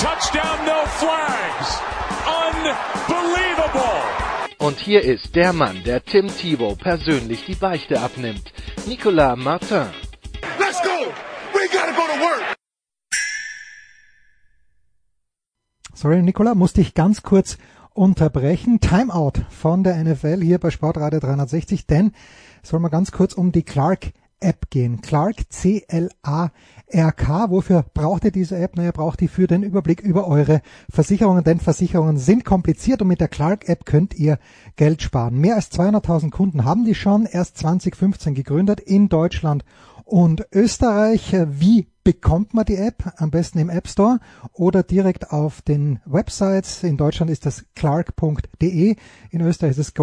touchdown, no flags. Unbelievable. Und hier ist der Mann, der Tim Thibault persönlich die Beichte abnimmt. Nicolas Martin. Let's go! We gotta go to work! Sorry, Nicola, musste ich ganz kurz unterbrechen. Timeout von der NFL hier bei Sportradio 360, denn es soll mal ganz kurz um die Clark App gehen. Clark, C-L-A-R-K. Wofür braucht ihr diese App? Naja, braucht ihr für den Überblick über eure Versicherungen, denn Versicherungen sind kompliziert und mit der Clark App könnt ihr Geld sparen. Mehr als 200.000 Kunden haben die schon, erst 2015 gegründet in Deutschland und Österreich. Wie bekommt man die App? Am besten im App Store oder direkt auf den Websites. In Deutschland ist das clark.de, in Österreich ist es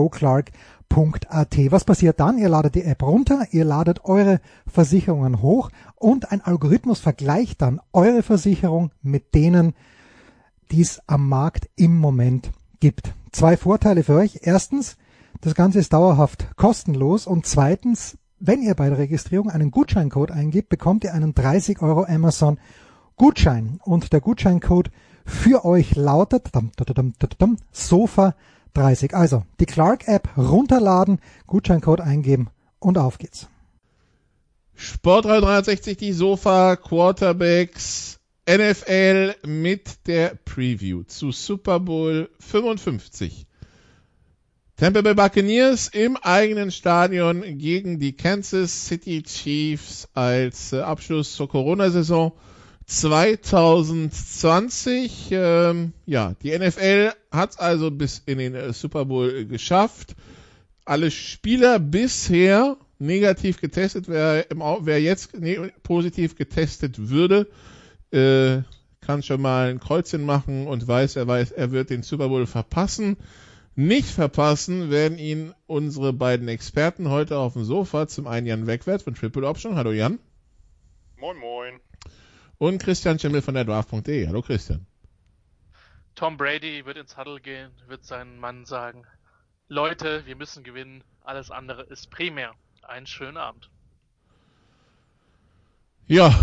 goclark.at. Was passiert dann? Ihr ladet die App runter, ihr ladet eure Versicherungen hoch und ein Algorithmus vergleicht dann eure Versicherung mit denen, die es am Markt im Moment gibt. Zwei Vorteile für euch. Erstens, das Ganze ist dauerhaft kostenlos und zweitens, wenn ihr bei der Registrierung einen Gutscheincode eingibt, bekommt ihr einen 30 Euro Amazon Gutschein. Und der Gutscheincode für euch lautet Sofa 30. Also die Clark App runterladen, Gutscheincode eingeben und auf geht's. Sport 360, die Sofa Quarterbacks NFL mit der Preview zu Super Bowl 55. Tampa Bay Buccaneers im eigenen Stadion gegen die Kansas City Chiefs als äh, Abschluss zur Corona-Saison 2020. Ähm, ja, die NFL hat also bis in den äh, Super Bowl geschafft. Alle Spieler bisher negativ getestet. Wer, im, wer jetzt ne, positiv getestet würde, äh, kann schon mal ein Kreuzchen machen und weiß, er weiß, er wird den Super Bowl verpassen. Nicht verpassen werden ihn unsere beiden Experten heute auf dem Sofa. Zum einen Jan Wegwert von Triple Option. Hallo Jan. Moin Moin. Und Christian Schimmel von der Draft.de. Hallo Christian. Tom Brady wird ins Huddle gehen, wird seinen Mann sagen, Leute, wir müssen gewinnen, alles andere ist primär. Einen schönen Abend. Ja,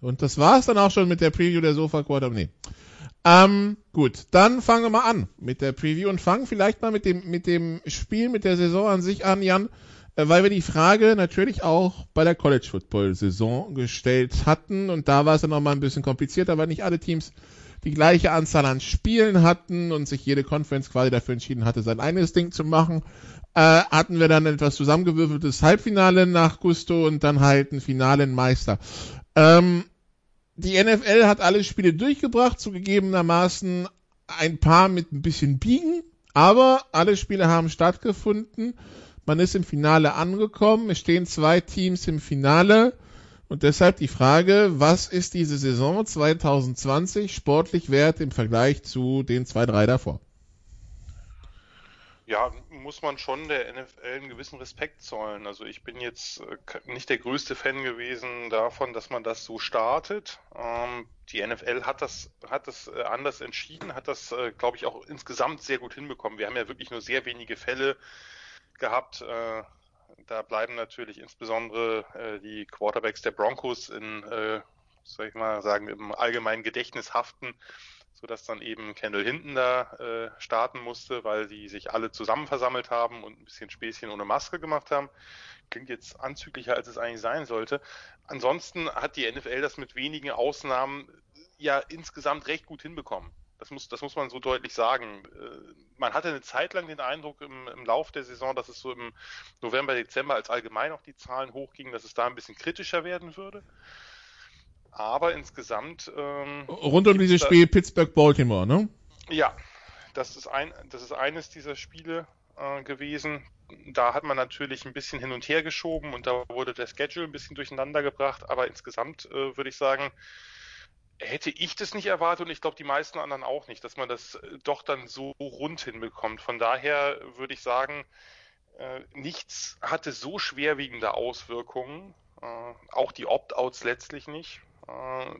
und das war's dann auch schon mit der Preview der Sofa Quarter. Nee. Ähm, gut, dann fangen wir mal an mit der Preview und fangen vielleicht mal mit dem, mit dem Spiel, mit der Saison an sich an, Jan, weil wir die Frage natürlich auch bei der College Football Saison gestellt hatten und da war es dann nochmal ein bisschen komplizierter, weil nicht alle Teams die gleiche Anzahl an Spielen hatten und sich jede Conference quasi dafür entschieden hatte, sein eigenes Ding zu machen, äh, hatten wir dann etwas zusammengewürfeltes Halbfinale nach Gusto und dann halt ein Finale in Meister. Ähm, die NFL hat alle Spiele durchgebracht, zugegebenermaßen ein paar mit ein bisschen Biegen, aber alle Spiele haben stattgefunden. Man ist im Finale angekommen. Es stehen zwei Teams im Finale. Und deshalb die Frage, was ist diese Saison 2020 sportlich wert im Vergleich zu den zwei, drei davor? Ja, muss man schon der NFL einen gewissen Respekt zollen. Also ich bin jetzt äh, nicht der größte Fan gewesen davon, dass man das so startet. Ähm, die NFL hat das, hat das äh, anders entschieden, hat das, äh, glaube ich, auch insgesamt sehr gut hinbekommen. Wir haben ja wirklich nur sehr wenige Fälle gehabt. Da bleiben natürlich insbesondere die Quarterbacks der Broncos in, soll ich mal sagen, im allgemeinen Gedächtnis haften sodass dann eben Kendall hinten da äh, starten musste, weil die sich alle zusammen versammelt haben und ein bisschen Späßchen ohne Maske gemacht haben. Klingt jetzt anzüglicher, als es eigentlich sein sollte. Ansonsten hat die NFL das mit wenigen Ausnahmen ja insgesamt recht gut hinbekommen. Das muss, das muss man so deutlich sagen. Äh, man hatte eine Zeit lang den Eindruck im, im Lauf der Saison, dass es so im November, Dezember, als allgemein auch die Zahlen hochgingen, dass es da ein bisschen kritischer werden würde. Aber insgesamt. Ähm, Rund um dieses Spiel Pittsburgh-Baltimore, ne? Ja, das ist, ein, das ist eines dieser Spiele äh, gewesen. Da hat man natürlich ein bisschen hin und her geschoben und da wurde der Schedule ein bisschen durcheinander gebracht. Aber insgesamt äh, würde ich sagen, hätte ich das nicht erwartet und ich glaube die meisten anderen auch nicht, dass man das äh, doch dann so rund hinbekommt. Von daher würde ich sagen, äh, nichts hatte so schwerwiegende Auswirkungen, äh, auch die Opt-outs letztlich nicht, äh,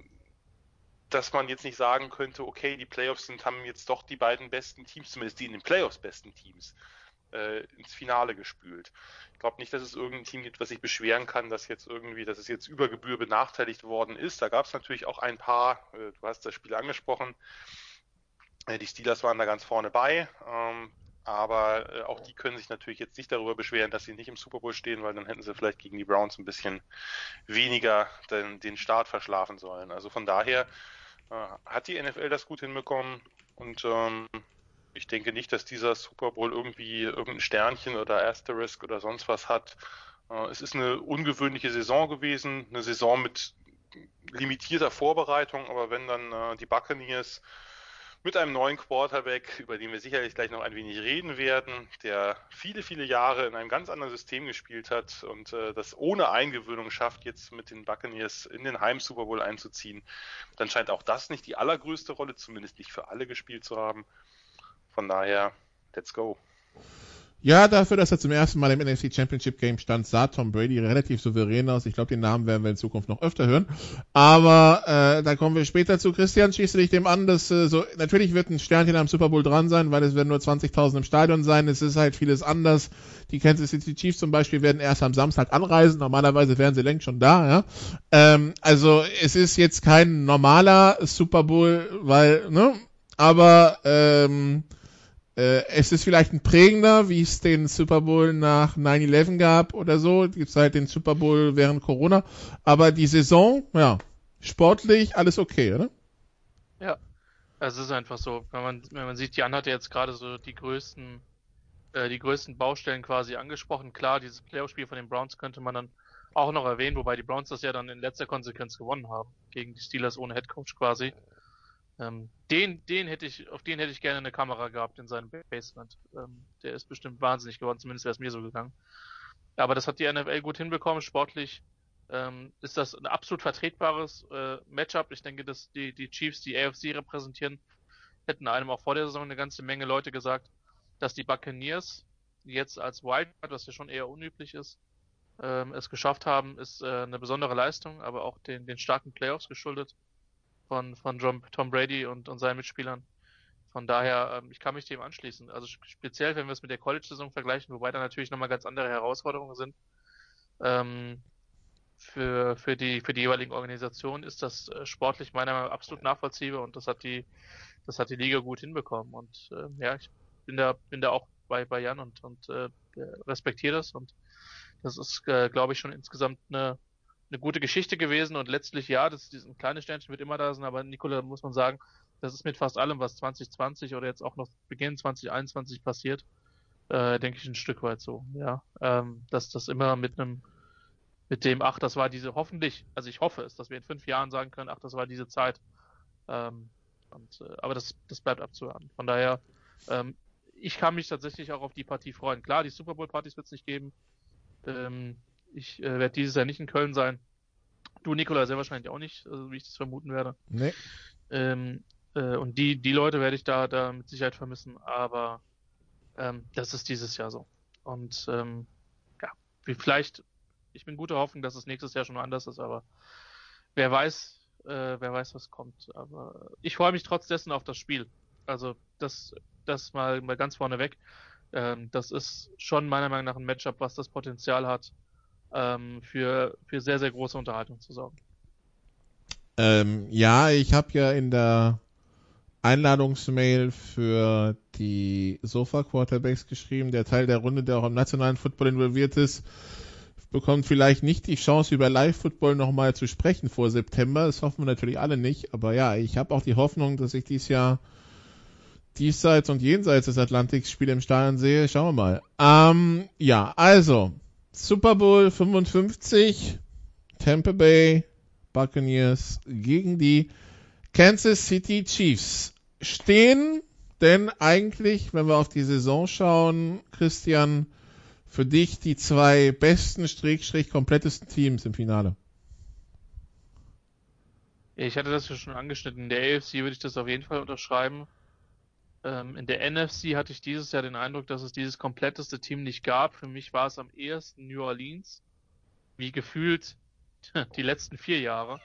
dass man jetzt nicht sagen könnte, okay, die Playoffs sind, haben jetzt doch die beiden besten Teams, zumindest die in den Playoffs besten Teams, äh, ins Finale gespült. Ich glaube nicht, dass es irgendein Team gibt, was sich beschweren kann, dass jetzt irgendwie, dass es jetzt über Gebühr benachteiligt worden ist. Da gab es natürlich auch ein paar, äh, du hast das Spiel angesprochen, äh, die Steelers waren da ganz vorne bei. Ähm, aber äh, auch die können sich natürlich jetzt nicht darüber beschweren, dass sie nicht im Super Bowl stehen, weil dann hätten sie vielleicht gegen die Browns ein bisschen weniger den, den Start verschlafen sollen. Also von daher äh, hat die NFL das gut hinbekommen und ähm, ich denke nicht, dass dieser Super Bowl irgendwie irgendein Sternchen oder Asterisk oder sonst was hat. Äh, es ist eine ungewöhnliche Saison gewesen, eine Saison mit limitierter Vorbereitung, aber wenn dann äh, die Buccaneers mit einem neuen Quarterback, über den wir sicherlich gleich noch ein wenig reden werden, der viele, viele Jahre in einem ganz anderen System gespielt hat und äh, das ohne Eingewöhnung schafft, jetzt mit den Buccaneers in den Heim-Super Bowl einzuziehen, dann scheint auch das nicht die allergrößte Rolle, zumindest nicht für alle gespielt zu haben. Von daher, let's go. Ja, dafür, dass er zum ersten Mal im NFC Championship Game stand, sah Tom Brady relativ souverän aus. Ich glaube, den Namen werden wir in Zukunft noch öfter hören. Aber äh, da kommen wir später zu. Christian, schließt du dich dem an, dass äh, so natürlich wird ein Sternchen am Super Bowl dran sein, weil es werden nur 20.000 im Stadion sein. Es ist halt vieles anders. Die Kansas City Chiefs zum Beispiel werden erst am Samstag anreisen. Normalerweise wären sie längst schon da. Ja? Ähm, also es ist jetzt kein normaler Super Bowl, weil ne, aber ähm, äh, es ist vielleicht ein prägender, wie es den Super Bowl nach 9-11 gab oder so. Gibt halt den Super Bowl während Corona. Aber die Saison, ja, sportlich alles okay, oder? Ja, es ist einfach so. Wenn man, wenn man sieht, Jan hat ja jetzt gerade so die größten, äh, die größten Baustellen quasi angesprochen. Klar, dieses Playoff-Spiel von den Browns könnte man dann auch noch erwähnen, wobei die Browns das ja dann in letzter Konsequenz gewonnen haben. Gegen die Steelers ohne Headcoach quasi. Ähm, den, den hätte ich, auf den hätte ich gerne eine Kamera gehabt in seinem Basement. Ähm, der ist bestimmt wahnsinnig geworden, zumindest wäre es mir so gegangen. Aber das hat die NFL gut hinbekommen, sportlich. Ähm, ist das ein absolut vertretbares äh, Matchup. Ich denke, dass die, die Chiefs, die AFC repräsentieren, hätten einem auch vor der Saison eine ganze Menge Leute gesagt, dass die Buccaneers jetzt als Wildcard, was ja schon eher unüblich ist, ähm, es geschafft haben, ist äh, eine besondere Leistung, aber auch den, den starken Playoffs geschuldet von, von John, Tom Brady und, und seinen Mitspielern. Von daher, ähm, ich kann mich dem anschließen. Also speziell, wenn wir es mit der College-Saison vergleichen, wobei da natürlich nochmal ganz andere Herausforderungen sind. Ähm, für, für, die, für die jeweiligen Organisationen ist das äh, sportlich meiner Meinung nach absolut nachvollziehbar und das hat die, das hat die Liga gut hinbekommen. Und äh, ja, ich bin da, bin da auch bei, bei Jan und, und äh, respektiere das und das ist, äh, glaube ich, schon insgesamt eine, eine gute Geschichte gewesen und letztlich ja, das diesen kleine Sternchen wird immer da sein, aber Nikola muss man sagen, das ist mit fast allem, was 2020 oder jetzt auch noch Beginn 2021 passiert, äh, denke ich ein Stück weit so, ja, ähm, dass das immer mit einem mit dem, ach, das war diese, hoffentlich, also ich hoffe es, dass wir in fünf Jahren sagen können, ach, das war diese Zeit. Ähm, und, äh, aber das, das bleibt abzuwarten. Von daher, ähm, ich kann mich tatsächlich auch auf die Partie freuen. Klar, die Super Bowl-Partys wird es nicht geben. Ähm, ich äh, werde dieses Jahr nicht in Köln sein. Du, Nikola, sehr wahrscheinlich auch nicht, also wie ich das vermuten werde. Nee. Ähm, äh, und die, die Leute werde ich da, da mit Sicherheit vermissen, aber ähm, das ist dieses Jahr so. Und ähm, ja, wie vielleicht, ich bin guter Hoffnung, dass es nächstes Jahr schon anders ist, aber wer weiß, äh, wer weiß, was kommt. Aber ich freue mich trotz dessen auf das Spiel. Also das, das mal, mal ganz vorne weg. Ähm, das ist schon meiner Meinung nach ein Matchup, was das Potenzial hat, ähm, für, für sehr, sehr große Unterhaltung zu sorgen. Ähm, ja, ich habe ja in der Einladungsmail für die Sofa Quarterbacks geschrieben. Der Teil der Runde, der auch im nationalen Football involviert ist, bekommt vielleicht nicht die Chance, über Live-Football nochmal zu sprechen vor September. Das hoffen wir natürlich alle nicht. Aber ja, ich habe auch die Hoffnung, dass ich dieses Jahr diesseits und jenseits des Atlantiks Spiele im Stadion sehe. Schauen wir mal. Ähm, ja, also, Super Bowl 55, Tampa Bay Buccaneers gegen die Kansas City Chiefs. Stehen denn eigentlich, wenn wir auf die Saison schauen, Christian, für dich die zwei besten, Strich, komplettesten Teams im Finale? Ich hatte das ja schon angeschnitten. In der AFC würde ich das auf jeden Fall unterschreiben. Ähm, in der NFC hatte ich dieses Jahr den Eindruck, dass es dieses kompletteste Team nicht gab. Für mich war es am ehesten New Orleans. Wie gefühlt die letzten vier Jahre.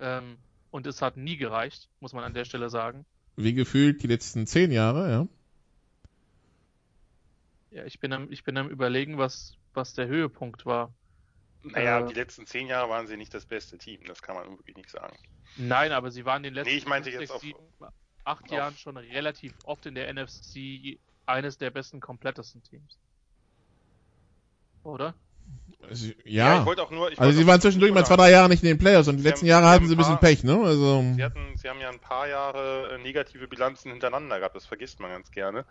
Ähm, und es hat nie gereicht, muss man an der Stelle sagen. Wie gefühlt die letzten zehn Jahre, ja. Ja, ich bin am, ich bin am überlegen, was, was der Höhepunkt war. Naja, äh, die letzten zehn Jahre waren sie nicht das beste Team, das kann man wirklich nicht sagen. Nein, aber sie waren in den letzten nee, ich meinte jetzt auf, sieben, acht Jahren schon relativ oft in der NFC eines der besten, komplettesten Teams. Oder? Also, ja. ja, ich wollte auch nur. Ich also sie waren zwischendurch mal zwei, drei Jahre nicht in den Playoffs und die letzten haben, Jahre hatten sie ein bisschen Pech, ne? Also. Sie hatten, sie haben ja ein paar Jahre äh, negative Bilanzen hintereinander gehabt, das vergisst man ganz gerne.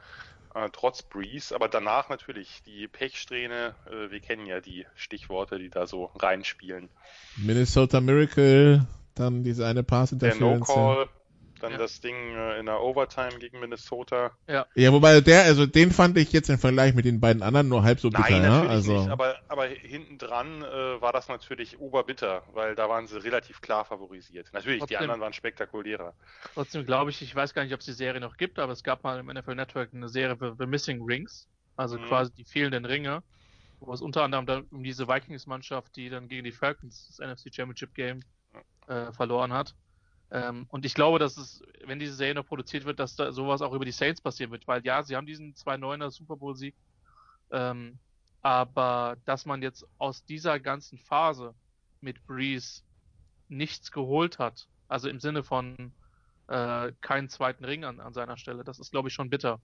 Äh, trotz Breeze, aber danach natürlich die Pechsträhne, äh, wir kennen ja die Stichworte, die da so reinspielen. Minnesota Miracle, dann diese eine Pass Interference. Der No-Call, dann ja. das Ding äh, in der Overtime gegen Minnesota. Ja. ja, wobei der, also den fand ich jetzt im Vergleich mit den beiden anderen nur halb so bitter. Nein, natürlich ja? also... nicht, aber, aber hinten dran äh, war das natürlich oberbitter, weil da waren sie relativ klar favorisiert. Natürlich, trotzdem, die anderen waren spektakulärer. Trotzdem glaube ich, ich weiß gar nicht, ob es die Serie noch gibt, aber es gab mal im NFL Network eine Serie für The Missing Rings, also mhm. quasi die fehlenden Ringe, wo es unter anderem um diese Vikings-Mannschaft, die dann gegen die Falcons das NFC Championship Game äh, verloren hat. Ähm, und ich glaube, dass es, wenn diese Serie noch produziert wird, dass da sowas auch über die Saints passieren wird, weil ja, sie haben diesen 2-9er Super Bowl Sieg, ähm, aber dass man jetzt aus dieser ganzen Phase mit Breeze nichts geholt hat, also im Sinne von äh, keinen zweiten Ring an, an seiner Stelle, das ist, glaube ich, schon bitter.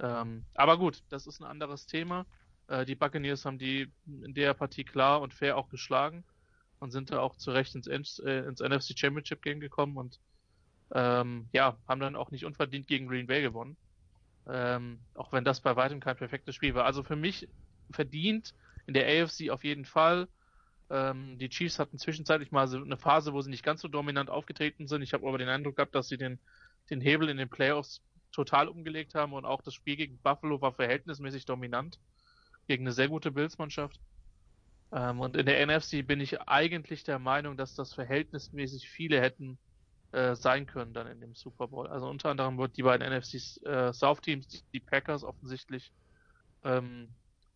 Ähm, aber gut, das ist ein anderes Thema. Äh, die Buccaneers haben die in der Partie klar und fair auch geschlagen und sind da auch zurecht ins, äh, ins NFC Championship Game gekommen und ähm, ja, haben dann auch nicht unverdient gegen Green Bay gewonnen. Ähm, auch wenn das bei weitem kein perfektes Spiel war. Also für mich verdient in der AFC auf jeden Fall. Ähm, die Chiefs hatten zwischenzeitlich mal so eine Phase, wo sie nicht ganz so dominant aufgetreten sind. Ich habe aber den Eindruck gehabt, dass sie den, den Hebel in den Playoffs total umgelegt haben und auch das Spiel gegen Buffalo war verhältnismäßig dominant gegen eine sehr gute Bills-Mannschaft. Ähm, und in der NFC bin ich eigentlich der Meinung, dass das verhältnismäßig viele hätten äh, sein können dann in dem Super Bowl. Also unter anderem die beiden NFC äh, South Teams, die, Packers offensichtlich. Ähm,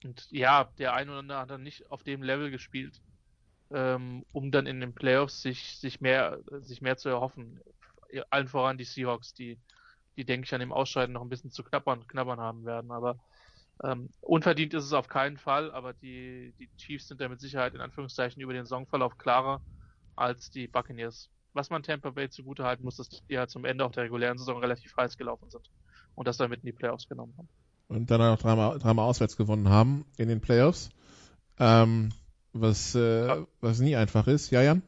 und ja, der ein oder andere hat dann nicht auf dem Level gespielt, ähm, um dann in den Playoffs sich, sich mehr, sich mehr zu erhoffen. Allen voran die Seahawks, die, die denke ich an dem Ausscheiden noch ein bisschen zu knabbern, knabbern haben werden. Aber ähm, unverdient ist es auf keinen Fall, aber die, die Chiefs sind da mit Sicherheit in Anführungszeichen über den Saisonverlauf klarer als die Buccaneers. Was man Tampa Bay zugute halten muss, dass die halt zum Ende auch der regulären Saison relativ heiß gelaufen sind und das damit in die Playoffs genommen haben. Und dann auch dreimal, dreimal auswärts gewonnen haben in den Playoffs. Ähm, was, äh, was nie einfach ist. Ja, Jan?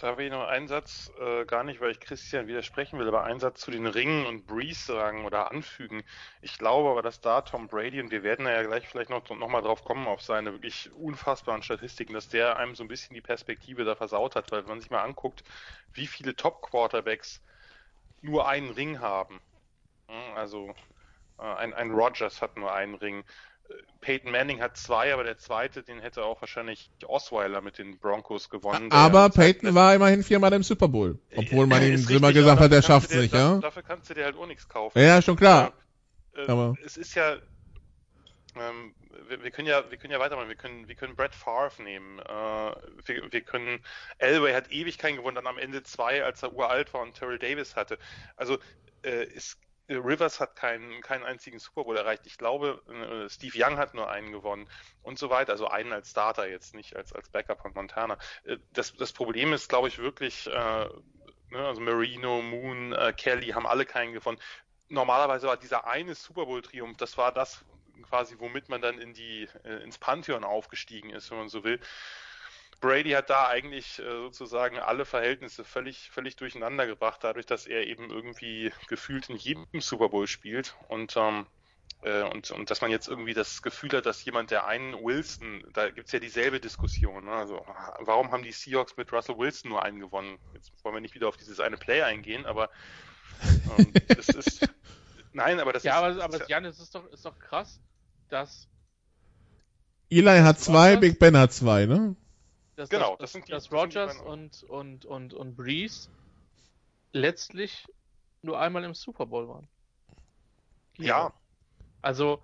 Da habe ich noch einen Satz, äh, gar nicht, weil ich Christian widersprechen will, aber einen Satz zu den Ringen und Breeze sagen oder anfügen. Ich glaube aber, dass da Tom Brady, und wir werden ja gleich vielleicht noch, noch mal drauf kommen, auf seine wirklich unfassbaren Statistiken, dass der einem so ein bisschen die Perspektive da versaut hat, weil wenn man sich mal anguckt, wie viele Top-Quarterbacks nur einen Ring haben. Also äh, ein, ein Rogers hat nur einen Ring. Peyton Manning hat zwei, aber der zweite, den hätte auch wahrscheinlich Osweiler mit den Broncos gewonnen. Aber Peyton war immerhin viermal im Super Bowl, obwohl man ihm immer gesagt hat, er schafft es nicht, ja? Dafür kannst du dir halt auch nichts kaufen. Ja, schon klar. Äh, aber es ist ja, ähm, wir, wir, können ja, wir können ja weitermachen. Wir können, wir können Brett Favre nehmen. Äh, wir, wir, können, Elway hat ewig keinen gewonnen, dann am Ende zwei, als er uralt war und Terrell Davis hatte. Also, äh, es Rivers hat keinen, keinen einzigen Super Bowl erreicht. Ich glaube, äh, Steve Young hat nur einen gewonnen und so weiter. Also einen als Starter jetzt, nicht als, als Backup von Montana. Äh, das, das Problem ist, glaube ich, wirklich, äh, ne, also Marino, Moon, äh, Kelly haben alle keinen gewonnen. Normalerweise war dieser eine Super Bowl-Triumph, das war das quasi, womit man dann in die, äh, ins Pantheon aufgestiegen ist, wenn man so will. Brady hat da eigentlich äh, sozusagen alle Verhältnisse völlig, völlig durcheinander gebracht, dadurch, dass er eben irgendwie gefühlt in jedem Super Bowl spielt und ähm, äh, und, und dass man jetzt irgendwie das Gefühl hat, dass jemand, der einen Wilson, da gibt's ja dieselbe Diskussion, ne? also warum haben die Seahawks mit Russell Wilson nur einen gewonnen? Jetzt wollen wir nicht wieder auf dieses eine Play eingehen, aber ähm, es ist, nein, aber das ja, ist... Aber, aber Jan, es ist doch, ist doch krass, dass Eli hat zwei, Big Ben hat zwei, ne? Dass, genau, das, das sind die, dass Rogers und, und, und, und Breeze letztlich nur einmal im Super Bowl waren. Ja. Also,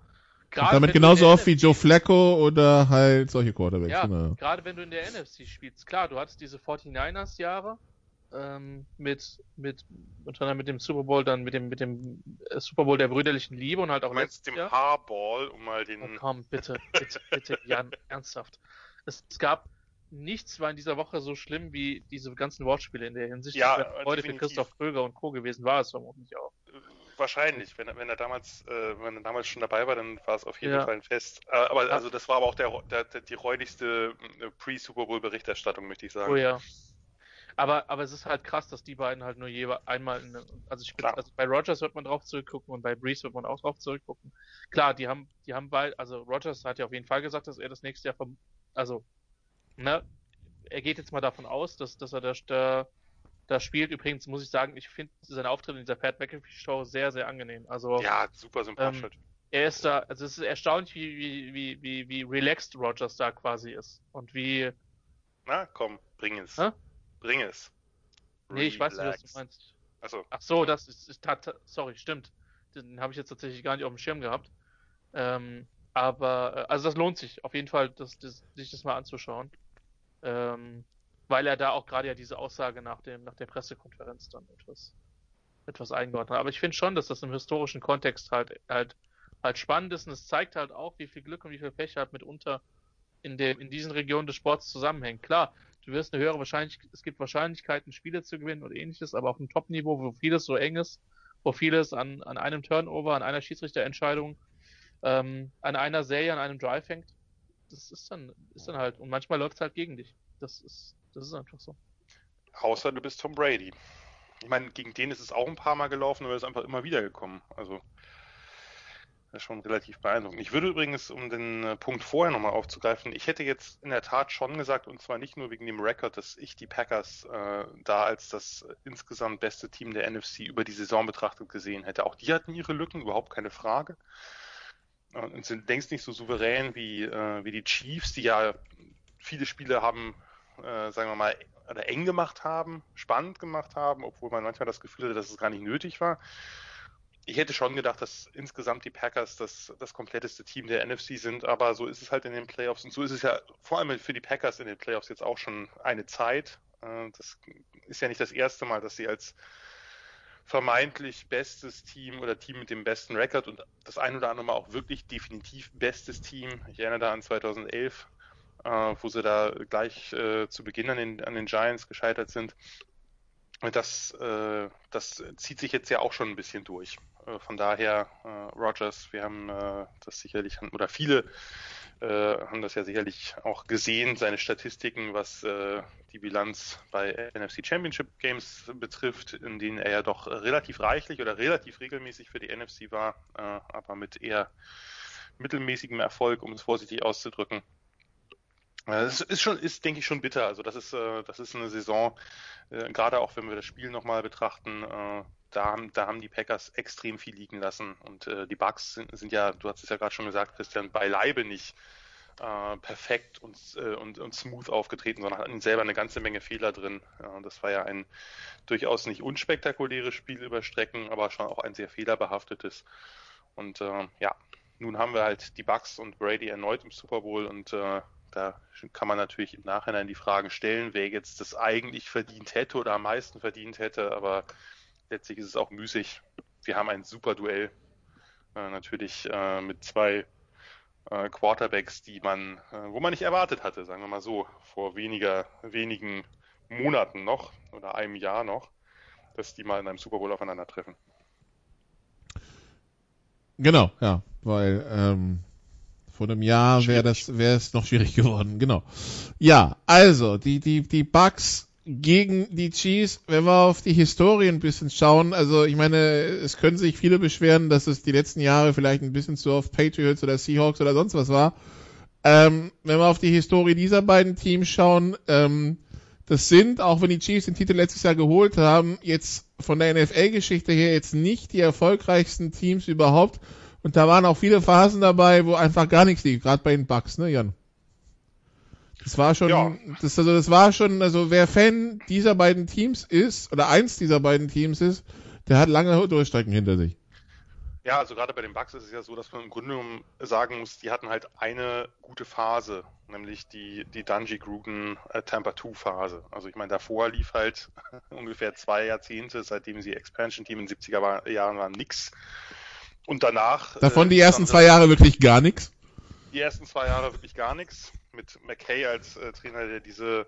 gerade. Damit genauso oft wie Joe Flacco oder halt solche Quarterbacks. Ja, genau. gerade wenn du in der NFC spielst. Klar, du hattest diese 49ers-Jahre ähm, mit, mit, unter anderem mit dem Super Bowl, dann mit dem, mit dem äh, Super Bowl der brüderlichen Liebe und halt auch. Du meinst dem Haarball, um mal den. Oh, komm, bitte, bitte, bitte, Jan, ernsthaft. Es, es gab nichts war in dieser Woche so schlimm wie diese ganzen Wortspiele in der Hinsicht. Ja, heute für Christoph Kröger und Co. gewesen war es vermutlich auch. Wahrscheinlich, wenn, wenn er damals, äh, wenn er damals schon dabei war, dann war es auf jeden ja. Fall ein Fest. Äh, aber also das war aber auch der, der, der die räudigste äh, Pre-Super Bowl Berichterstattung, möchte ich sagen. Oh ja. Aber, aber es ist halt krass, dass die beiden halt nur jeweils einmal, in, also ich bin, also bei Rogers wird man drauf zurückgucken und bei Breeze wird man auch drauf zurückgucken. Klar, die haben, die haben beide, also Rogers hat ja auf jeden Fall gesagt, dass er das nächste Jahr vom, also ne, er geht jetzt mal davon aus, dass, dass er da, da, da spielt. Übrigens muss ich sagen, ich finde seinen Auftritt in dieser Pat McAfee Show sehr, sehr angenehm. Also, ja, super sympathisch. Ähm, er ist da, also es ist erstaunlich, wie, wie, wie, wie, relaxed Rogers da quasi ist. Und wie. Na, komm, bring es. Hä? Bring es. Nee, ich weiß nicht, was du meinst. Achso. Ach so, das ist, ist sorry, stimmt. Den habe ich jetzt tatsächlich gar nicht auf dem Schirm gehabt. Ähm, aber, äh, also das lohnt sich auf jeden Fall, das, das, sich das mal anzuschauen. Ähm, weil er da auch gerade ja diese Aussage nach dem, nach der Pressekonferenz dann etwas, etwas eingeordnet hat. Aber ich finde schon, dass das im historischen Kontext halt, halt, halt spannend ist und es zeigt halt auch, wie viel Glück und wie viel Pech halt mitunter in dem, in diesen Regionen des Sports zusammenhängt. Klar, du wirst eine höhere Wahrscheinlichkeit, es gibt Wahrscheinlichkeiten, Spiele zu gewinnen und ähnliches, aber auf einem Top-Niveau, wo vieles so eng ist, wo vieles an, an einem Turnover, an einer Schiedsrichterentscheidung, ähm, an einer Serie, an einem Drive hängt, das ist dann, ist dann halt, und manchmal läuft es halt gegen dich. Das ist, das ist einfach so. Außer du bist Tom Brady. Ich meine, gegen den ist es auch ein paar Mal gelaufen, aber er ist einfach immer wieder gekommen. Also, das ist schon relativ beeindruckend. Ich würde übrigens, um den äh, Punkt vorher nochmal aufzugreifen, ich hätte jetzt in der Tat schon gesagt, und zwar nicht nur wegen dem Rekord, dass ich die Packers äh, da als das insgesamt beste Team der NFC über die Saison betrachtet gesehen hätte. Auch die hatten ihre Lücken, überhaupt keine Frage und sind längst nicht so souverän wie, äh, wie die Chiefs, die ja viele Spiele haben, äh, sagen wir mal, oder eng gemacht haben, spannend gemacht haben, obwohl man manchmal das Gefühl hatte, dass es gar nicht nötig war. Ich hätte schon gedacht, dass insgesamt die Packers das, das kompletteste Team der NFC sind, aber so ist es halt in den Playoffs und so ist es ja vor allem für die Packers in den Playoffs jetzt auch schon eine Zeit. Äh, das ist ja nicht das erste Mal, dass sie als vermeintlich bestes Team oder Team mit dem besten Rekord und das ein oder andere Mal auch wirklich definitiv bestes Team. Ich erinnere da an 2011, äh, wo sie da gleich äh, zu Beginn an den, an den Giants gescheitert sind. Das, äh, das zieht sich jetzt ja auch schon ein bisschen durch. Äh, von daher, äh, Rogers, wir haben äh, das sicherlich, oder viele äh, haben das ja sicherlich auch gesehen, seine Statistiken, was äh, die Bilanz bei NFC Championship Games betrifft, in denen er ja doch relativ reichlich oder relativ regelmäßig für die NFC war, äh, aber mit eher mittelmäßigem Erfolg, um es vorsichtig auszudrücken. Das ist schon, ist denke ich schon bitter. Also das ist, äh, das ist eine Saison, äh, gerade auch wenn wir das Spiel nochmal betrachten, äh, da haben, da haben die Packers extrem viel liegen lassen und äh, die Bucks sind, sind ja, du hast es ja gerade schon gesagt, Christian, beileibe nicht äh, perfekt und, äh, und, und smooth aufgetreten, sondern hatten selber eine ganze Menge Fehler drin. Ja, das war ja ein durchaus nicht unspektakuläres Spiel über Strecken, aber schon auch ein sehr fehlerbehaftetes. Und äh, ja, nun haben wir halt die Bucks und Brady erneut im Super Bowl und äh, da kann man natürlich im Nachhinein die Fragen stellen, wer jetzt das eigentlich verdient hätte oder am meisten verdient hätte, aber letztlich ist es auch müßig. Wir haben ein super Duell. Äh, natürlich äh, mit zwei äh, Quarterbacks, die man, äh, wo man nicht erwartet hatte, sagen wir mal so, vor weniger, wenigen Monaten noch oder einem Jahr noch, dass die mal in einem Super Bowl aufeinandertreffen. Genau, ja, weil ähm, vor einem Jahr wäre das wäre es noch schwierig geworden, genau. Ja, also die die die Bugs gegen die Chiefs, wenn wir auf die Historie ein bisschen schauen, also ich meine, es können sich viele beschweren, dass es die letzten Jahre vielleicht ein bisschen zu oft Patriots oder Seahawks oder sonst was war. Ähm, wenn wir auf die Historie dieser beiden Teams schauen, ähm, das sind, auch wenn die Chiefs den Titel letztes Jahr geholt haben, jetzt von der NFL-Geschichte her jetzt nicht die erfolgreichsten Teams überhaupt. Und da waren auch viele Phasen dabei, wo einfach gar nichts lief, gerade bei den Bucks, ne, Jan? Das war schon, ja. das, also das war schon, also wer Fan dieser beiden Teams ist, oder eins dieser beiden Teams ist, der hat lange Durchstrecken hinter sich. Ja, also gerade bei den Bucks ist es ja so, dass man im Grunde genommen sagen muss, die hatten halt eine gute Phase, nämlich die, die Dungy Gruden äh, Tampa 2 Phase. Also ich meine, davor lief halt ungefähr zwei Jahrzehnte, seitdem sie Expansion Team in den 70er Jahren waren, nix. Und danach. Davon äh, die ersten zwei Jahre wirklich gar nichts? Die ersten zwei Jahre wirklich gar nichts. Mit McKay als äh, Trainer, der diese,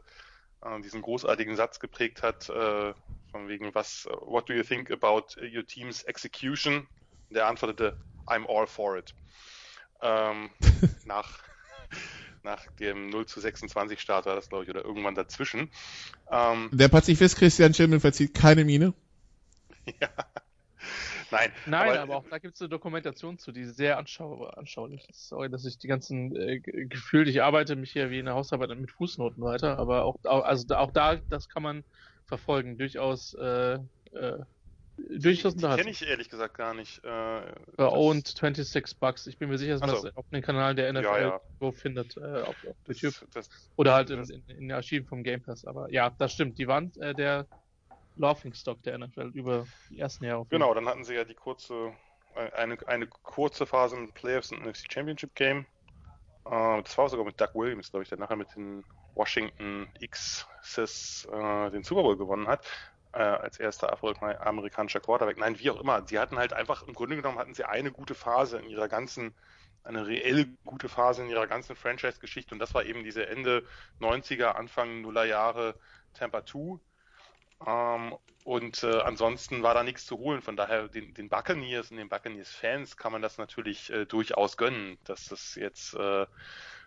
äh, diesen großartigen Satz geprägt hat, äh, von wegen was, what do you think about your team's execution? Der antwortete, I'm all for it. Ähm, nach, nach dem 0 zu 26 Start war das, glaube ich, oder irgendwann dazwischen. Ähm, Der Pazifist Christian Schimmel verzieht keine Miene. ja. Nein, Nein, aber, aber auch da gibt es eine Dokumentation zu, die sehr anschau anschaulich ist. Sorry, dass ich die ganzen äh, gefühlt, ich arbeite mich hier wie in der Hausarbeit mit Fußnoten weiter, aber auch, also auch da, das kann man verfolgen, durchaus äh, äh, durchaus die, die kenne ich ehrlich gesagt gar nicht. Äh, Owned 26 Bucks. Ich bin mir sicher, dass man so. das auf dem Kanal der NFL ja, ja. findet, äh, auf, auf YouTube. Das, das, Oder halt in, in, in den Archiven vom Game Pass. Aber ja, das stimmt. Die waren äh, der Laughing Stock der NFL über die ersten Jahre. Genau, dann hatten sie ja die kurze, äh, eine, eine kurze Phase mit Playoffs und NFC Championship Game. Äh, das war sogar mit Doug Williams, glaube ich, der nachher mit den Washington X's äh, den Super Bowl gewonnen hat als erster afroamerikanischer Quarterback. Nein, wie auch immer. Sie hatten halt einfach, im Grunde genommen hatten sie eine gute Phase in ihrer ganzen, eine reell gute Phase in ihrer ganzen Franchise-Geschichte und das war eben diese Ende 90er, Anfang Nuller Jahre Tampa 2. Ähm, und äh, ansonsten war da nichts zu holen. Von daher den, den Buccaneers und den Buccaneers-Fans kann man das natürlich äh, durchaus gönnen, dass das jetzt äh,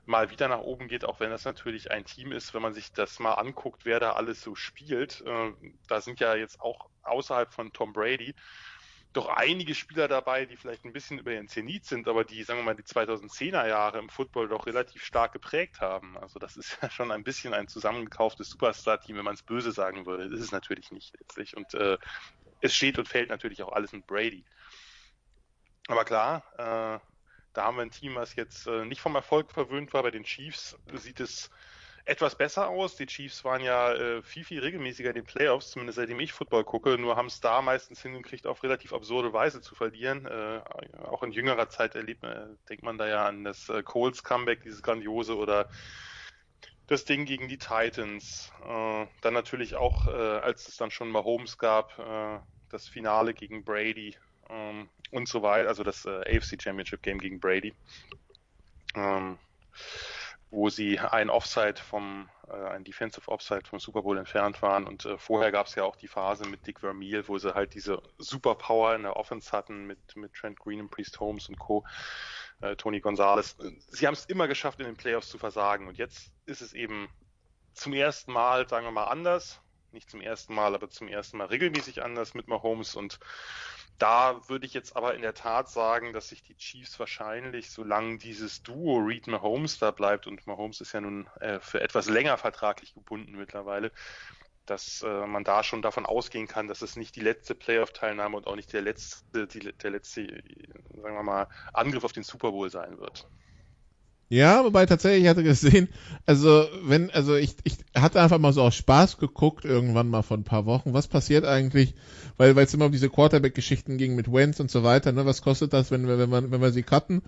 mal wieder nach oben geht, auch wenn das natürlich ein Team ist, wenn man sich das mal anguckt, wer da alles so spielt. Äh, da sind ja jetzt auch außerhalb von Tom Brady doch einige Spieler dabei, die vielleicht ein bisschen über ihren Zenit sind, aber die, sagen wir mal, die 2010er Jahre im Football doch relativ stark geprägt haben. Also das ist ja schon ein bisschen ein zusammengekauftes Superstar-Team, wenn man es böse sagen würde. Das ist es natürlich nicht letztlich. Und äh, es steht und fällt natürlich auch alles mit Brady. Aber klar, äh, da haben wir ein Team, was jetzt äh, nicht vom Erfolg verwöhnt war. Bei den Chiefs sieht es etwas besser aus. Die Chiefs waren ja äh, viel, viel regelmäßiger in den Playoffs, zumindest seitdem ich Football gucke, nur haben es da meistens hingekriegt, auf relativ absurde Weise zu verlieren. Äh, auch in jüngerer Zeit erlebt man, denkt man da ja an das äh, Coles Comeback, dieses grandiose oder das Ding gegen die Titans. Äh, dann natürlich auch, äh, als es dann schon mal Holmes gab, äh, das Finale gegen Brady ähm, und so weiter, also das äh, AFC Championship Game gegen Brady, ähm, wo sie ein Offside vom, äh, ein Defensive Offside vom Super Bowl entfernt waren und äh, vorher gab es ja auch die Phase mit Dick Vermeil, wo sie halt diese Superpower in der Offense hatten mit, mit Trent Green und Priest Holmes und Co., äh, Tony Gonzalez. Sie haben es immer geschafft, in den Playoffs zu versagen und jetzt ist es eben zum ersten Mal, sagen wir mal, anders. Nicht zum ersten Mal, aber zum ersten Mal regelmäßig anders mit Mahomes und da würde ich jetzt aber in der Tat sagen, dass sich die Chiefs wahrscheinlich, solange dieses Duo Reed Mahomes da bleibt, und Mahomes ist ja nun äh, für etwas länger vertraglich gebunden mittlerweile, dass äh, man da schon davon ausgehen kann, dass es nicht die letzte Playoff-Teilnahme und auch nicht der letzte, die, der letzte, sagen wir mal, Angriff auf den Super Bowl sein wird. Ja, wobei tatsächlich ich hatte gesehen, also wenn, also ich, ich hatte einfach mal so aus Spaß geguckt, irgendwann mal vor ein paar Wochen, was passiert eigentlich, weil weil es immer um diese Quarterback-Geschichten ging mit Wentz und so weiter, ne, was kostet das, wenn wir, wenn wir, wenn wir sie cutten?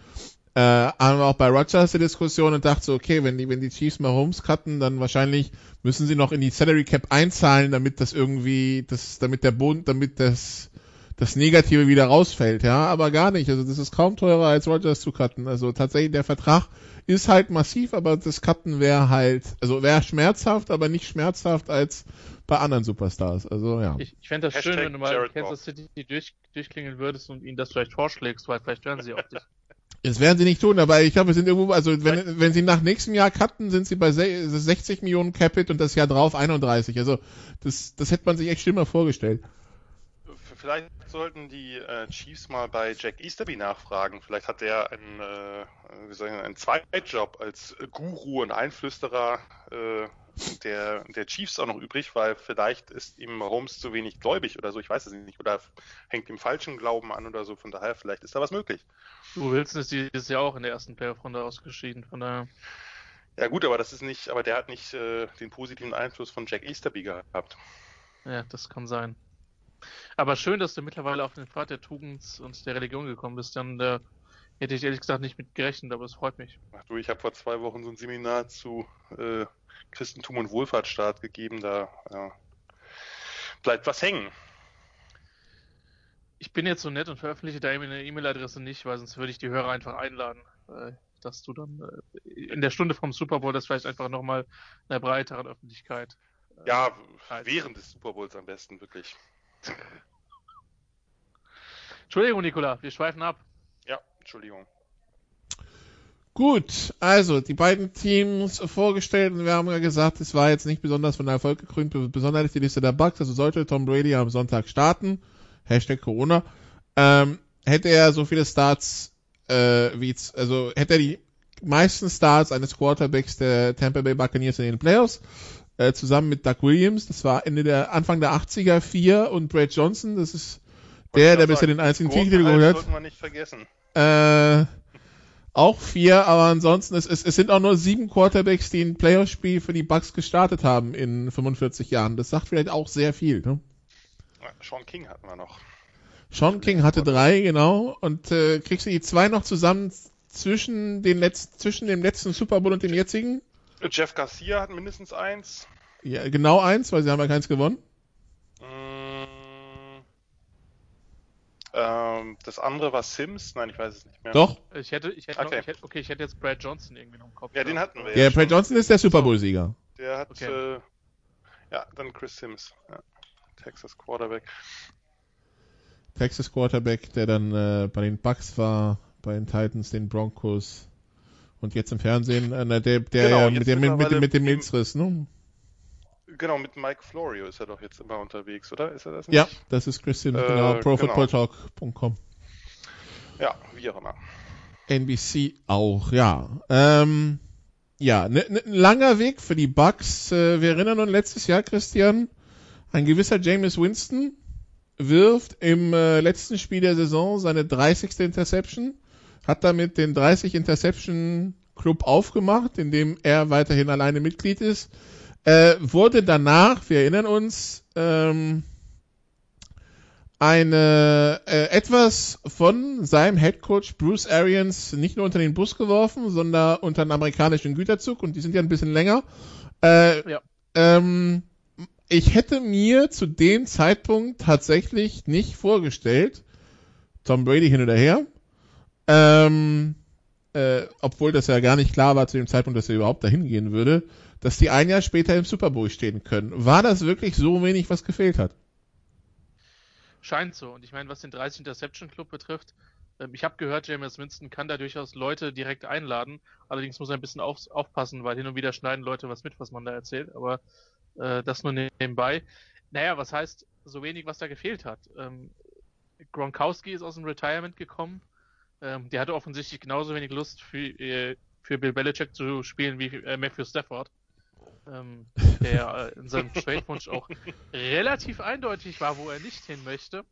Äh, haben wir auch bei Rogers die Diskussion und dachte so, okay, wenn die, wenn die Chiefs mal Holmes cutten, dann wahrscheinlich müssen sie noch in die Salary Cap einzahlen, damit das irgendwie, das, damit der Bund, damit das das Negative wieder rausfällt, ja, aber gar nicht. Also das ist kaum teurer als Rogers zu cutten. Also tatsächlich der Vertrag ist halt massiv, aber das Cutten wäre halt, also wäre schmerzhaft, aber nicht schmerzhaft als bei anderen Superstars. Also ja. Ich, ich fände das Hashtag schön, wenn du mal Jared Kansas City durch, durchklingeln würdest und ihnen das vielleicht vorschlägst, weil vielleicht hören sie auch dich. Das werden sie nicht tun, aber ich glaube, wir sind irgendwo, also wenn, wenn sie nach nächstem Jahr cutten, sind sie bei 60 Millionen Capit und das Jahr drauf 31. Also das, das hätte man sich echt schlimmer vorgestellt. Vielleicht sollten die äh, Chiefs mal bei Jack Easterby nachfragen. Vielleicht hat er einen, äh, wie soll ich einen Zweitjob als Guru und Einflüsterer äh, der, der Chiefs auch noch übrig, weil vielleicht ist ihm Holmes zu wenig gläubig oder so, ich weiß es nicht, oder hängt ihm falschen Glauben an oder so, von daher vielleicht ist da was möglich. Du Wilson ist dieses Jahr auch in der ersten Playoff-Runde ausgeschieden, von daher. Ja gut, aber das ist nicht, aber der hat nicht äh, den positiven Einfluss von Jack Easterby gehabt. Ja, das kann sein. Aber schön, dass du mittlerweile auf den Pfad der Tugend und der Religion gekommen bist. Dann äh, hätte ich ehrlich gesagt nicht mit gerechnet, aber es freut mich. Ach du, ich habe vor zwei Wochen so ein Seminar zu äh, Christentum und Wohlfahrtsstaat gegeben. Da ja, bleibt was hängen. Ich bin jetzt so nett und veröffentliche da meine E-Mail-Adresse nicht, weil sonst würde ich die Hörer einfach einladen. Äh, dass du dann äh, in der Stunde vom Super Bowl das vielleicht einfach nochmal einer breiteren Öffentlichkeit. Äh, ja, während des Super Bowls am besten, wirklich. Entschuldigung, Nikola, wir schweifen ab. Ja, Entschuldigung. Gut, also die beiden Teams vorgestellt und wir haben ja gesagt, es war jetzt nicht besonders von Erfolg gekrönt, besonders die Liste der Bugs, also sollte Tom Brady am Sonntag starten, Hashtag Corona, ähm, hätte er so viele Starts äh, wie, also hätte er die meisten Starts eines Quarterbacks der Tampa Bay Buccaneers in den Playoffs, äh, zusammen mit Doug Williams, das war Ende der, Anfang der 80er, vier und Brad Johnson, das ist der, der bisher den einzigen Titel geholt hat. sollten wir nicht vergessen. Äh, auch vier, aber ansonsten, es, es, es sind auch nur sieben Quarterbacks, die ein Playoff-Spiel für die Bucks gestartet haben in 45 Jahren. Das sagt vielleicht auch sehr viel. Ne? Sean King hatten wir noch. Sean King hatte drei, genau. Und äh, kriegst du die zwei noch zusammen zwischen, den letzten, zwischen dem letzten Super Bowl und dem jetzigen? Jeff Garcia hat mindestens eins. Ja, genau eins, weil sie haben ja keins gewonnen. Ähm, das andere war Sims. Nein, ich weiß es nicht mehr. Doch. Ich hätte, ich hätte, okay. Noch, ich hätte, okay, ich hätte jetzt Brad Johnson irgendwie noch im Kopf. Ja, den hatten wir. Ja, ja Brad Johnson ist der Super Bowl-Sieger. Der hat, okay. äh, ja, dann Chris Sims. Ja. Texas Quarterback. Texas Quarterback, der dann äh, bei den Bucks war, bei den Titans, den Broncos und jetzt im Fernsehen, äh, der, der, genau, ja, mit, dem, mit, mit, mit dem Milzriss, ne? Genau, mit Mike Florio ist er doch jetzt immer unterwegs, oder? Ist er das nicht? Ja, das ist Christian, äh, genau, profootballtalk.com. Ja, wie auch immer. NBC auch, ja. Ähm, ja, ne, ne, ein langer Weg für die Bucks. Äh, wir erinnern uns letztes Jahr, Christian, ein gewisser James Winston wirft im äh, letzten Spiel der Saison seine 30. Interception, hat damit den 30 Interception Club aufgemacht, in dem er weiterhin alleine Mitglied ist äh, wurde danach, wir erinnern uns, ähm, eine äh, etwas von seinem Headcoach Bruce Arians nicht nur unter den Bus geworfen, sondern unter einen amerikanischen Güterzug und die sind ja ein bisschen länger. Äh, ja. ähm, ich hätte mir zu dem Zeitpunkt tatsächlich nicht vorgestellt, Tom Brady hin oder her, ähm, äh, obwohl das ja gar nicht klar war zu dem Zeitpunkt, dass er überhaupt dahin gehen würde, dass die ein Jahr später im Super Bowl stehen können. War das wirklich so wenig, was gefehlt hat? Scheint so. Und ich meine, was den 30 Interception Club betrifft, ähm, ich habe gehört, James Winston kann da durchaus Leute direkt einladen. Allerdings muss er ein bisschen auf, aufpassen, weil hin und wieder schneiden Leute was mit, was man da erzählt. Aber äh, das nur nebenbei. Naja, was heißt so wenig, was da gefehlt hat? Ähm, Gronkowski ist aus dem Retirement gekommen. Ähm, der hatte offensichtlich genauso wenig Lust für, äh, für Bill Belichick zu spielen wie äh, Matthew Stafford ähm, der äh, in seinem Trade-Wunsch auch relativ eindeutig war, wo er nicht hin möchte.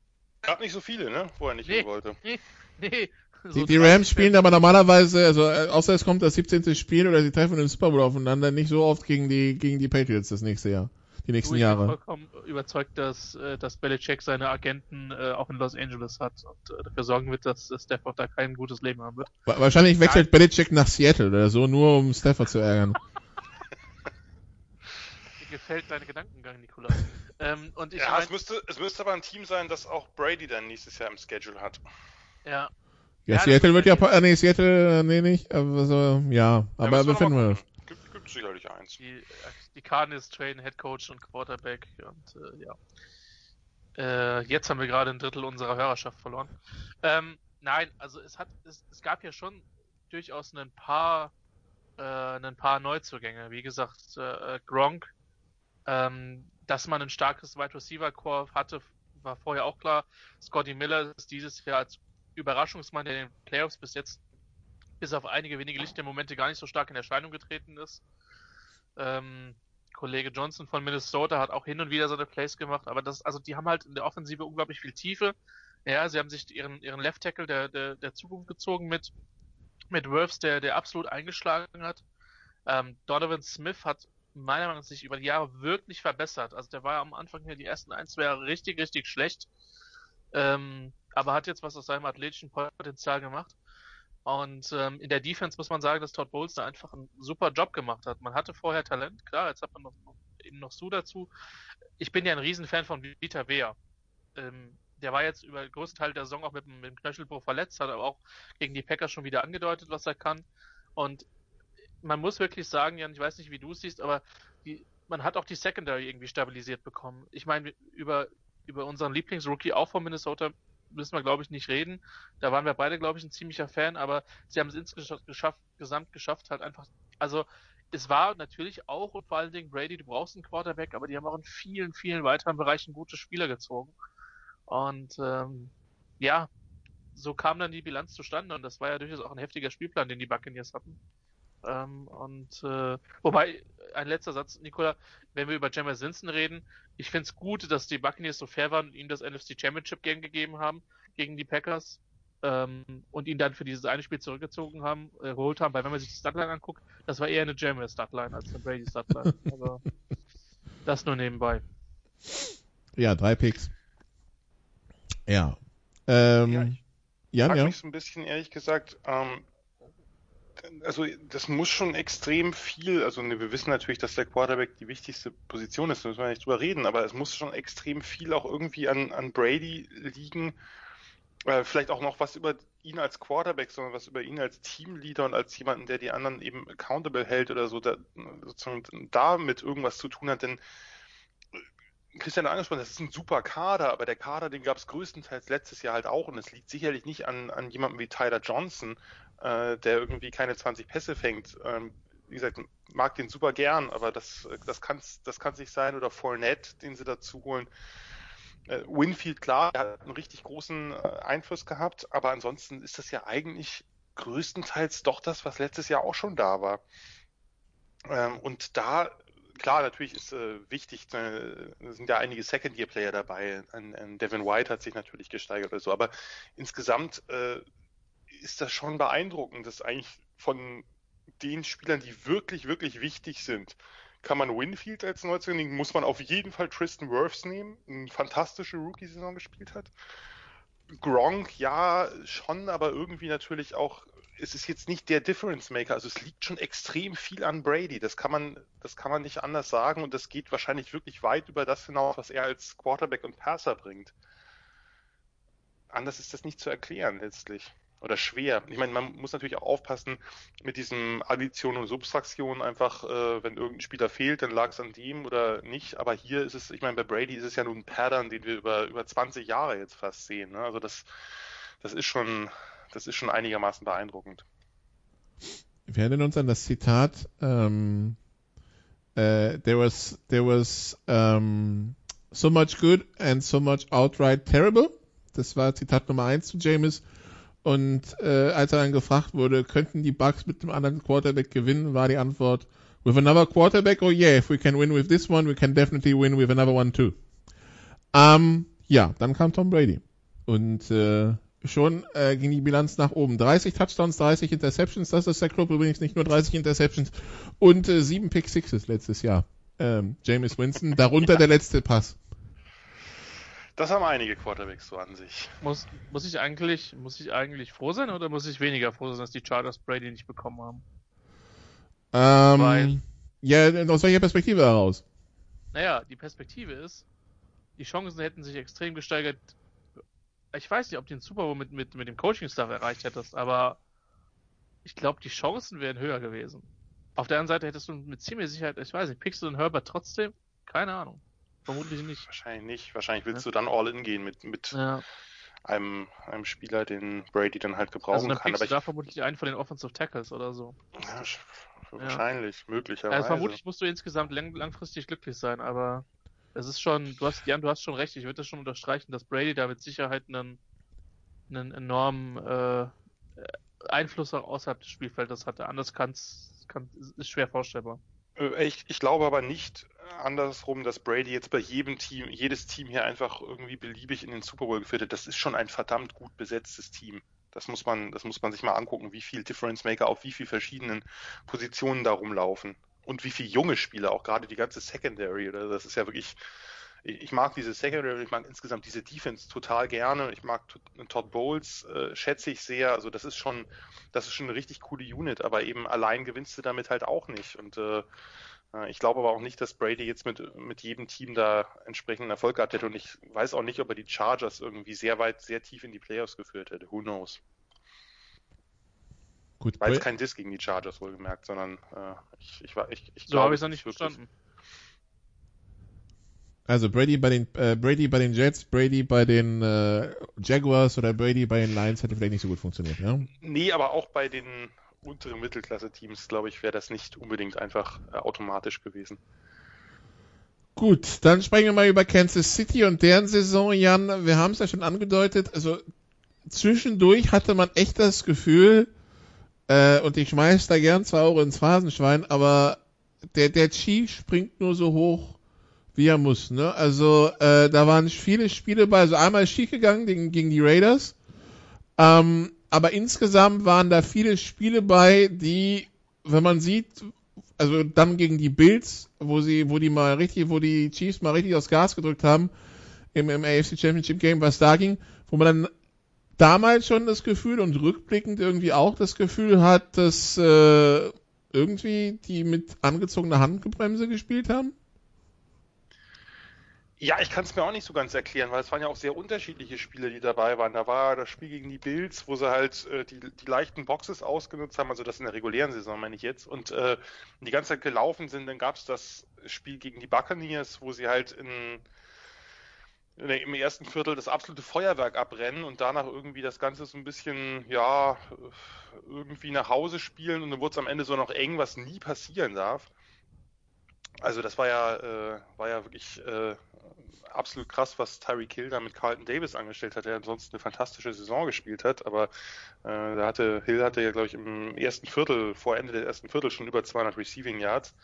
Gab nicht so viele, ne? Wo er nicht nee, hin wollte. Nee, nee. So die, die Rams spielen aber normalerweise, also äh, außer es kommt das 17. Spiel oder sie treffen im Super Bowl aufeinander, nicht so oft gegen die gegen die Patriots das nächste Jahr, die nächsten ich Jahre. Ich bin vollkommen überzeugt, dass äh, dass Belichick seine Agenten äh, auch in Los Angeles hat und äh, dafür sorgen wird, dass Stafford da kein gutes Leben haben wird. Wahrscheinlich wechselt ja. Belichick nach Seattle oder so, nur um Stafford zu ärgern. gefällt dein Gedankengang, Nikola. ähm, und ich ja, mein, es, müsste, es müsste aber ein Team sein, das auch Brady dann nächstes Jahr im Schedule hat. Ja. Ja, ja Seattle wird ja, äh, nee, Seattle, äh, nee, nicht, aber so, ja, aber ja, wir finden wir. Gibt, gibt sicherlich eins. Die, die Cardinals traden Head Coach und Quarterback und, äh, ja. Äh, jetzt haben wir gerade ein Drittel unserer Hörerschaft verloren. Ähm, nein, also es hat, es, es gab ja schon durchaus ein paar, äh, ein paar Neuzugänge. Wie gesagt, äh, Gronk ähm, dass man ein starkes Wide Receiver Core hatte, war vorher auch klar. Scotty Miller ist dieses Jahr als Überraschungsmann, der in den Playoffs bis jetzt bis auf einige wenige Lichtmomente gar nicht so stark in Erscheinung getreten ist. Ähm, Kollege Johnson von Minnesota hat auch hin und wieder seine Plays gemacht, aber das, also die haben halt in der Offensive unglaublich viel Tiefe. Ja, sie haben sich ihren, ihren Left Tackle der, der, der Zukunft gezogen mit, mit Wolves, der, der absolut eingeschlagen hat. Ähm, Donovan Smith hat meiner Meinung nach sich über die Jahre wirklich verbessert. Also der war am Anfang hier die ersten ein, zwei Jahre richtig, richtig schlecht. Ähm, aber hat jetzt was aus seinem athletischen Potenzial gemacht. Und ähm, in der Defense muss man sagen, dass Todd Bowles da einfach einen super Job gemacht hat. Man hatte vorher Talent, klar, jetzt hat man noch, eben noch Sue dazu. Ich bin ja ein Riesenfan von Vita Vea. Ähm, der war jetzt über den größten Teil der Saison auch mit, mit dem Knöchelbruch verletzt, hat aber auch gegen die Packers schon wieder angedeutet, was er kann. Und man muss wirklich sagen, Jan, ich weiß nicht, wie du es siehst, aber die, man hat auch die Secondary irgendwie stabilisiert bekommen. Ich meine, über, über unseren Lieblingsrookie auch von Minnesota müssen wir, glaube ich, nicht reden. Da waren wir beide, glaube ich, ein ziemlicher Fan, aber sie haben es insgesamt geschafft, gesamt geschafft, halt einfach, also es war natürlich auch und vor allen Dingen Brady, du brauchst einen Quarterback, aber die haben auch in vielen, vielen weiteren Bereichen gute Spieler gezogen. Und ähm, ja, so kam dann die Bilanz zustande und das war ja durchaus auch ein heftiger Spielplan, den die Buccaneers hatten. Ähm, und äh, wobei, ein letzter Satz, Nicola, wenn wir über Jameis Winston reden, ich finde es gut, dass die Buccaneers so fair waren und ihm das NFC Championship Game gegeben haben gegen die Packers ähm, und ihn dann für dieses eine Spiel zurückgezogen haben, äh, geholt haben, weil wenn man sich die Statline anguckt, das war eher eine Jameis Statline als eine Brady Statline. Aber das nur nebenbei. Ja, drei Picks. Ja. Ähm, ja, ich Jan, ja. mich so ein bisschen ehrlich gesagt, ähm, also das muss schon extrem viel, also ne, wir wissen natürlich, dass der Quarterback die wichtigste Position ist, da müssen wir nicht drüber reden, aber es muss schon extrem viel auch irgendwie an, an Brady liegen, äh, vielleicht auch noch was über ihn als Quarterback, sondern was über ihn als Teamleader und als jemanden, der die anderen eben accountable hält oder so, da, sozusagen damit irgendwas zu tun hat, denn Christian hat angesprochen, das ist ein super Kader, aber der Kader, den gab es größtenteils letztes Jahr halt auch und es liegt sicherlich nicht an, an jemandem wie Tyler Johnson, äh, der irgendwie keine 20 Pässe fängt. Ähm, wie gesagt, mag den super gern, aber das, das kann es das kann's nicht sein. Oder Fournette, den sie dazu holen. Äh, Winfield, klar, der hat einen richtig großen äh, Einfluss gehabt, aber ansonsten ist das ja eigentlich größtenteils doch das, was letztes Jahr auch schon da war. Ähm, und da, klar, natürlich ist äh, wichtig, äh, sind ja einige Second-Year-Player dabei. Ein, ein, Devin White hat sich natürlich gesteigert oder so, aber insgesamt äh, ist das schon beeindruckend, dass eigentlich von den Spielern, die wirklich, wirklich wichtig sind, kann man Winfield als Neuzugang nehmen, muss man auf jeden Fall Tristan Wirfs nehmen, eine fantastische Rookie-Saison gespielt hat. Gronk, ja, schon, aber irgendwie natürlich auch, es ist jetzt nicht der Difference Maker, also es liegt schon extrem viel an Brady, das kann man, das kann man nicht anders sagen und das geht wahrscheinlich wirklich weit über das hinaus, was er als Quarterback und Passer bringt. Anders ist das nicht zu erklären letztlich oder schwer. Ich meine, man muss natürlich auch aufpassen mit diesem Addition und Subtraktion einfach, äh, wenn irgendein Spieler fehlt, dann lag es an dem oder nicht. Aber hier ist es, ich meine, bei Brady ist es ja nun ein Pattern, den wir über, über 20 Jahre jetzt fast sehen. Ne? Also das, das ist schon, das ist schon einigermaßen beeindruckend. Wir erinnern uns an das Zitat, ähm, uh, there was, there was um, so much good and so much outright terrible. Das war Zitat Nummer eins zu James. Und äh, als er dann gefragt wurde, könnten die Bucks mit dem anderen Quarterback gewinnen, war die Antwort, with another quarterback, oh yeah, if we can win with this one, we can definitely win with another one too. Ähm, ja, dann kam Tom Brady. Und äh, schon äh, ging die Bilanz nach oben. 30 Touchdowns, 30 Interceptions, das ist der Club übrigens nicht nur 30 Interceptions und äh, 7 Pick Sixes letztes Jahr. Ähm, James Winston, darunter ja. der letzte Pass. Das haben einige Quarterbacks so an sich. Muss, muss ich eigentlich, muss ich eigentlich froh sein oder muss ich weniger froh sein, dass die Chargers Brady nicht bekommen haben? Ähm, Weil, ja, aus welcher Perspektive heraus? Naja, die Perspektive ist, die Chancen hätten sich extrem gesteigert. Ich weiß nicht, ob du den Super Bowl mit, mit, mit dem Coaching-Staff erreicht hättest, aber ich glaube, die Chancen wären höher gewesen. Auf der anderen Seite hättest du mit ziemlich Sicherheit, ich weiß nicht, pickst du den Herbert trotzdem? Keine Ahnung. Vermutlich nicht. Wahrscheinlich nicht. Wahrscheinlich willst ja. du dann all in gehen mit, mit ja. einem, einem Spieler, den Brady dann halt gebrauchen also dann kann. Aber ich da vermutlich einen von den Offensive Tackles oder so. Ja, wahrscheinlich, möglicherweise. Also vermutlich musst du insgesamt lang, langfristig glücklich sein, aber es ist schon, du hast, Jan, du hast schon recht, ich würde das schon unterstreichen, dass Brady da mit Sicherheit einen, einen enormen äh, Einfluss auch außerhalb des Spielfeldes hatte. Anders kann's, kann, ist schwer vorstellbar. Äh, ich, ich glaube aber nicht andersrum, dass Brady jetzt bei jedem Team, jedes Team hier einfach irgendwie beliebig in den Super Bowl geführt hat. Das ist schon ein verdammt gut besetztes Team. Das muss man, das muss man sich mal angucken, wie viel Difference Maker auf wie viel verschiedenen Positionen da rumlaufen. Und wie viele junge Spieler, auch gerade die ganze Secondary, oder das ist ja wirklich, ich mag diese Secondary, ich mag insgesamt diese Defense total gerne. Ich mag Todd Bowles, äh, schätze ich sehr. Also das ist schon, das ist schon eine richtig coole Unit, aber eben allein gewinnst du damit halt auch nicht. Und äh, äh ich glaube aber auch nicht, dass Brady jetzt mit, mit jedem Team da entsprechenden Erfolg gehabt hätte. Und ich weiß auch nicht, ob er die Chargers irgendwie sehr weit, sehr tief in die Playoffs geführt hätte. Who knows? Gut, War jetzt kein Diss gegen die Chargers wohlgemerkt, sondern äh, ich, ich, war, ich, ich So habe ich es noch nicht verstanden. Also Brady bei den äh, Brady bei den Jets, Brady bei den äh, Jaguars oder Brady bei den Lions hätte vielleicht nicht so gut funktioniert, ja? Nee, aber auch bei den unteren Mittelklasse-Teams, glaube ich, wäre das nicht unbedingt einfach äh, automatisch gewesen. Gut, dann sprechen wir mal über Kansas City und deren Saison, Jan. Wir haben es ja schon angedeutet, also zwischendurch hatte man echt das Gefühl, äh, und ich schmeiß da gern zwar auch ins Phasenschwein, aber der, der Chief springt nur so hoch, wie er muss. Ne? Also äh, da waren viele Spiele bei, also einmal schief gegangen gegen, gegen die Raiders, ähm, aber insgesamt waren da viele Spiele bei, die, wenn man sieht, also dann gegen die Bills, wo sie, wo die mal richtig, wo die Chiefs mal richtig aufs Gas gedrückt haben im, im AFC Championship Game, was da ging, wo man dann damals schon das Gefühl und rückblickend irgendwie auch das Gefühl hat, dass äh, irgendwie die mit angezogener Handgebremse gespielt haben? Ja, ich kann es mir auch nicht so ganz erklären, weil es waren ja auch sehr unterschiedliche Spiele, die dabei waren. Da war das Spiel gegen die Bills, wo sie halt äh, die, die leichten Boxes ausgenutzt haben, also das in der regulären Saison meine ich jetzt, und äh, die ganze Zeit gelaufen sind. Dann gab es das Spiel gegen die Buccaneers, wo sie halt in, im ersten Viertel das absolute Feuerwerk abrennen und danach irgendwie das Ganze so ein bisschen, ja, irgendwie nach Hause spielen und dann wurde es am Ende so noch eng, was nie passieren darf. Also das war ja, äh, war ja wirklich äh, absolut krass, was Tyreek Hill da mit Carlton Davis angestellt hat, der ansonsten eine fantastische Saison gespielt hat, aber äh, da hatte Hill hatte ja, glaube ich, im ersten Viertel, vor Ende des ersten Viertel schon über 200 Receiving Yards.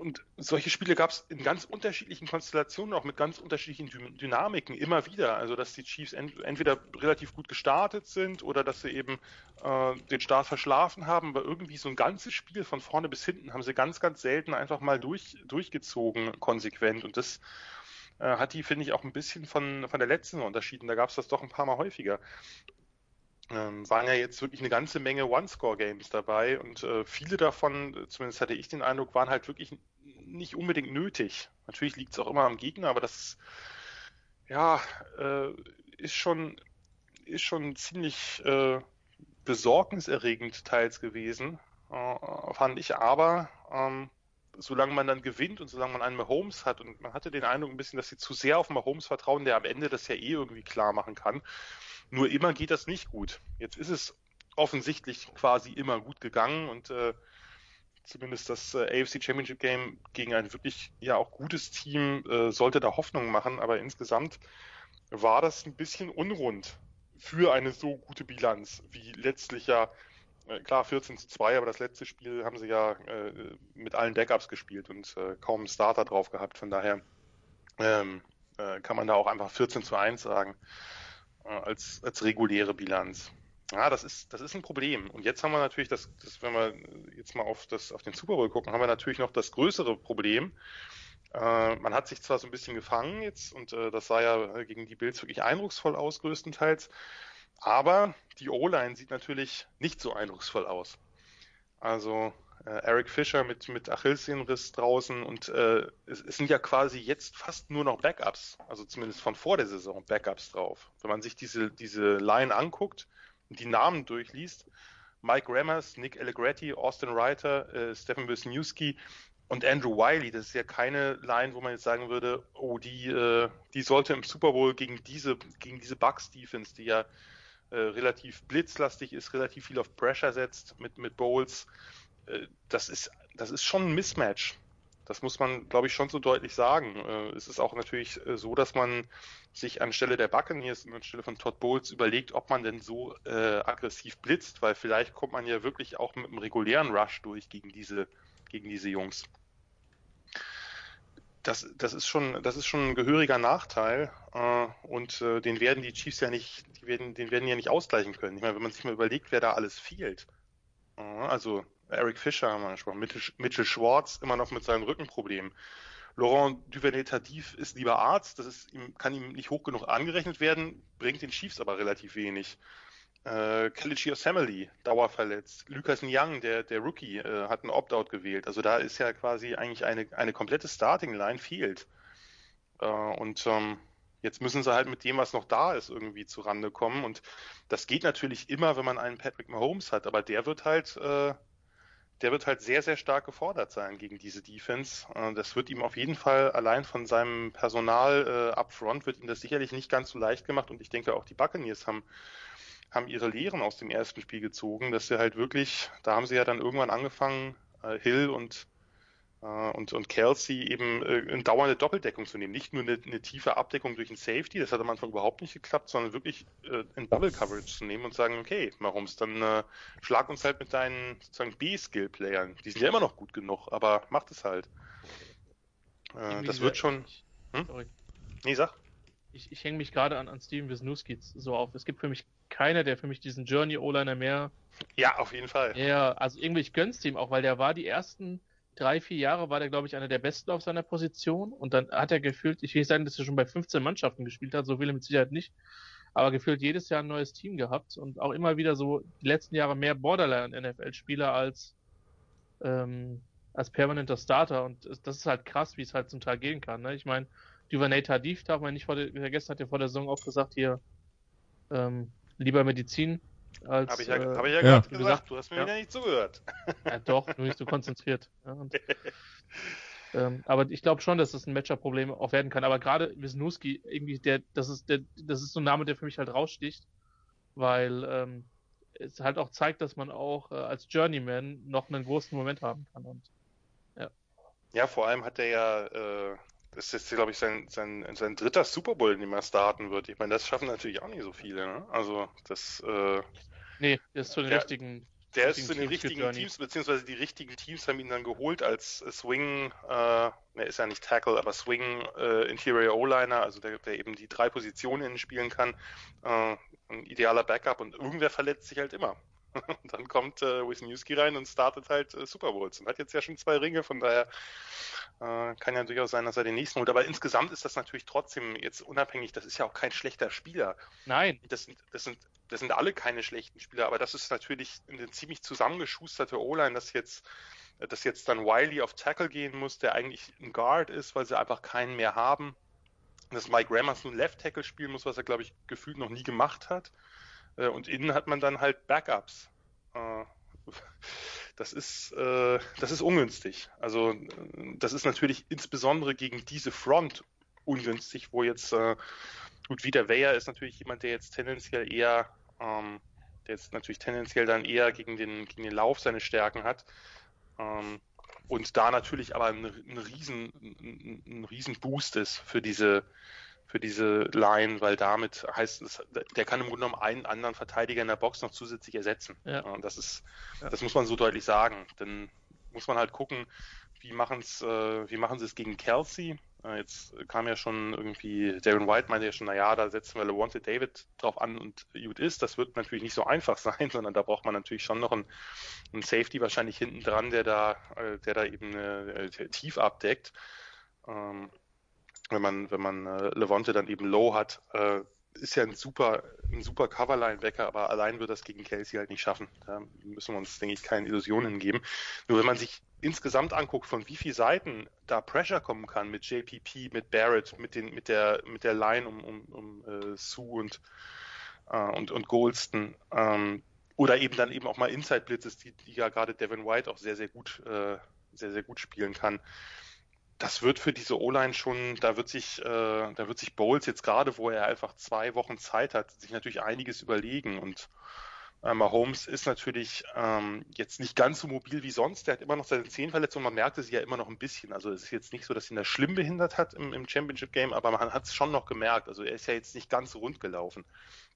Und solche Spiele gab es in ganz unterschiedlichen Konstellationen, auch mit ganz unterschiedlichen Dynamiken immer wieder. Also dass die Chiefs ent entweder relativ gut gestartet sind oder dass sie eben äh, den Start verschlafen haben, aber irgendwie so ein ganzes Spiel von vorne bis hinten haben sie ganz, ganz selten einfach mal durch, durchgezogen, konsequent. Und das äh, hat die, finde ich, auch ein bisschen von, von der letzten unterschieden. Da gab es das doch ein paar Mal häufiger. Ähm, waren ja jetzt wirklich eine ganze Menge One-Score-Games dabei und äh, viele davon, zumindest hatte ich den Eindruck, waren halt wirklich nicht unbedingt nötig. Natürlich liegt es auch immer am Gegner, aber das ja äh, ist schon ist schon ziemlich äh, besorgniserregend teils gewesen, äh, fand ich. Aber ähm, solange man dann gewinnt und solange man einen Mahomes hat und man hatte den Eindruck ein bisschen, dass sie zu sehr auf Mahomes vertrauen, der am Ende das ja eh irgendwie klar machen kann. Nur immer geht das nicht gut. Jetzt ist es offensichtlich quasi immer gut gegangen und äh, zumindest das äh, AFC Championship Game gegen ein wirklich ja auch gutes Team äh, sollte da Hoffnung machen, aber insgesamt war das ein bisschen unrund für eine so gute Bilanz, wie letztlich ja äh, klar 14 zu 2, aber das letzte Spiel haben sie ja äh, mit allen Backups gespielt und äh, kaum einen Starter drauf gehabt. Von daher ähm, äh, kann man da auch einfach 14 zu 1 sagen als, als reguläre Bilanz. Ja, das ist, das ist ein Problem. Und jetzt haben wir natürlich das, das, wenn wir jetzt mal auf das, auf den Super Bowl gucken, haben wir natürlich noch das größere Problem. Äh, man hat sich zwar so ein bisschen gefangen jetzt und das sah ja gegen die Bills wirklich eindrucksvoll aus, größtenteils. Aber die O-Line sieht natürlich nicht so eindrucksvoll aus. Also äh, Eric Fischer mit, mit Achillessehnenriss draußen und äh, es, es, sind ja quasi jetzt fast nur noch Backups, also zumindest von vor der Saison Backups drauf. Wenn man sich diese, diese Line anguckt und die Namen durchliest, Mike Rammers, Nick Allegretti, Austin Reiter, äh, Stephen Wisniewski und Andrew Wiley, das ist ja keine Line, wo man jetzt sagen würde, oh, die, äh, die sollte im Super Bowl gegen diese, gegen diese Bucks Defense, die ja äh, relativ blitzlastig ist, relativ viel auf Pressure setzt mit, mit Bowls. Äh, das, ist, das ist schon ein Mismatch. Das muss man, glaube ich, schon so deutlich sagen. Äh, es ist auch natürlich äh, so, dass man sich anstelle der Buccaneers und anstelle von Todd Bowles überlegt, ob man denn so äh, aggressiv blitzt, weil vielleicht kommt man ja wirklich auch mit einem regulären Rush durch gegen diese, gegen diese Jungs. das, das ist schon, das ist schon ein gehöriger Nachteil äh, und äh, den werden die Chiefs ja nicht, die werden, den werden ja nicht ausgleichen können. Ich meine, wenn man sich mal überlegt, wer da alles fehlt. Also Eric Fischer haben wir gesprochen, Mitchell, Mitchell Schwartz immer noch mit seinen Rückenproblemen. Laurent Duvernay-Tardif ist lieber Arzt, das ist, kann ihm nicht hoch genug angerechnet werden, bringt den Chiefs aber relativ wenig. Äh, Kelechi Osamele, dauerverletzt. Lucas Young, der, der Rookie, äh, hat einen Opt-out gewählt. Also da ist ja quasi eigentlich eine, eine komplette Starting-Line fehlt. Äh, und ähm, jetzt müssen sie halt mit dem, was noch da ist, irgendwie zurande kommen. Und das geht natürlich immer, wenn man einen Patrick Mahomes hat, aber der wird halt, äh, der wird halt sehr, sehr stark gefordert sein gegen diese Defense. Äh, das wird ihm auf jeden Fall allein von seinem Personal äh, upfront wird ihm das sicherlich nicht ganz so leicht gemacht. Und ich denke auch die Buccaneers haben haben ihre Lehren aus dem ersten Spiel gezogen, dass sie halt wirklich, da haben sie ja dann irgendwann angefangen, äh, Hill und und, und Kelsey eben äh, eine dauernde Doppeldeckung zu nehmen. Nicht nur eine, eine tiefe Abdeckung durch ein Safety, das hat am Anfang überhaupt nicht geklappt, sondern wirklich äh, ein Double Coverage zu nehmen und sagen, okay, Mahomes, dann äh, schlag uns halt mit deinen sozusagen B-Skill-Playern. Die sind ja immer noch gut genug, aber macht es halt. Äh, das wird schon. Hm? Sorry. Nee, sag. Ich, ich hänge mich gerade an, an Steven Wisniewski so auf. Es gibt für mich keiner, der für mich diesen Journey O-Liner mehr. Ja, auf jeden Fall. Ja, also irgendwie ich gönn's ihm auch, weil der war die ersten drei, vier Jahre war der, glaube ich, einer der besten auf seiner Position und dann hat er gefühlt, ich will nicht sagen, dass er schon bei 15 Mannschaften gespielt hat, so will er mit Sicherheit nicht, aber gefühlt jedes Jahr ein neues Team gehabt und auch immer wieder so die letzten Jahre mehr Borderline-NFL-Spieler als, ähm, als permanenter Starter und das ist halt krass, wie es halt zum Teil gehen kann. Ne? Ich meine, Duvernay Tardif darf man nicht vor der, vergessen, hat ja vor der Saison auch gesagt, hier, ähm, lieber Medizin als. Habe ich ja, äh, hab ich ja, ja. gerade gesagt, du hast mir ja. ja nicht zugehört. Ja, doch, nur nicht so konzentriert. Ja, und, ähm, aber ich glaube schon, dass das ein Matchup-Problem auch werden kann. Aber gerade Wisniewski, irgendwie, der, das ist, der, das ist so ein Name, der für mich halt raussticht, weil ähm, es halt auch zeigt, dass man auch äh, als Journeyman noch einen großen Moment haben kann. Und, ja. ja, vor allem hat er ja äh, das ist jetzt, glaube ich, sein, sein, sein dritter Super Bowl, den er starten wird. Ich meine, das schaffen natürlich auch nicht so viele. Ne? Also, das. Äh, nee, der ist zu den der, richtigen. Der ist zu den richtigen Teams, beziehungsweise die richtigen Teams haben ihn dann geholt als Swing, äh, er ist ja nicht Tackle, aber Swing äh, Interior O-Liner, also der, der eben die drei Positionen spielen kann. Äh, ein idealer Backup und irgendwer verletzt sich halt immer. Und dann kommt äh, Wisniewski rein und startet halt äh, Super Bowls und hat jetzt ja schon zwei Ringe, von daher äh, kann ja durchaus sein, dass er den nächsten holt. Aber insgesamt ist das natürlich trotzdem jetzt unabhängig, das ist ja auch kein schlechter Spieler. Nein. Das sind, das sind, das sind alle keine schlechten Spieler, aber das ist natürlich eine ziemlich zusammengeschusterte O-Line, dass jetzt, dass jetzt dann Wiley auf Tackle gehen muss, der eigentlich ein Guard ist, weil sie einfach keinen mehr haben. Dass Mike Rammers nun Left Tackle spielen muss, was er, glaube ich, gefühlt noch nie gemacht hat. Äh, und innen hat man dann halt Backups. Äh, das ist, äh, das ist ungünstig. Also das ist natürlich insbesondere gegen diese Front ungünstig, wo jetzt äh, gut wieder Weyer ist natürlich jemand, der jetzt tendenziell eher, ähm, der jetzt natürlich tendenziell dann eher gegen den gegen den Lauf seine Stärken hat. Ähm, und da natürlich aber ein, ein riesen ein, ein riesen Boost ist für diese für diese Line, weil damit heißt es, der kann im Grunde genommen einen anderen Verteidiger in der Box noch zusätzlich ersetzen. Ja. Und das ist, ja. das muss man so deutlich sagen. Dann muss man halt gucken, wie machen es, äh, wie machen sie es gegen Kelsey? Äh, jetzt kam ja schon irgendwie, Darren White meinte ja schon, naja, da setzen wir LeWante David drauf an und gut ist. Das wird natürlich nicht so einfach sein, sondern da braucht man natürlich schon noch einen, einen Safety wahrscheinlich hinten dran, der da, äh, der da eben äh, tief abdeckt. Ähm, wenn man, wenn man äh, Levante dann eben low hat, äh, ist ja ein super, ein super Coverline-Wecker, aber allein wird das gegen Kelsey halt nicht schaffen. Da müssen wir uns, denke ich, keine Illusionen geben. Nur wenn man sich insgesamt anguckt, von wie vielen Seiten da Pressure kommen kann mit JPP, mit Barrett, mit den, mit der, mit der Line um, um, um äh, Sue und, äh, und, und Goldston, ähm, oder eben dann eben auch mal Inside Blitzes, die, die ja gerade Devin White auch sehr, sehr gut, äh, sehr, sehr gut spielen kann das wird für diese O-Line schon, da wird sich, äh, da wird sich Bowles jetzt gerade, wo er einfach zwei Wochen Zeit hat, sich natürlich einiges überlegen und äh, Mahomes ist natürlich ähm, jetzt nicht ganz so mobil wie sonst. Der hat immer noch seine Zehenverletzung. Man merkte sie ja immer noch ein bisschen. Also es ist jetzt nicht so, dass ihn das schlimm behindert hat im, im Championship-Game, aber man hat es schon noch gemerkt. Also er ist ja jetzt nicht ganz rund gelaufen.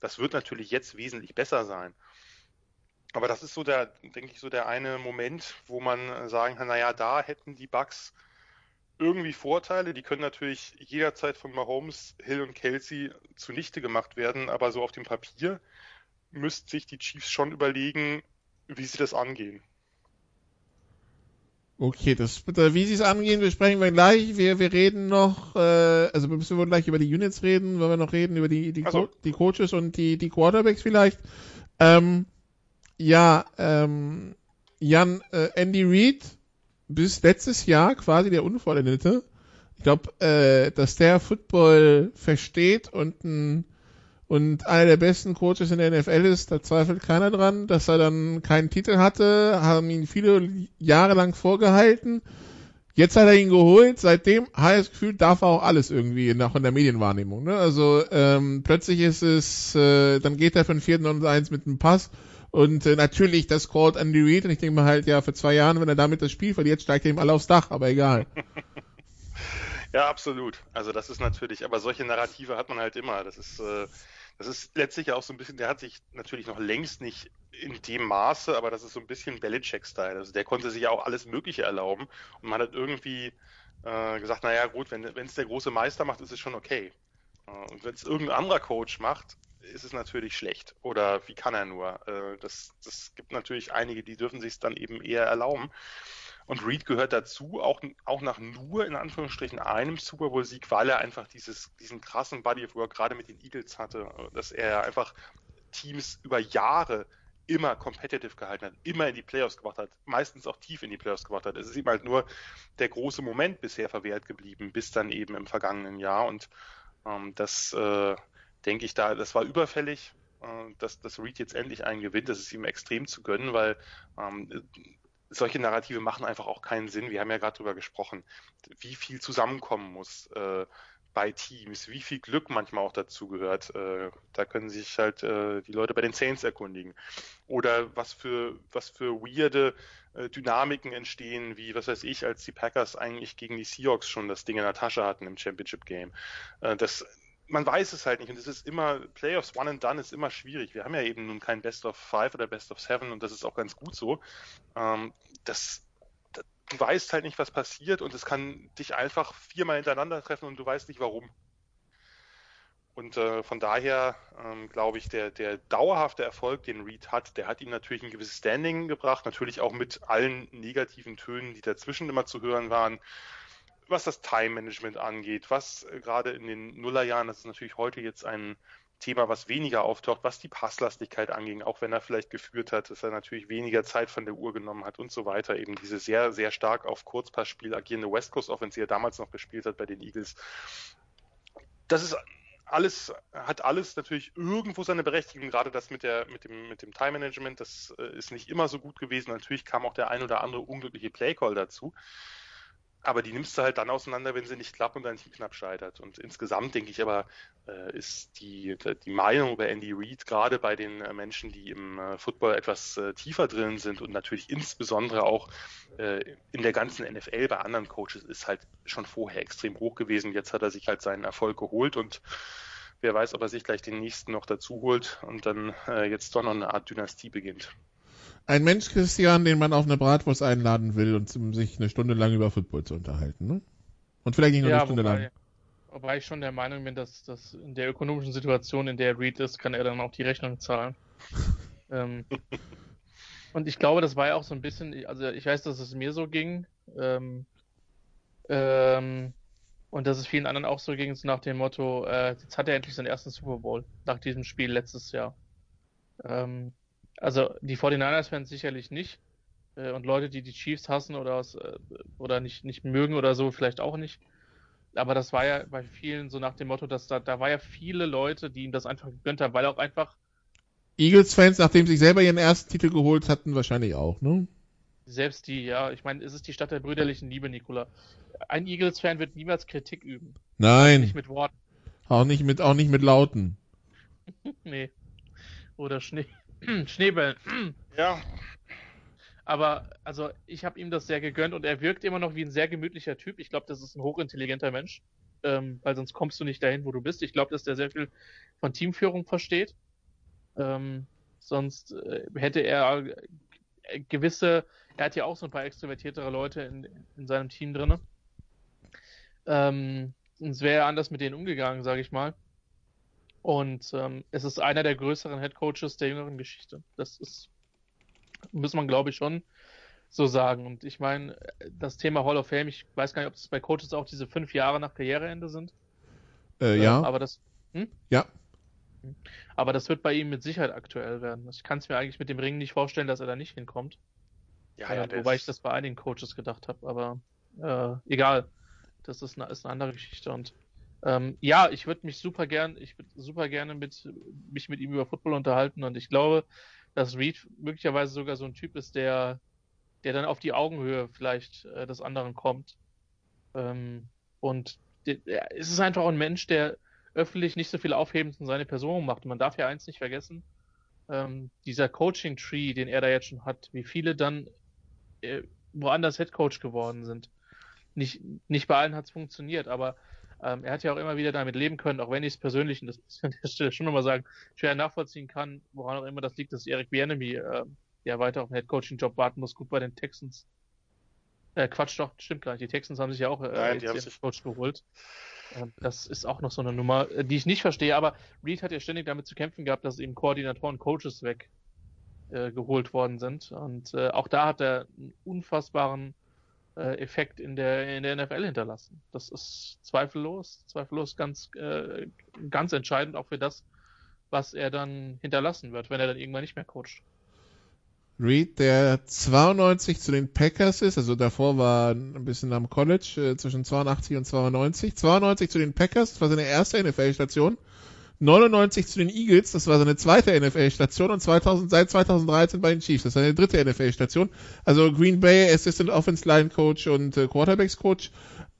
Das wird natürlich jetzt wesentlich besser sein. Aber das ist so der, denke ich, so der eine Moment, wo man sagen kann, naja, da hätten die Bugs irgendwie Vorteile, die können natürlich jederzeit von Mahomes, Hill und Kelsey zunichte gemacht werden, aber so auf dem Papier müssten sich die Chiefs schon überlegen, wie sie das angehen. Okay, das wie sie es angehen, besprechen wir gleich. Wir, wir reden noch, äh, also wir müssen gleich über die Units reden, wenn wir noch reden über die, die, so. die Coaches und die, die Quarterbacks vielleicht. Ähm, ja, ähm, Jan, äh, Andy Reid bis letztes Jahr quasi der Unvollendete. Ich glaube, äh, dass der Football versteht und ein und einer der besten Coaches in der NFL ist, da zweifelt keiner dran, dass er dann keinen Titel hatte, haben ihn viele Jahre lang vorgehalten. Jetzt hat er ihn geholt, seitdem hat er das Gefühl, darf er auch alles irgendwie, nach in der Medienwahrnehmung. Ne? Also ähm, plötzlich ist es, äh, dann geht er für den vierten und eins mit einem Pass und äh, natürlich, das called Andy Reid und ich denke mal halt, ja, für zwei Jahren, wenn er damit das Spiel verliert, steigt er ihm alle aufs Dach, aber egal. ja, absolut. Also das ist natürlich, aber solche Narrative hat man halt immer. Das ist äh, das ist letztlich auch so ein bisschen, der hat sich natürlich noch längst nicht in dem Maße, aber das ist so ein bisschen Belichick-Style. Also der konnte sich ja auch alles Mögliche erlauben und man hat irgendwie äh, gesagt, naja gut, wenn es der große Meister macht, ist es schon okay. Äh, und wenn es irgendein anderer Coach macht, ist es natürlich schlecht. Oder wie kann er nur? Äh, das, das gibt natürlich einige, die dürfen sich es dann eben eher erlauben. Und Reed gehört dazu, auch, auch nach nur in Anführungsstrichen einem Super Bowl-Sieg, weil er einfach dieses, diesen krassen Body of Work gerade mit den Eagles hatte, dass er einfach Teams über Jahre immer competitive gehalten hat, immer in die Playoffs gebracht hat, meistens auch tief in die Playoffs gebracht hat. Es ist ihm halt nur der große Moment bisher verwehrt geblieben, bis dann eben im vergangenen Jahr. Und ähm, das äh, denke ich da, das war überfällig, äh, dass, dass Reed jetzt endlich einen gewinnt. Das ist ihm extrem zu gönnen, weil ähm, solche Narrative machen einfach auch keinen Sinn. Wir haben ja gerade darüber gesprochen, wie viel zusammenkommen muss äh, bei Teams, wie viel Glück manchmal auch dazu gehört. Äh, da können sich halt äh, die Leute bei den Saints erkundigen. Oder was für, was für weirde äh, Dynamiken entstehen, wie, was weiß ich, als die Packers eigentlich gegen die Seahawks schon das Ding in der Tasche hatten im Championship Game. Äh, das man weiß es halt nicht und es ist immer, Playoffs One and Done ist immer schwierig. Wir haben ja eben nun kein Best of Five oder Best of Seven und das ist auch ganz gut so. Ähm, das, das, du weißt halt nicht, was passiert und es kann dich einfach viermal hintereinander treffen und du weißt nicht warum. Und äh, von daher ähm, glaube ich, der, der dauerhafte Erfolg, den Reed hat, der hat ihm natürlich ein gewisses Standing gebracht, natürlich auch mit allen negativen Tönen, die dazwischen immer zu hören waren was das Time-Management angeht, was äh, gerade in den Nullerjahren, das ist natürlich heute jetzt ein Thema, was weniger auftaucht, was die Passlastigkeit anging, auch wenn er vielleicht geführt hat, dass er natürlich weniger Zeit von der Uhr genommen hat und so weiter. Eben diese sehr, sehr stark auf Kurzpassspiel agierende West Coast Offense, die er damals noch gespielt hat bei den Eagles. Das ist alles, hat alles natürlich irgendwo seine Berechtigung, gerade das mit der, mit dem, mit dem Time Management, das äh, ist nicht immer so gut gewesen. Natürlich kam auch der ein oder andere unglückliche Playcall dazu. Aber die nimmst du halt dann auseinander, wenn sie nicht klappen und dein Team knapp scheitert. Und insgesamt denke ich aber, äh, ist die, die Meinung über Andy Reid, gerade bei den äh, Menschen, die im äh, Football etwas äh, tiefer drin sind und natürlich insbesondere auch äh, in der ganzen NFL bei anderen Coaches, ist halt schon vorher extrem hoch gewesen. Jetzt hat er sich halt seinen Erfolg geholt und wer weiß, ob er sich gleich den nächsten noch dazu holt und dann äh, jetzt doch noch eine Art Dynastie beginnt. Ein Mensch, Christian, den man auf eine Bratwurst einladen will und um sich eine Stunde lang über Football zu unterhalten, ne? Und vielleicht nicht nur ja, eine Stunde wobei, lang. Wobei ich schon der Meinung bin, dass, dass in der ökonomischen Situation, in der Reed ist, kann er dann auch die Rechnung zahlen. ähm, und ich glaube, das war ja auch so ein bisschen, also ich weiß, dass es mir so ging, ähm, ähm, und dass es vielen anderen auch so ging, so nach dem Motto, äh, jetzt hat er endlich seinen ersten Super Bowl nach diesem Spiel letztes Jahr. Ähm, also die 49ers-Fans sicherlich nicht. Äh, und Leute, die die Chiefs hassen oder, aus, äh, oder nicht, nicht mögen oder so, vielleicht auch nicht. Aber das war ja bei vielen so nach dem Motto, dass da, da war ja viele Leute, die ihm das einfach gegönnt haben, weil auch einfach. Eagles-Fans, nachdem sie selber ihren ersten Titel geholt hatten, wahrscheinlich auch, ne? Selbst die, ja. Ich meine, es ist die Stadt der brüderlichen Liebe, Nikola. Ein Eagles-Fan wird niemals Kritik üben. Nein. Nicht mit Worten. Auch nicht mit, auch nicht mit Lauten. nee. Oder Schnee. Schneebällen. ja. Aber also ich habe ihm das sehr gegönnt und er wirkt immer noch wie ein sehr gemütlicher Typ. Ich glaube, das ist ein hochintelligenter Mensch, ähm, weil sonst kommst du nicht dahin, wo du bist. Ich glaube, dass der sehr viel von Teamführung versteht. Ähm, sonst äh, hätte er äh, gewisse, er hat ja auch so ein paar extrovertiertere Leute in, in seinem Team drin. Ähm, sonst wäre er anders mit denen umgegangen, sage ich mal. Und ähm, es ist einer der größeren Head Coaches der jüngeren Geschichte. Das ist, muss man glaube ich schon so sagen. Und ich meine, das Thema Hall of Fame, ich weiß gar nicht, ob das bei Coaches auch diese fünf Jahre nach Karriereende sind. Äh, ja. Ähm, aber das. Hm? Ja. Aber das wird bei ihm mit Sicherheit aktuell werden. Ich kann es mir eigentlich mit dem Ring nicht vorstellen, dass er da nicht hinkommt. Ja, ja, äh, wobei ich das bei einigen Coaches gedacht habe, aber äh, egal. Das ist eine, ist eine andere Geschichte. Und ähm, ja, ich würde mich super gern, ich würde super gerne mit, mich mit ihm über Football unterhalten und ich glaube, dass Reed möglicherweise sogar so ein Typ ist, der, der dann auf die Augenhöhe vielleicht äh, des anderen kommt. Ähm, und der, es ist einfach ein Mensch, der öffentlich nicht so viel Aufhebens in seine Person macht. Und man darf ja eins nicht vergessen, ähm, dieser Coaching-Tree, den er da jetzt schon hat, wie viele dann äh, woanders Headcoach geworden sind. Nicht, nicht bei allen hat es funktioniert, aber ähm, er hat ja auch immer wieder damit leben können, auch wenn ich es persönlich, und das muss ich an der Stelle schon nochmal sagen, schwer nachvollziehen kann, woran auch immer das liegt, dass Eric Bienemy, äh, der weiter auf den Headcoaching-Job warten muss, gut bei den Texans. Äh, Quatsch doch, stimmt gar nicht. Die Texans haben sich ja auch äh, Nein, die haben sich Coach geholt. Ähm, das ist auch noch so eine Nummer, äh, die ich nicht verstehe, aber Reed hat ja ständig damit zu kämpfen gehabt, dass eben Koordinatoren, Coaches weg äh, geholt worden sind. Und äh, auch da hat er einen unfassbaren äh, Effekt in der, in der NFL hinterlassen. Das ist zweifellos, zweifellos ganz, äh, ganz entscheidend auch für das, was er dann hinterlassen wird, wenn er dann irgendwann nicht mehr coacht. Reed, der 92 zu den Packers ist, also davor war ein bisschen am College, äh, zwischen 82 und 92. 92 zu den Packers, das war seine erste NFL-Station. 99 zu den Eagles, das war seine zweite NFL-Station und 2000, seit 2013 bei den Chiefs, das ist seine dritte NFL-Station. Also Green Bay Assistant Offense Line Coach und äh, Quarterbacks Coach.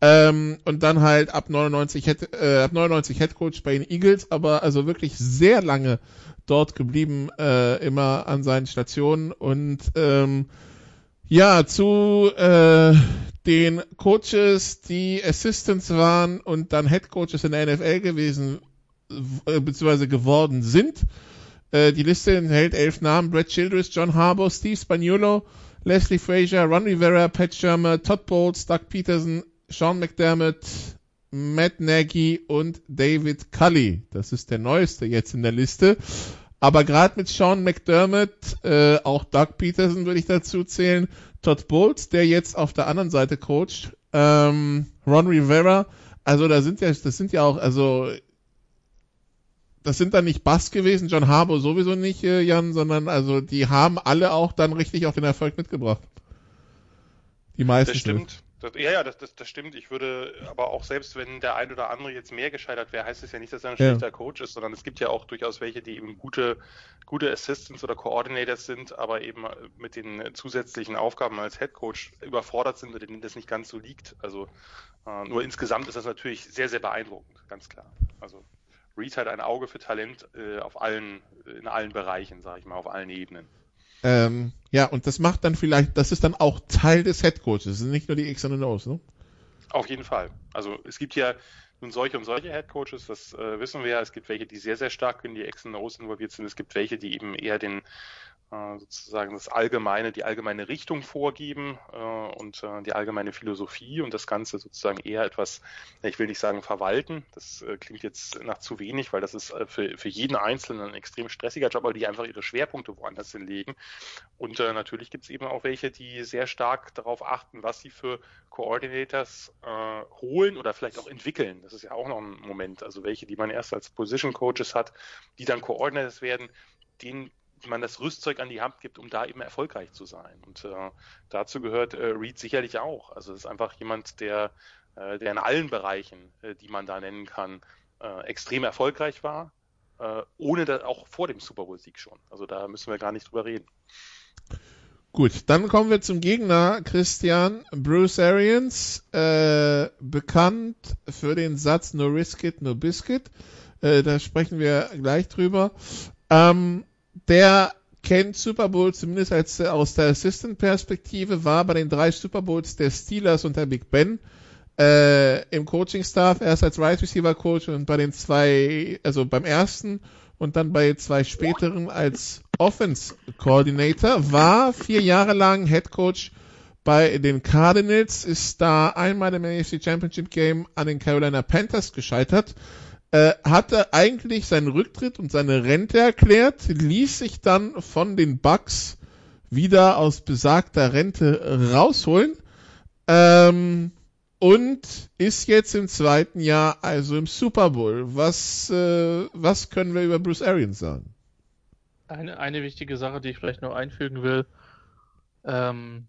Ähm, und dann halt ab 99 Head, äh, ab 99 Head Coach bei den Eagles, aber also wirklich sehr lange dort geblieben, äh, immer an seinen Stationen und ähm, ja, zu äh, den Coaches, die Assistants waren und dann Head Coaches in der NFL gewesen äh, beziehungsweise geworden sind. Äh, die Liste enthält elf Namen: Brett Childress, John Harbour, Steve Spagnuolo, Leslie Frazier, Ron Rivera, Pat Shermer, Todd Bowles, Doug Peterson, Sean McDermott, Matt Nagy und David Cully. Das ist der neueste jetzt in der Liste. Aber gerade mit Sean McDermott, äh, auch Doug Peterson würde ich dazu zählen, Todd Bowles, der jetzt auf der anderen Seite coacht, ähm, Ron Rivera, also da sind ja, das sind ja auch, also das sind dann nicht Bass gewesen, John Harbour sowieso nicht, äh, Jan, sondern also die haben alle auch dann richtig auf den Erfolg mitgebracht. Die meisten. Das stimmt. Das, ja, ja, das, das, das stimmt. Ich würde aber auch selbst, wenn der ein oder andere jetzt mehr gescheitert wäre, heißt es ja nicht, dass er ein schlechter ja. Coach ist, sondern es gibt ja auch durchaus welche, die eben gute, gute Assistants oder Coordinators sind, aber eben mit den zusätzlichen Aufgaben als Head Coach überfordert sind oder denen das nicht ganz so liegt. Also äh, nur insgesamt ist das natürlich sehr, sehr beeindruckend, ganz klar. Also Reed hat ein Auge für Talent äh, auf allen, in allen Bereichen, sage ich mal, auf allen Ebenen. Ähm, ja, und das macht dann vielleicht, das ist dann auch Teil des Headcoaches, das sind nicht nur die X und O's, ne? Auf jeden Fall. Also es gibt ja nun solche und solche Headcoaches, das äh, wissen wir ja. Es gibt welche, die sehr, sehr stark in die X und O's involviert sind. Es gibt welche, die eben eher den äh, sozusagen das allgemeine, die allgemeine Richtung vorgeben äh, und äh, die allgemeine Philosophie und das Ganze sozusagen eher etwas, ich will nicht sagen verwalten, das äh, klingt jetzt nach zu wenig, weil das ist äh, für, für jeden Einzelnen ein extrem stressiger Job, aber die einfach ihre Schwerpunkte woanders hinlegen. Und äh, natürlich gibt es eben auch welche, die sehr stark darauf achten, was sie für Coordinators holen oder vielleicht auch entwickeln. Das ist ja auch noch ein Moment. Also welche, die man erst als Position Coaches hat, die dann Coordinators werden, denen man das Rüstzeug an die Hand gibt, um da eben erfolgreich zu sein. Und äh, dazu gehört äh, Reed sicherlich auch. Also es ist einfach jemand, der, äh, der in allen Bereichen, äh, die man da nennen kann, äh, extrem erfolgreich war, äh, ohne das auch vor dem Super Bowl-Sieg schon. Also da müssen wir gar nicht drüber reden. Gut, dann kommen wir zum Gegner, Christian. Bruce Arians, äh, bekannt für den Satz No Risk It, No Biscuit. Äh, da sprechen wir gleich drüber. Ähm, der kennt Super Bowl zumindest als aus der Assistant-Perspektive, war bei den drei Super Bowls der Steelers unter Big Ben äh, im Coaching-Staff, erst als Right Receiver Coach und bei den zwei, also beim ersten und dann bei zwei späteren als Offense Coordinator, war vier Jahre lang Head Coach Bei den Cardinals ist da einmal im AFC Championship Game an den Carolina Panthers gescheitert. Äh, hatte eigentlich seinen Rücktritt und seine Rente erklärt, ließ sich dann von den Bucks wieder aus besagter Rente rausholen ähm, und ist jetzt im zweiten Jahr also im Super Bowl. Was, äh, was können wir über Bruce Arians sagen? Eine, eine wichtige Sache, die ich vielleicht noch einfügen will, ähm,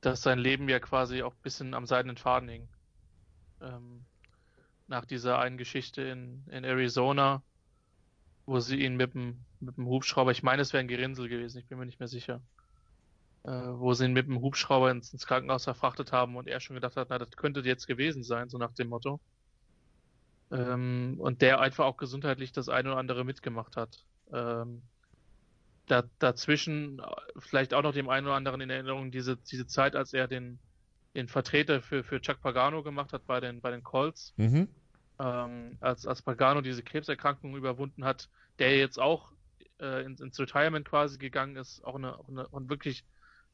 dass sein Leben ja quasi auch ein bisschen am seidenen Faden hing. Ähm, nach dieser einen Geschichte in, in Arizona, wo sie ihn mit dem, mit dem Hubschrauber, ich meine, es wäre ein Gerinnsel gewesen, ich bin mir nicht mehr sicher, äh, wo sie ihn mit dem Hubschrauber ins, ins, Krankenhaus verfrachtet haben und er schon gedacht hat, na, das könnte jetzt gewesen sein, so nach dem Motto. Ähm, und der einfach auch gesundheitlich das eine oder andere mitgemacht hat. Ähm, da, dazwischen vielleicht auch noch dem einen oder anderen in Erinnerung diese, diese Zeit, als er den, den Vertreter für, für Chuck Pagano gemacht hat bei den, bei den Colts. Mhm. Ähm, als, als Pagano diese Krebserkrankung überwunden hat, der jetzt auch äh, ins, ins Retirement quasi gegangen ist, auch eine, auch eine und wirklich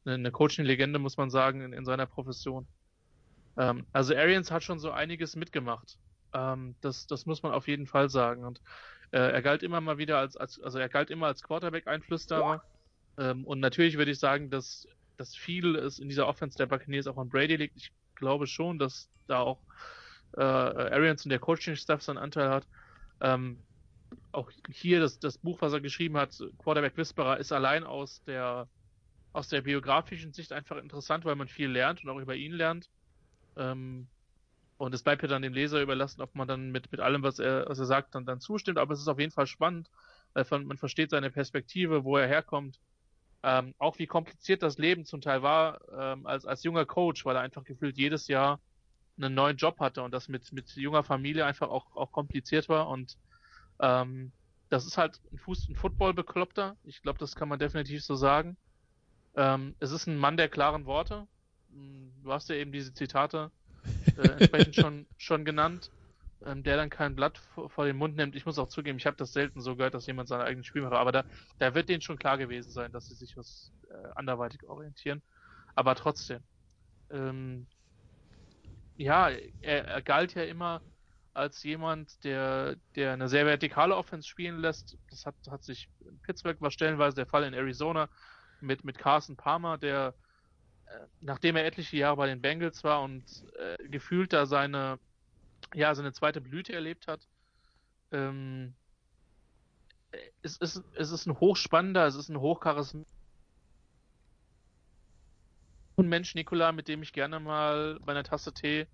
eine, eine Coaching-Legende, muss man sagen, in, in seiner Profession. Ähm, also Arians hat schon so einiges mitgemacht. Ähm, das, das muss man auf jeden Fall sagen. Und äh, er galt immer mal wieder als, als also er galt immer als Quarterback-Einflüsterer. Ähm, und natürlich würde ich sagen, dass, dass viel es in dieser Offense der Buccaneers auch an Brady liegt. Ich glaube schon, dass da auch äh, Arians und der Coaching-Staff seinen Anteil hat. Ähm, auch hier das, das Buch, was er geschrieben hat, Quarterback Whisperer, ist allein aus der aus der biografischen Sicht einfach interessant, weil man viel lernt und auch über ihn lernt. Ähm, und es bleibt ja dann dem Leser überlassen, ob man dann mit, mit allem, was er, was er sagt, dann, dann zustimmt. Aber es ist auf jeden Fall spannend, weil man versteht seine Perspektive, wo er herkommt. Ähm, auch wie kompliziert das Leben zum Teil war ähm, als, als junger Coach, weil er einfach gefühlt jedes Jahr einen neuen Job hatte und das mit, mit junger Familie einfach auch, auch kompliziert war. Und ähm, das ist halt ein Fuß, ein Football-Bekloppter. Ich glaube, das kann man definitiv so sagen. Ähm, es ist ein Mann der klaren Worte. Hm, du hast ja eben diese Zitate äh, entsprechend schon, schon genannt, ähm, der dann kein Blatt vor, vor, den Mund nimmt. Ich muss auch zugeben, ich habe das selten so gehört, dass jemand seine eigenen Spiel macht, aber da, da wird denen schon klar gewesen sein, dass sie sich was äh, anderweitig orientieren. Aber trotzdem, ähm, ja, er, er galt ja immer als jemand, der, der eine sehr vertikale Offense spielen lässt. Das hat, hat sich in Pittsburgh war stellenweise der Fall in Arizona mit, mit Carson Palmer, der äh, nachdem er etliche Jahre bei den Bengals war und äh, gefühlt da seine, ja, seine zweite Blüte erlebt hat, ähm, es, ist, es ist ein hochspannender, es ist ein hochcharismatischer Mensch, Nikola, mit dem ich gerne mal bei einer Tasse Tee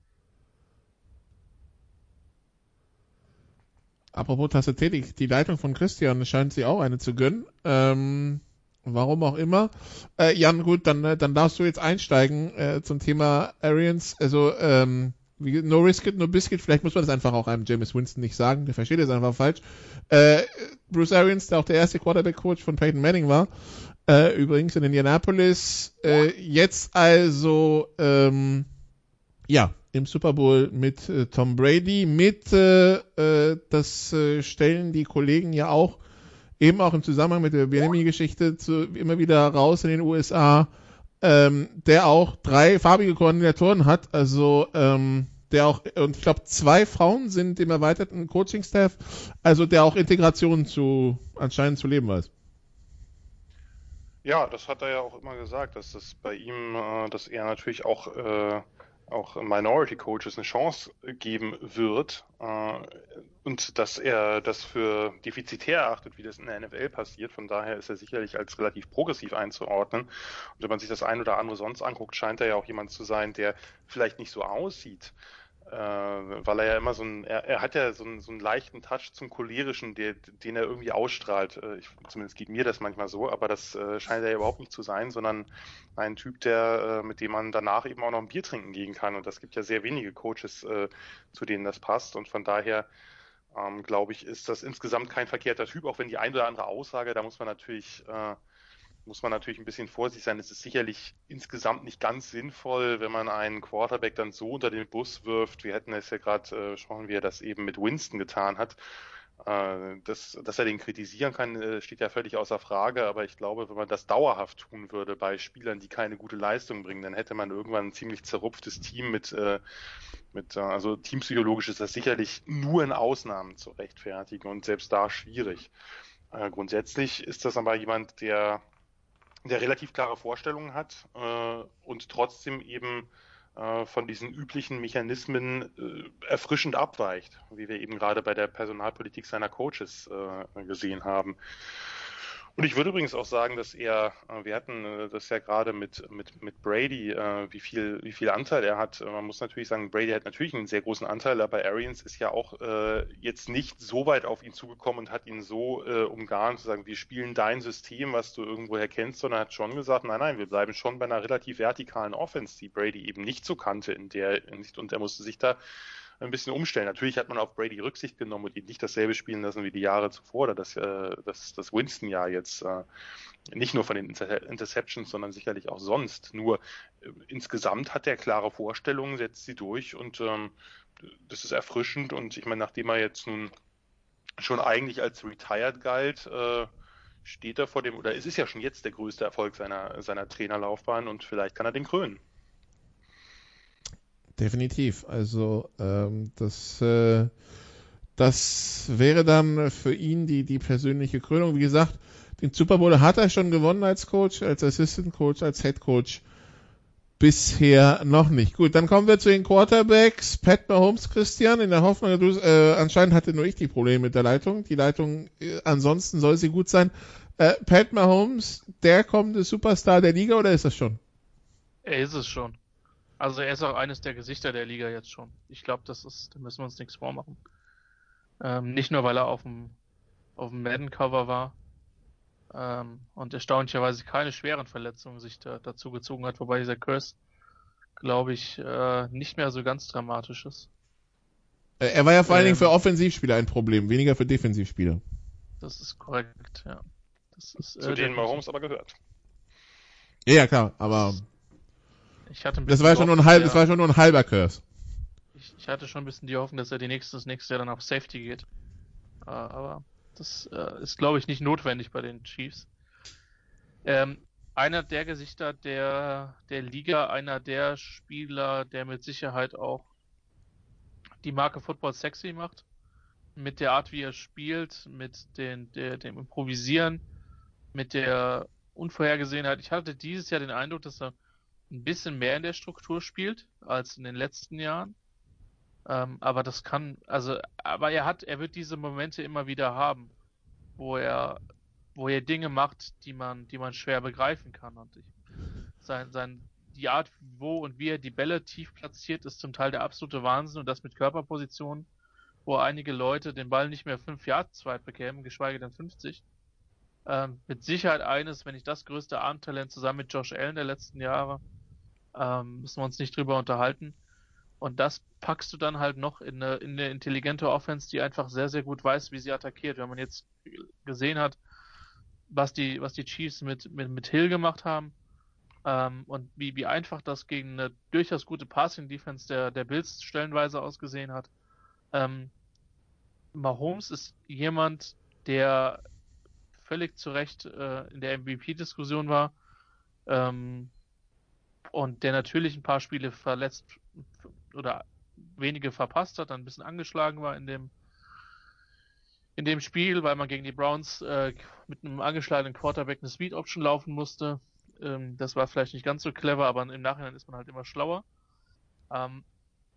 Apropos Tasse Tee, die, die Leitung von Christian scheint sie auch eine zu gönnen. Ähm, Warum auch immer. Äh, Jan, gut, dann, äh, dann darfst du jetzt einsteigen äh, zum Thema Arians. Also, ähm, no risk it, no biscuit. Vielleicht muss man das einfach auch einem James Winston nicht sagen. Der versteht es einfach falsch. Äh, Bruce Arians, der auch der erste Quarterback-Coach von Peyton Manning war, äh, übrigens in Indianapolis. Äh, jetzt also, ähm, ja, im Super Bowl mit äh, Tom Brady. Mit, äh, äh, das äh, stellen die Kollegen ja auch eben auch im Zusammenhang mit der Bienemy-Geschichte immer wieder raus in den USA, ähm, der auch drei farbige Koordinatoren hat, also ähm, der auch, und ich glaube, zwei Frauen sind im erweiterten Coaching-Staff, also der auch Integration zu anscheinend zu leben weiß. Ja, das hat er ja auch immer gesagt, dass das bei ihm, äh, dass er natürlich auch äh, auch Minority Coaches eine Chance geben wird äh, und dass er das für defizitär erachtet, wie das in der NFL passiert. Von daher ist er sicherlich als relativ progressiv einzuordnen. Und wenn man sich das ein oder andere sonst anguckt, scheint er ja auch jemand zu sein, der vielleicht nicht so aussieht äh, weil er ja immer so ein, er, er hat ja so einen, so einen leichten Touch zum cholerischen, der, den er irgendwie ausstrahlt. Äh, ich, zumindest geht mir das manchmal so, aber das äh, scheint er ja überhaupt nicht zu sein, sondern ein Typ, der, äh, mit dem man danach eben auch noch ein Bier trinken gehen kann. Und das gibt ja sehr wenige Coaches, äh, zu denen das passt. Und von daher ähm, glaube ich, ist das insgesamt kein verkehrter Typ, auch wenn die ein oder andere Aussage, da muss man natürlich äh, muss man natürlich ein bisschen vorsichtig sein. Es ist sicherlich insgesamt nicht ganz sinnvoll, wenn man einen Quarterback dann so unter den Bus wirft. Wir hätten es ja gerade äh, besprochen, wie er das eben mit Winston getan hat. Äh, das, dass er den kritisieren kann, äh, steht ja völlig außer Frage, aber ich glaube, wenn man das dauerhaft tun würde bei Spielern, die keine gute Leistung bringen, dann hätte man irgendwann ein ziemlich zerrupftes Team mit, äh, mit also teampsychologisch ist das sicherlich nur in Ausnahmen zu rechtfertigen und selbst da schwierig. Grundsätzlich ist das aber jemand, der, der relativ klare Vorstellungen hat und trotzdem eben äh, von diesen üblichen Mechanismen äh, erfrischend abweicht, wie wir eben gerade bei der Personalpolitik seiner Coaches äh, gesehen haben. Und ich würde übrigens auch sagen, dass er, äh, wir hatten äh, das ja gerade mit, mit, mit Brady, äh, wie viel, wie viel Anteil er hat. Man muss natürlich sagen, Brady hat natürlich einen sehr großen Anteil, aber Arians ist ja auch jetzt nicht so weit auf ihn zugekommen und hat ihn so umgarnt, zu sagen, wir spielen dein System, was du irgendwoher kennst, sondern hat schon gesagt, nein, nein, wir bleiben schon bei einer relativ vertikalen Offense, die Brady eben nicht so kannte in der, und er musste sich da ein bisschen umstellen. Natürlich hat man auf Brady Rücksicht genommen und ihn nicht dasselbe spielen lassen wie die Jahre zuvor oder das, äh, das, das Winston-Jahr jetzt. Äh, nicht nur von den Inter Interceptions, sondern sicherlich auch sonst. Nur äh, insgesamt hat er klare Vorstellungen, setzt sie durch und ähm, das ist erfrischend. Und ich meine, nachdem er jetzt nun schon eigentlich als retired galt, äh, steht er vor dem, oder es ist ja schon jetzt der größte Erfolg seiner, seiner Trainerlaufbahn und vielleicht kann er den krönen. Definitiv. Also ähm, das, äh, das wäre dann für ihn die, die persönliche Krönung. Wie gesagt, den Super Bowl hat er schon gewonnen als Coach, als Assistant Coach, als Head Coach. Bisher noch nicht. Gut, dann kommen wir zu den Quarterbacks. Pat Mahomes, Christian, in der Hoffnung, du, äh, anscheinend hatte nur ich die Probleme mit der Leitung. Die Leitung, äh, ansonsten soll sie gut sein. Äh, Pat Mahomes, der kommende Superstar der Liga oder ist das schon? Er ist es schon. Also er ist auch eines der Gesichter der Liga jetzt schon. Ich glaube, das ist, da müssen wir uns nichts vormachen. Ähm, nicht nur, weil er auf dem, auf dem Madden-Cover war ähm, und erstaunlicherweise keine schweren Verletzungen sich da, dazu gezogen hat, wobei dieser Curse, glaube ich, äh, nicht mehr so ganz dramatisch ist. Äh, er war ja vor allen Dingen ähm. für Offensivspieler ein Problem, weniger für Defensivspieler. Das ist korrekt, ja. Das ist, äh, Zu denen Mahomes aber gehört. Ja, klar, aber ich hatte ein bisschen das war schon nur ein halb, das war schon nur ein halber Curse. Ich, ich, hatte schon ein bisschen die Hoffnung, dass er die nächste, das nächste Jahr dann auf Safety geht. Uh, aber das uh, ist, glaube ich, nicht notwendig bei den Chiefs. Ähm, einer der Gesichter der, der Liga, einer der Spieler, der mit Sicherheit auch die Marke Football sexy macht. Mit der Art, wie er spielt, mit den, der, dem Improvisieren, mit der Unvorhergesehenheit. Ich hatte dieses Jahr den Eindruck, dass er ein bisschen mehr in der Struktur spielt als in den letzten Jahren. Ähm, aber das kann, also, aber er hat, er wird diese Momente immer wieder haben, wo er, wo er Dinge macht, die man, die man schwer begreifen kann. Und ich, sein, sein, die Art, wo und wie er die Bälle tief platziert, ist zum Teil der absolute Wahnsinn und das mit Körperpositionen, wo einige Leute den Ball nicht mehr fünf Yards weit bekämen, geschweige denn 50. Ähm, mit Sicherheit eines, wenn nicht das größte Armtalent zusammen mit Josh Allen der letzten Jahre. Ähm, müssen wir uns nicht drüber unterhalten. Und das packst du dann halt noch in eine, in eine intelligente Offense, die einfach sehr, sehr gut weiß, wie sie attackiert. Wenn man jetzt gesehen hat, was die, was die Chiefs mit, mit, mit Hill gemacht haben, ähm, und wie, wie einfach das gegen eine durchaus gute Passing-Defense der, der Bills stellenweise ausgesehen hat. Ähm, Mahomes ist jemand, der völlig zu Recht äh, in der MVP-Diskussion war. Ähm, und der natürlich ein paar Spiele verletzt oder wenige verpasst hat, dann ein bisschen angeschlagen war in dem in dem Spiel, weil man gegen die Browns äh, mit einem angeschlagenen Quarterback eine Speed Option laufen musste. Ähm, das war vielleicht nicht ganz so clever, aber im Nachhinein ist man halt immer schlauer. Ähm,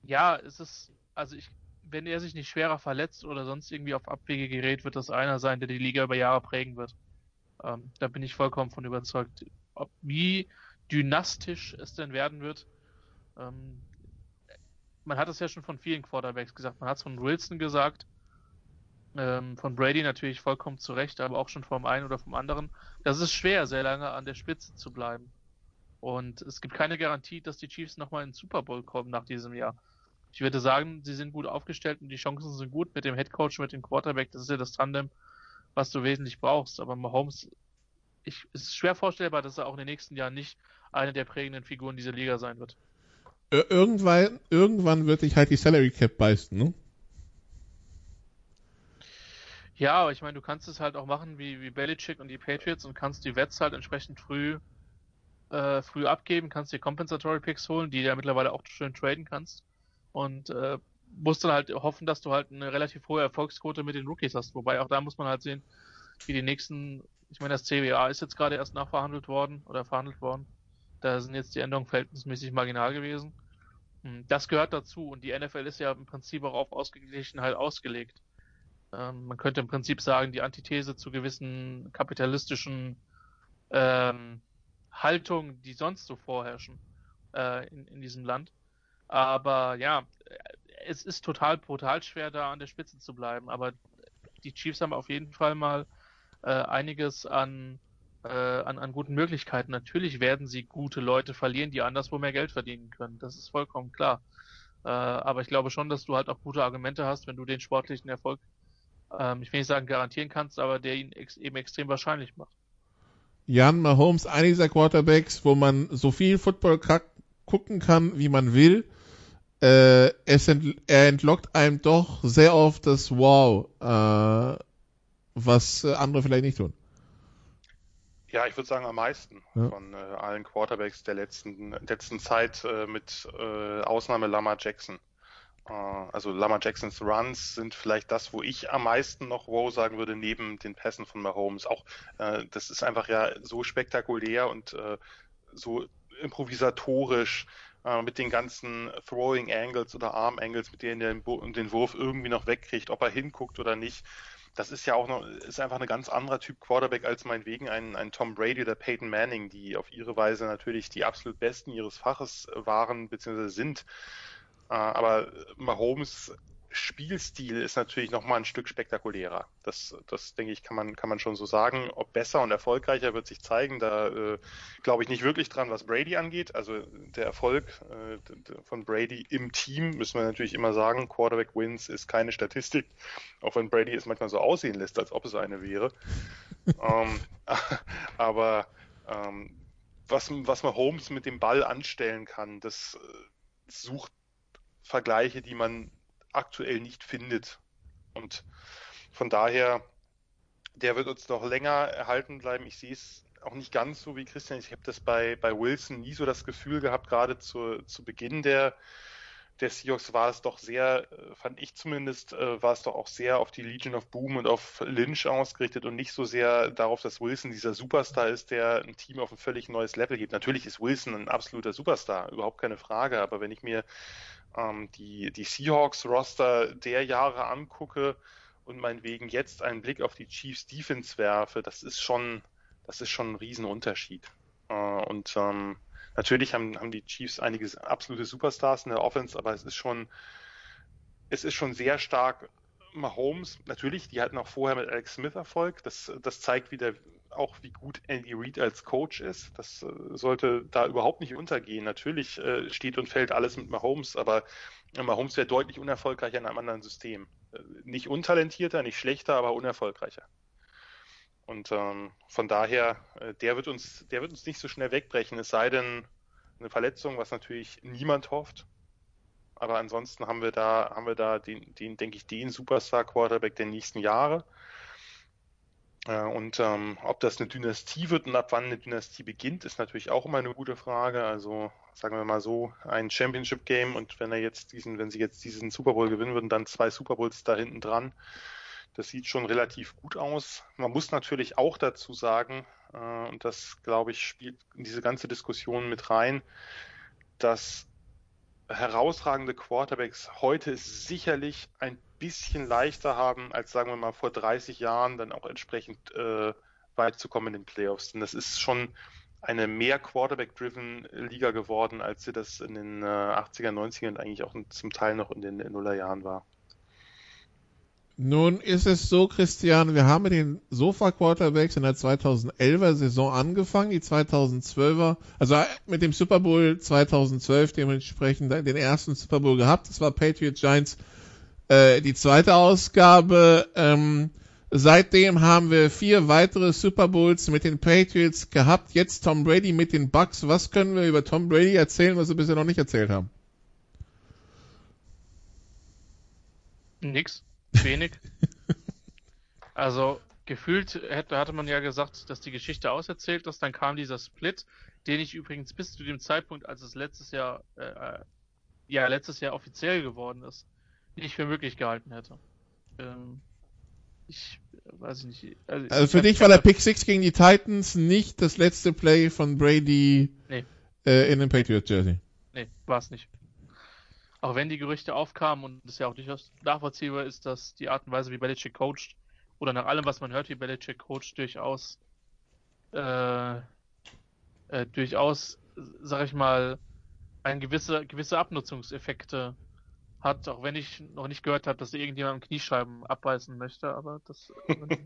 ja, es ist, also ich, wenn er sich nicht schwerer verletzt oder sonst irgendwie auf Abwege gerät, wird das einer sein, der die Liga über Jahre prägen wird. Ähm, da bin ich vollkommen von überzeugt. Ob, wie dynastisch es denn werden wird. Ähm, man hat es ja schon von vielen Quarterbacks gesagt. Man hat es von Wilson gesagt, ähm, von Brady natürlich vollkommen zu Recht, aber auch schon vom einen oder vom anderen. Das ist schwer, sehr lange an der Spitze zu bleiben. Und es gibt keine Garantie, dass die Chiefs nochmal in den Super Bowl kommen nach diesem Jahr. Ich würde sagen, sie sind gut aufgestellt und die Chancen sind gut mit dem Head Coach, mit dem Quarterback. Das ist ja das Tandem, was du wesentlich brauchst. Aber Mahomes ich, es ist schwer vorstellbar, dass er auch in den nächsten Jahren nicht eine der prägenden Figuren dieser Liga sein wird. Irgendwann, irgendwann wird sich halt die Salary Cap beißen, ne? Ja, aber ich meine, du kannst es halt auch machen wie, wie Belichick und die Patriots und kannst die Wets halt entsprechend früh, äh, früh abgeben, kannst dir Compensatory Picks holen, die du ja mittlerweile auch schön traden kannst. Und äh, musst dann halt hoffen, dass du halt eine relativ hohe Erfolgsquote mit den Rookies hast. Wobei auch da muss man halt sehen, wie die nächsten, ich meine, das CWA ist jetzt gerade erst nachverhandelt worden oder verhandelt worden. Da sind jetzt die Änderungen verhältnismäßig marginal gewesen. Hm, das gehört dazu und die NFL ist ja im Prinzip auch auf Ausgeglichenheit ausgelegt. Ähm, man könnte im Prinzip sagen, die Antithese zu gewissen kapitalistischen ähm, Haltungen, die sonst so vorherrschen äh, in, in diesem Land. Aber ja, es ist total brutal schwer, da an der Spitze zu bleiben. Aber die Chiefs haben auf jeden Fall mal äh, einiges an, äh, an, an guten Möglichkeiten. Natürlich werden sie gute Leute verlieren, die anderswo mehr Geld verdienen können. Das ist vollkommen klar. Äh, aber ich glaube schon, dass du halt auch gute Argumente hast, wenn du den sportlichen Erfolg ähm, ich will nicht sagen garantieren kannst, aber der ihn ex eben extrem wahrscheinlich macht. Jan Mahomes, einer dieser Quarterbacks, wo man so viel Football gucken kann, wie man will. Äh, ent er entlockt einem doch sehr oft das Wow, äh, was äh, andere vielleicht nicht tun. Ja, ich würde sagen am meisten ja. von äh, allen Quarterbacks der letzten, letzten Zeit äh, mit äh, Ausnahme Lama Jackson. Äh, also Lama Jacksons Runs sind vielleicht das, wo ich am meisten noch wow sagen würde, neben den Pässen von Mahomes. Auch äh, das ist einfach ja so spektakulär und so improvisatorisch mit den ganzen Throwing Angles oder Arm Angles, mit denen er den Wurf irgendwie noch wegkriegt, ob er hinguckt oder nicht. Das ist ja auch noch, ist einfach ein ganz anderer Typ Quarterback als meinetwegen ein, ein Tom Brady oder Peyton Manning, die auf ihre Weise natürlich die absolut besten ihres Faches waren bzw. sind. Äh, aber Mahomes Spielstil ist natürlich noch mal ein Stück spektakulärer. Das, das denke ich, kann man, kann man schon so sagen. Ob besser und erfolgreicher wird sich zeigen. Da äh, glaube ich nicht wirklich dran, was Brady angeht. Also der Erfolg äh, von Brady im Team müssen wir natürlich immer sagen. Quarterback Wins ist keine Statistik, auch wenn Brady es manchmal so aussehen lässt, als ob es eine wäre. ähm, aber ähm, was, was man Holmes mit dem Ball anstellen kann, das äh, sucht Vergleiche, die man aktuell nicht findet. Und von daher, der wird uns noch länger erhalten bleiben. Ich sehe es auch nicht ganz so wie Christian. Ich habe das bei, bei Wilson nie so das Gefühl gehabt, gerade zu, zu Beginn der, der Seahawks war es doch sehr, äh, fand ich zumindest, äh, war es doch auch sehr auf die Legion of Boom und auf Lynch ausgerichtet und nicht so sehr darauf, dass Wilson dieser Superstar ist, der ein Team auf ein völlig neues Level hebt. Natürlich ist Wilson ein absoluter Superstar, überhaupt keine Frage, aber wenn ich mir ähm, die, die Seahawks-Roster der Jahre angucke und meinetwegen jetzt einen Blick auf die Chiefs Defense werfe, das ist schon, das ist schon ein Riesenunterschied. Äh, und ähm, natürlich haben, haben die Chiefs einige absolute Superstars in der Offense, aber es ist schon, es ist schon sehr stark Mahomes. Natürlich, die hatten auch vorher mit Alex Smith Erfolg. Das, das zeigt wieder, auch, wie gut Andy Reid als Coach ist. Das äh, sollte da überhaupt nicht untergehen. Natürlich äh, steht und fällt alles mit Mahomes, aber Mahomes wäre deutlich unerfolgreicher in einem anderen System. Äh, nicht untalentierter, nicht schlechter, aber unerfolgreicher. Und ähm, von daher, äh, der wird uns, der wird uns nicht so schnell wegbrechen, es sei denn eine Verletzung, was natürlich niemand hofft. Aber ansonsten haben wir da, haben wir da den, den denke ich, den Superstar Quarterback der nächsten Jahre. Äh, und ähm, ob das eine Dynastie wird und ab wann eine Dynastie beginnt, ist natürlich auch immer eine gute Frage. Also sagen wir mal so, ein Championship Game und wenn er jetzt diesen, wenn sie jetzt diesen Super Bowl gewinnen würden, dann zwei Super Bowls da hinten dran. Das sieht schon relativ gut aus. Man muss natürlich auch dazu sagen, äh, und das glaube ich spielt in diese ganze Diskussion mit rein, dass herausragende Quarterbacks heute sicherlich ein bisschen leichter haben, als sagen wir mal vor 30 Jahren dann auch entsprechend äh, weit zu kommen in den Playoffs. Denn das ist schon eine mehr Quarterback-driven Liga geworden, als sie das in den äh, 80er, 90er und eigentlich auch zum Teil noch in den Nullerjahren war. Nun ist es so, Christian, wir haben mit den Sofa-Quarterbacks in der 2011er Saison angefangen, die 2012er, also mit dem Super Bowl 2012 dementsprechend den ersten Super Bowl gehabt. Das war Patriots Giants äh, die zweite Ausgabe. Ähm, seitdem haben wir vier weitere Super Bowls mit den Patriots gehabt. Jetzt Tom Brady mit den Bucks. Was können wir über Tom Brady erzählen, was wir bisher noch nicht erzählt haben? Nix. Wenig. Also gefühlt hätte, hatte man ja gesagt, dass die Geschichte auserzählt ist. Dann kam dieser Split, den ich übrigens bis zu dem Zeitpunkt, als es letztes Jahr, äh, äh ja, letztes Jahr offiziell geworden ist, nicht für möglich gehalten hätte. Ähm, ich weiß nicht. Also, also für dich war der Pick 6 gegen die Titans nicht das letzte Play von Brady nee. äh, in dem Patriots Jersey. Nee, war es nicht. Auch wenn die Gerüchte aufkamen und es ja auch durchaus nachvollziehbar ist, dass die Art und Weise, wie Belichick coacht, oder nach allem, was man hört, wie Belichick coacht, durchaus, äh, äh, durchaus, sag ich mal, ein gewisse, gewisse Abnutzungseffekte hat, auch wenn ich noch nicht gehört habe, dass irgendjemand am Kniescheiben abbeißen möchte, aber das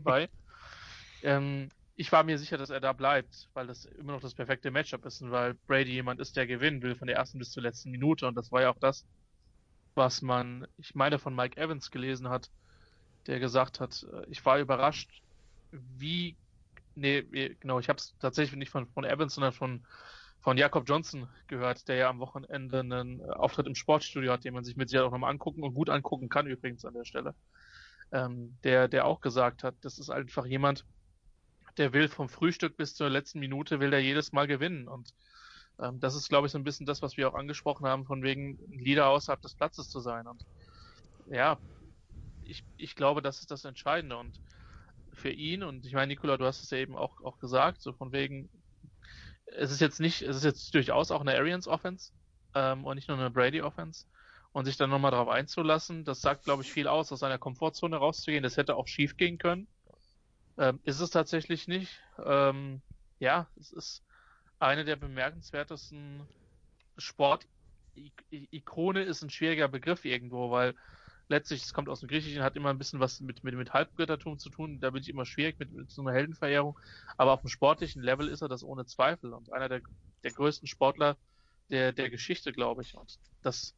bei. ähm, ich war mir sicher, dass er da bleibt, weil das immer noch das perfekte Matchup ist und weil Brady jemand ist, der gewinnen will von der ersten bis zur letzten Minute und das war ja auch das, was man, ich meine, von Mike Evans gelesen hat, der gesagt hat, äh, ich war überrascht, wie, nee, genau, ich habe es tatsächlich nicht von, von Evans, sondern von von Jakob Johnson gehört, der ja am Wochenende einen äh, Auftritt im Sportstudio hat, den man sich mit Sicherheit auch nochmal angucken und gut angucken kann übrigens an der Stelle. Ähm, der, der auch gesagt hat, das ist einfach jemand, der will vom Frühstück bis zur letzten Minute, will der jedes Mal gewinnen. Und ähm, das ist, glaube ich, so ein bisschen das, was wir auch angesprochen haben, von wegen Leader außerhalb des Platzes zu sein. Und ja, ich, ich glaube, das ist das Entscheidende. Und für ihn, und ich meine, Nikola, du hast es ja eben auch, auch gesagt, so von wegen, es ist jetzt nicht, es ist jetzt durchaus auch eine Arians Offense ähm, und nicht nur eine Brady Offense. Und sich dann nochmal darauf einzulassen, das sagt, glaube ich, viel aus, aus seiner Komfortzone rauszugehen. Das hätte auch schief gehen können. Ähm, ist es tatsächlich nicht. Ähm, ja, es ist eine der bemerkenswertesten Sport-Ikone ist ein schwieriger Begriff irgendwo, weil letztlich, es kommt aus dem Griechischen, hat immer ein bisschen was mit, mit, mit Halbgöttertum zu tun. Da bin ich immer schwierig mit, mit so einer Heldenverehrung. Aber auf dem sportlichen Level ist er das ohne Zweifel und einer der, der größten Sportler der, der Geschichte, glaube ich. Und das,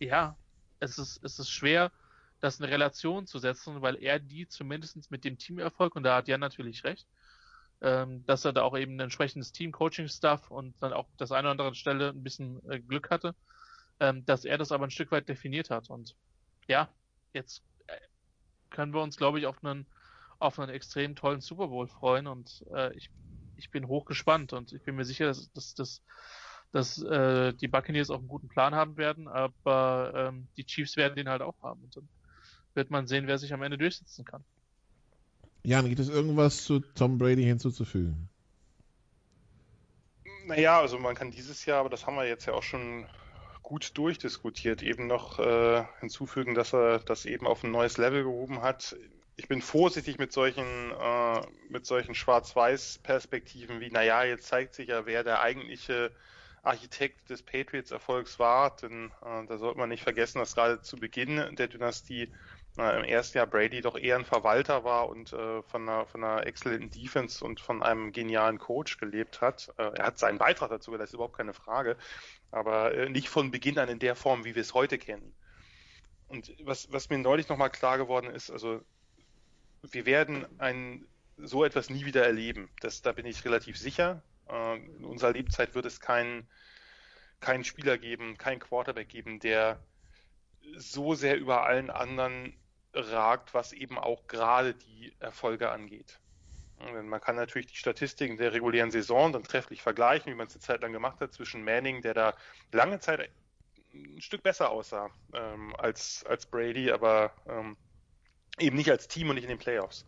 ja, es ist, es ist schwer, das in Relation zu setzen, weil er die zumindest mit dem Teamerfolg, und da hat Jan natürlich recht, ähm, dass er da auch eben ein entsprechendes Team, Coaching-Stuff und dann auch das eine oder andere Stelle ein bisschen äh, Glück hatte, ähm, dass er das aber ein Stück weit definiert hat. Und ja, jetzt äh, können wir uns, glaube ich, auf einen, auf einen extrem tollen Super Bowl freuen und äh, ich, ich bin hochgespannt und ich bin mir sicher, dass, dass, dass, dass äh, die Buccaneers auch einen guten Plan haben werden, aber ähm, die Chiefs werden den halt auch haben und dann wird man sehen, wer sich am Ende durchsetzen kann. Jan, gibt es irgendwas zu Tom Brady hinzuzufügen? Naja, also man kann dieses Jahr, aber das haben wir jetzt ja auch schon gut durchdiskutiert, eben noch äh, hinzufügen, dass er das eben auf ein neues Level gehoben hat. Ich bin vorsichtig mit solchen, äh, solchen Schwarz-Weiß-Perspektiven wie, naja, jetzt zeigt sich ja, wer der eigentliche Architekt des Patriots-Erfolgs war, denn äh, da sollte man nicht vergessen, dass gerade zu Beginn der Dynastie äh, im ersten Jahr Brady doch eher ein Verwalter war und äh, von, einer, von einer exzellenten Defense und von einem genialen Coach gelebt hat. Äh, er hat seinen Beitrag dazu geleistet, überhaupt keine Frage aber äh, nicht von Beginn an in der Form, wie wir es heute kennen. Und was, was mir neulich nochmal klar geworden ist, also wir werden ein, so etwas nie wieder erleben. Das, da bin ich relativ sicher. Äh, in unserer Lebzeit wird es keinen keinen Spieler geben, keinen Quarterback geben, der so sehr über allen anderen ragt, was eben auch gerade die Erfolge angeht. Man kann natürlich die Statistiken der regulären Saison dann trefflich vergleichen, wie man es eine Zeit lang gemacht hat, zwischen Manning, der da lange Zeit ein Stück besser aussah ähm, als, als Brady, aber ähm, eben nicht als Team und nicht in den Playoffs.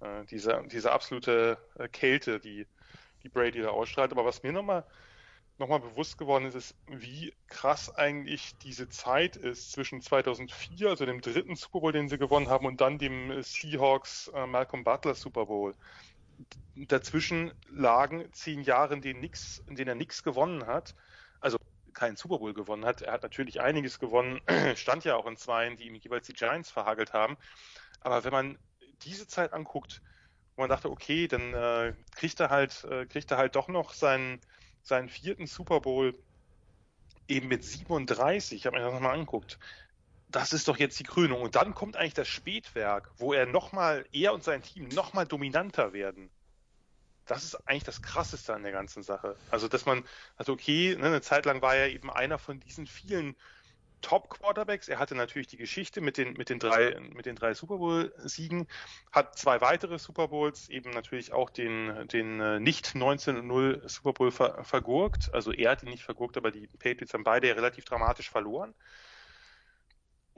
Äh, diese, diese absolute äh, Kälte, die, die Brady da ausstrahlt. Aber was mir nochmal nochmal bewusst geworden ist, ist, wie krass eigentlich diese Zeit ist zwischen 2004, also dem dritten Super Bowl, den sie gewonnen haben, und dann dem Seahawks äh, Malcolm Butler Super Bowl. Dazwischen lagen zehn Jahre, in denen, nix, in denen er nichts gewonnen hat, also keinen Super Bowl gewonnen hat. Er hat natürlich einiges gewonnen, stand ja auch in Zweien, die ihm jeweils die Giants verhagelt haben. Aber wenn man diese Zeit anguckt, wo man dachte, okay, dann äh, kriegt er halt, äh, kriegt er halt doch noch seinen seinen vierten Super Bowl eben mit 37, ich habe mir das nochmal angeguckt, das ist doch jetzt die Krönung. Und dann kommt eigentlich das Spätwerk, wo er nochmal, er und sein Team nochmal dominanter werden. Das ist eigentlich das Krasseste an der ganzen Sache. Also, dass man, also okay, ne, eine Zeit lang war er eben einer von diesen vielen Top-Quarterbacks. Er hatte natürlich die Geschichte mit den, mit den drei, mit den drei Super Bowl-Siegen, hat zwei weitere Super Bowls, eben natürlich auch den, den äh, nicht 19-0 Super Bowl ver, vergurkt. Also er hat ihn nicht vergurkt, aber die Patriots haben beide relativ dramatisch verloren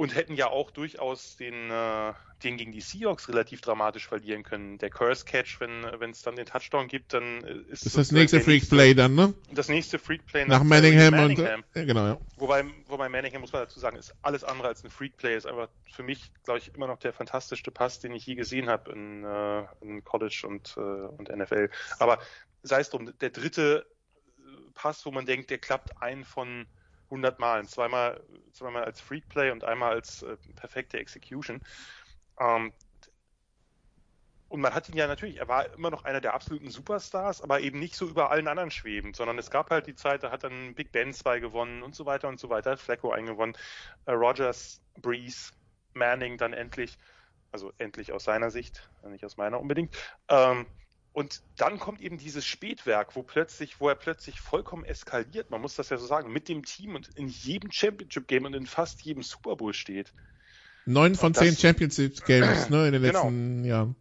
und hätten ja auch durchaus den, äh, den gegen die Seahawks relativ dramatisch verlieren können. Der Curse Catch, wenn es dann den Touchdown gibt, dann äh, ist das, das nächste Freak Play dann, ne? Das nächste Freak Play nach, nach Manningham, Manningham, und äh, genau, ja. Wobei, wobei Manningham muss man dazu sagen, ist alles andere als ein Freak Play, ist einfach für mich, glaube ich, immer noch der fantastischste Pass, den ich je gesehen habe in, äh, in College und, äh, und NFL. Aber sei es drum, der dritte Pass, wo man denkt, der klappt ein von 100 Mal. Zweimal, zweimal als Freak-Play und einmal als äh, perfekte Execution. Ähm, und man hat ihn ja natürlich, er war immer noch einer der absoluten Superstars, aber eben nicht so über allen anderen schwebend, sondern es gab halt die Zeit, da hat dann Big Ben 2 gewonnen und so weiter und so weiter, hat Flacco eingewonnen, äh, Rogers, Breeze, Manning dann endlich, also endlich aus seiner Sicht, nicht aus meiner unbedingt. Ähm, und dann kommt eben dieses Spätwerk, wo plötzlich, wo er plötzlich vollkommen eskaliert, man muss das ja so sagen, mit dem Team und in jedem Championship Game und in fast jedem Super Bowl steht. Neun von zehn Championship Games, ne, in den genau. letzten Jahren.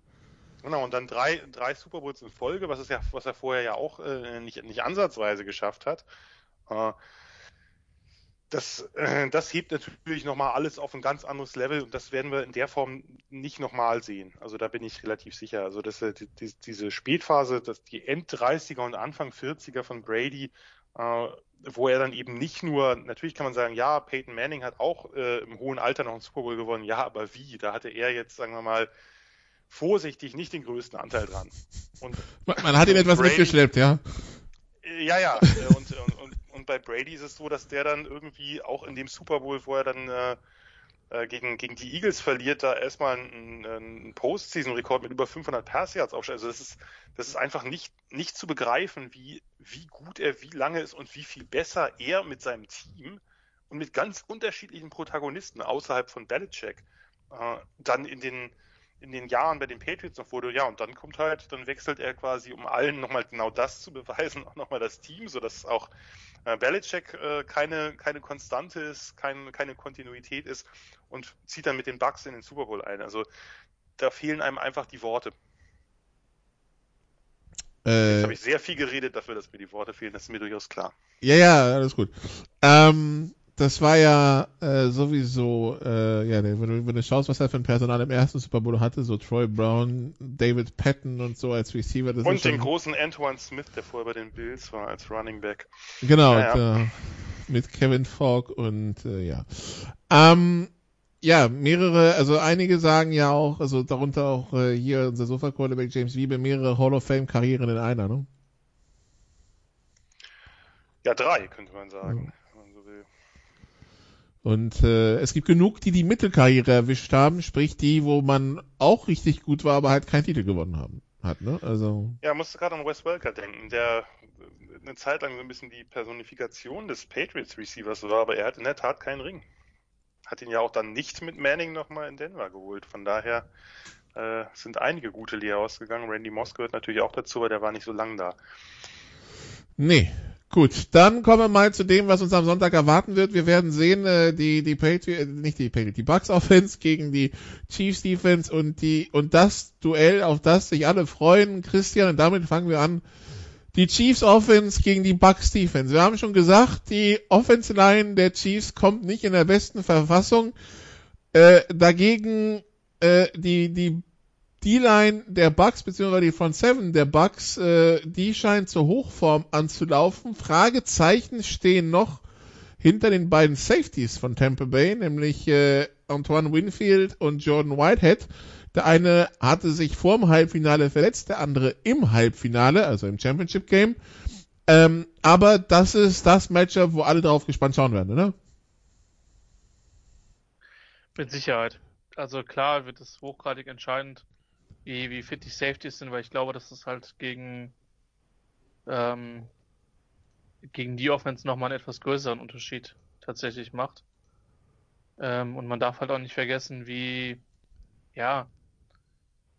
Genau, und dann drei, drei Super Bowls in Folge, was, ist ja, was er vorher ja auch äh, nicht, nicht ansatzweise geschafft hat. Äh, das, äh, das hebt natürlich nochmal alles auf ein ganz anderes Level und das werden wir in der Form nicht nochmal sehen. Also da bin ich relativ sicher. Also dass äh, die, diese Spätphase, dass die End-30er und Anfang 40er von Brady, äh, wo er dann eben nicht nur, natürlich kann man sagen, ja, Peyton Manning hat auch äh, im hohen Alter noch einen Super Bowl gewonnen, ja, aber wie? Da hatte er jetzt, sagen wir mal, vorsichtig nicht den größten Anteil dran. Und, man, man hat ihn etwas Brady, mitgeschleppt, ja. Ja, ja. Und, und und bei Brady ist es so, dass der dann irgendwie auch in dem Super Bowl, wo er dann äh, äh gegen, gegen die Eagles verliert, da erstmal einen, einen Postseason-Rekord mit über 500 Pass Yards aufstellt. Also das ist, das ist einfach nicht, nicht zu begreifen, wie, wie gut er, wie lange ist und wie viel besser er mit seinem Team und mit ganz unterschiedlichen Protagonisten außerhalb von Belichick äh, dann in den, in den Jahren bei den Patriots noch wurde, ja, und dann kommt halt, dann wechselt er quasi, um allen nochmal genau das zu beweisen, auch nochmal das Team, sodass auch äh, Belichick äh, keine, keine Konstante ist, kein, keine Kontinuität ist und zieht dann mit den Bucks in den Super Bowl ein. Also da fehlen einem einfach die Worte. Äh, Jetzt habe ich sehr viel geredet dafür, dass mir die Worte fehlen, das ist mir durchaus klar. Ja, ja, alles gut. Ähm, das war ja äh, sowieso, äh, ja, wenn du, wenn du schaust, was er für ein Personal im ersten Super Bowl hatte, so Troy Brown, David Patton und so als Receiver. Das und den großen Antoine Smith, der vorher bei den Bills war, als Running Back. Genau, ja, ja. Und, äh, mit Kevin Falk und äh, ja. Ähm, ja, mehrere, also einige sagen ja auch, also darunter auch äh, hier unser Sofa-Quarterback James Wiebe, mehrere Hall of Fame-Karrieren in einer, ne? Ja, drei, könnte man sagen. Und äh, es gibt genug, die die Mittelkarriere erwischt haben, sprich die, wo man auch richtig gut war, aber halt keinen Titel gewonnen haben. Hat, ne? Also. Ja, musste gerade an Wes Welker denken, der eine Zeit lang so ein bisschen die Personifikation des Patriots Receivers war, aber er hat in der Tat keinen Ring. Hat ihn ja auch dann nicht mit Manning nochmal in Denver geholt. Von daher äh, sind einige gute Lehrer ausgegangen. Randy Moss gehört natürlich auch dazu, aber der war nicht so lang da. Nee, Gut, dann kommen wir mal zu dem, was uns am Sonntag erwarten wird. Wir werden sehen, äh, die die Patriot, äh, nicht die Patriot, die Bucks Offense gegen die Chiefs Defense und die und das Duell, auf das sich alle freuen. Christian, und damit fangen wir an. Die Chiefs Offense gegen die Bucks Defense. Wir haben schon gesagt, die Offense Line der Chiefs kommt nicht in der besten Verfassung. Äh, dagegen äh, die die D-Line der Bucks beziehungsweise die Front Seven der Bucks, äh, die scheint zur Hochform anzulaufen. Fragezeichen stehen noch hinter den beiden Safeties von Tampa Bay, nämlich äh, Antoine Winfield und Jordan Whitehead. Der eine hatte sich vorm Halbfinale verletzt, der andere im Halbfinale, also im Championship Game. Ähm, aber das ist das Matchup, wo alle drauf gespannt schauen werden, oder? Mit Sicherheit. Also klar wird es hochgradig entscheidend, wie, wie fit die Safeties sind, weil ich glaube, dass das halt gegen, ähm, gegen die Offense nochmal einen etwas größeren Unterschied tatsächlich macht. Ähm, und man darf halt auch nicht vergessen, wie, ja,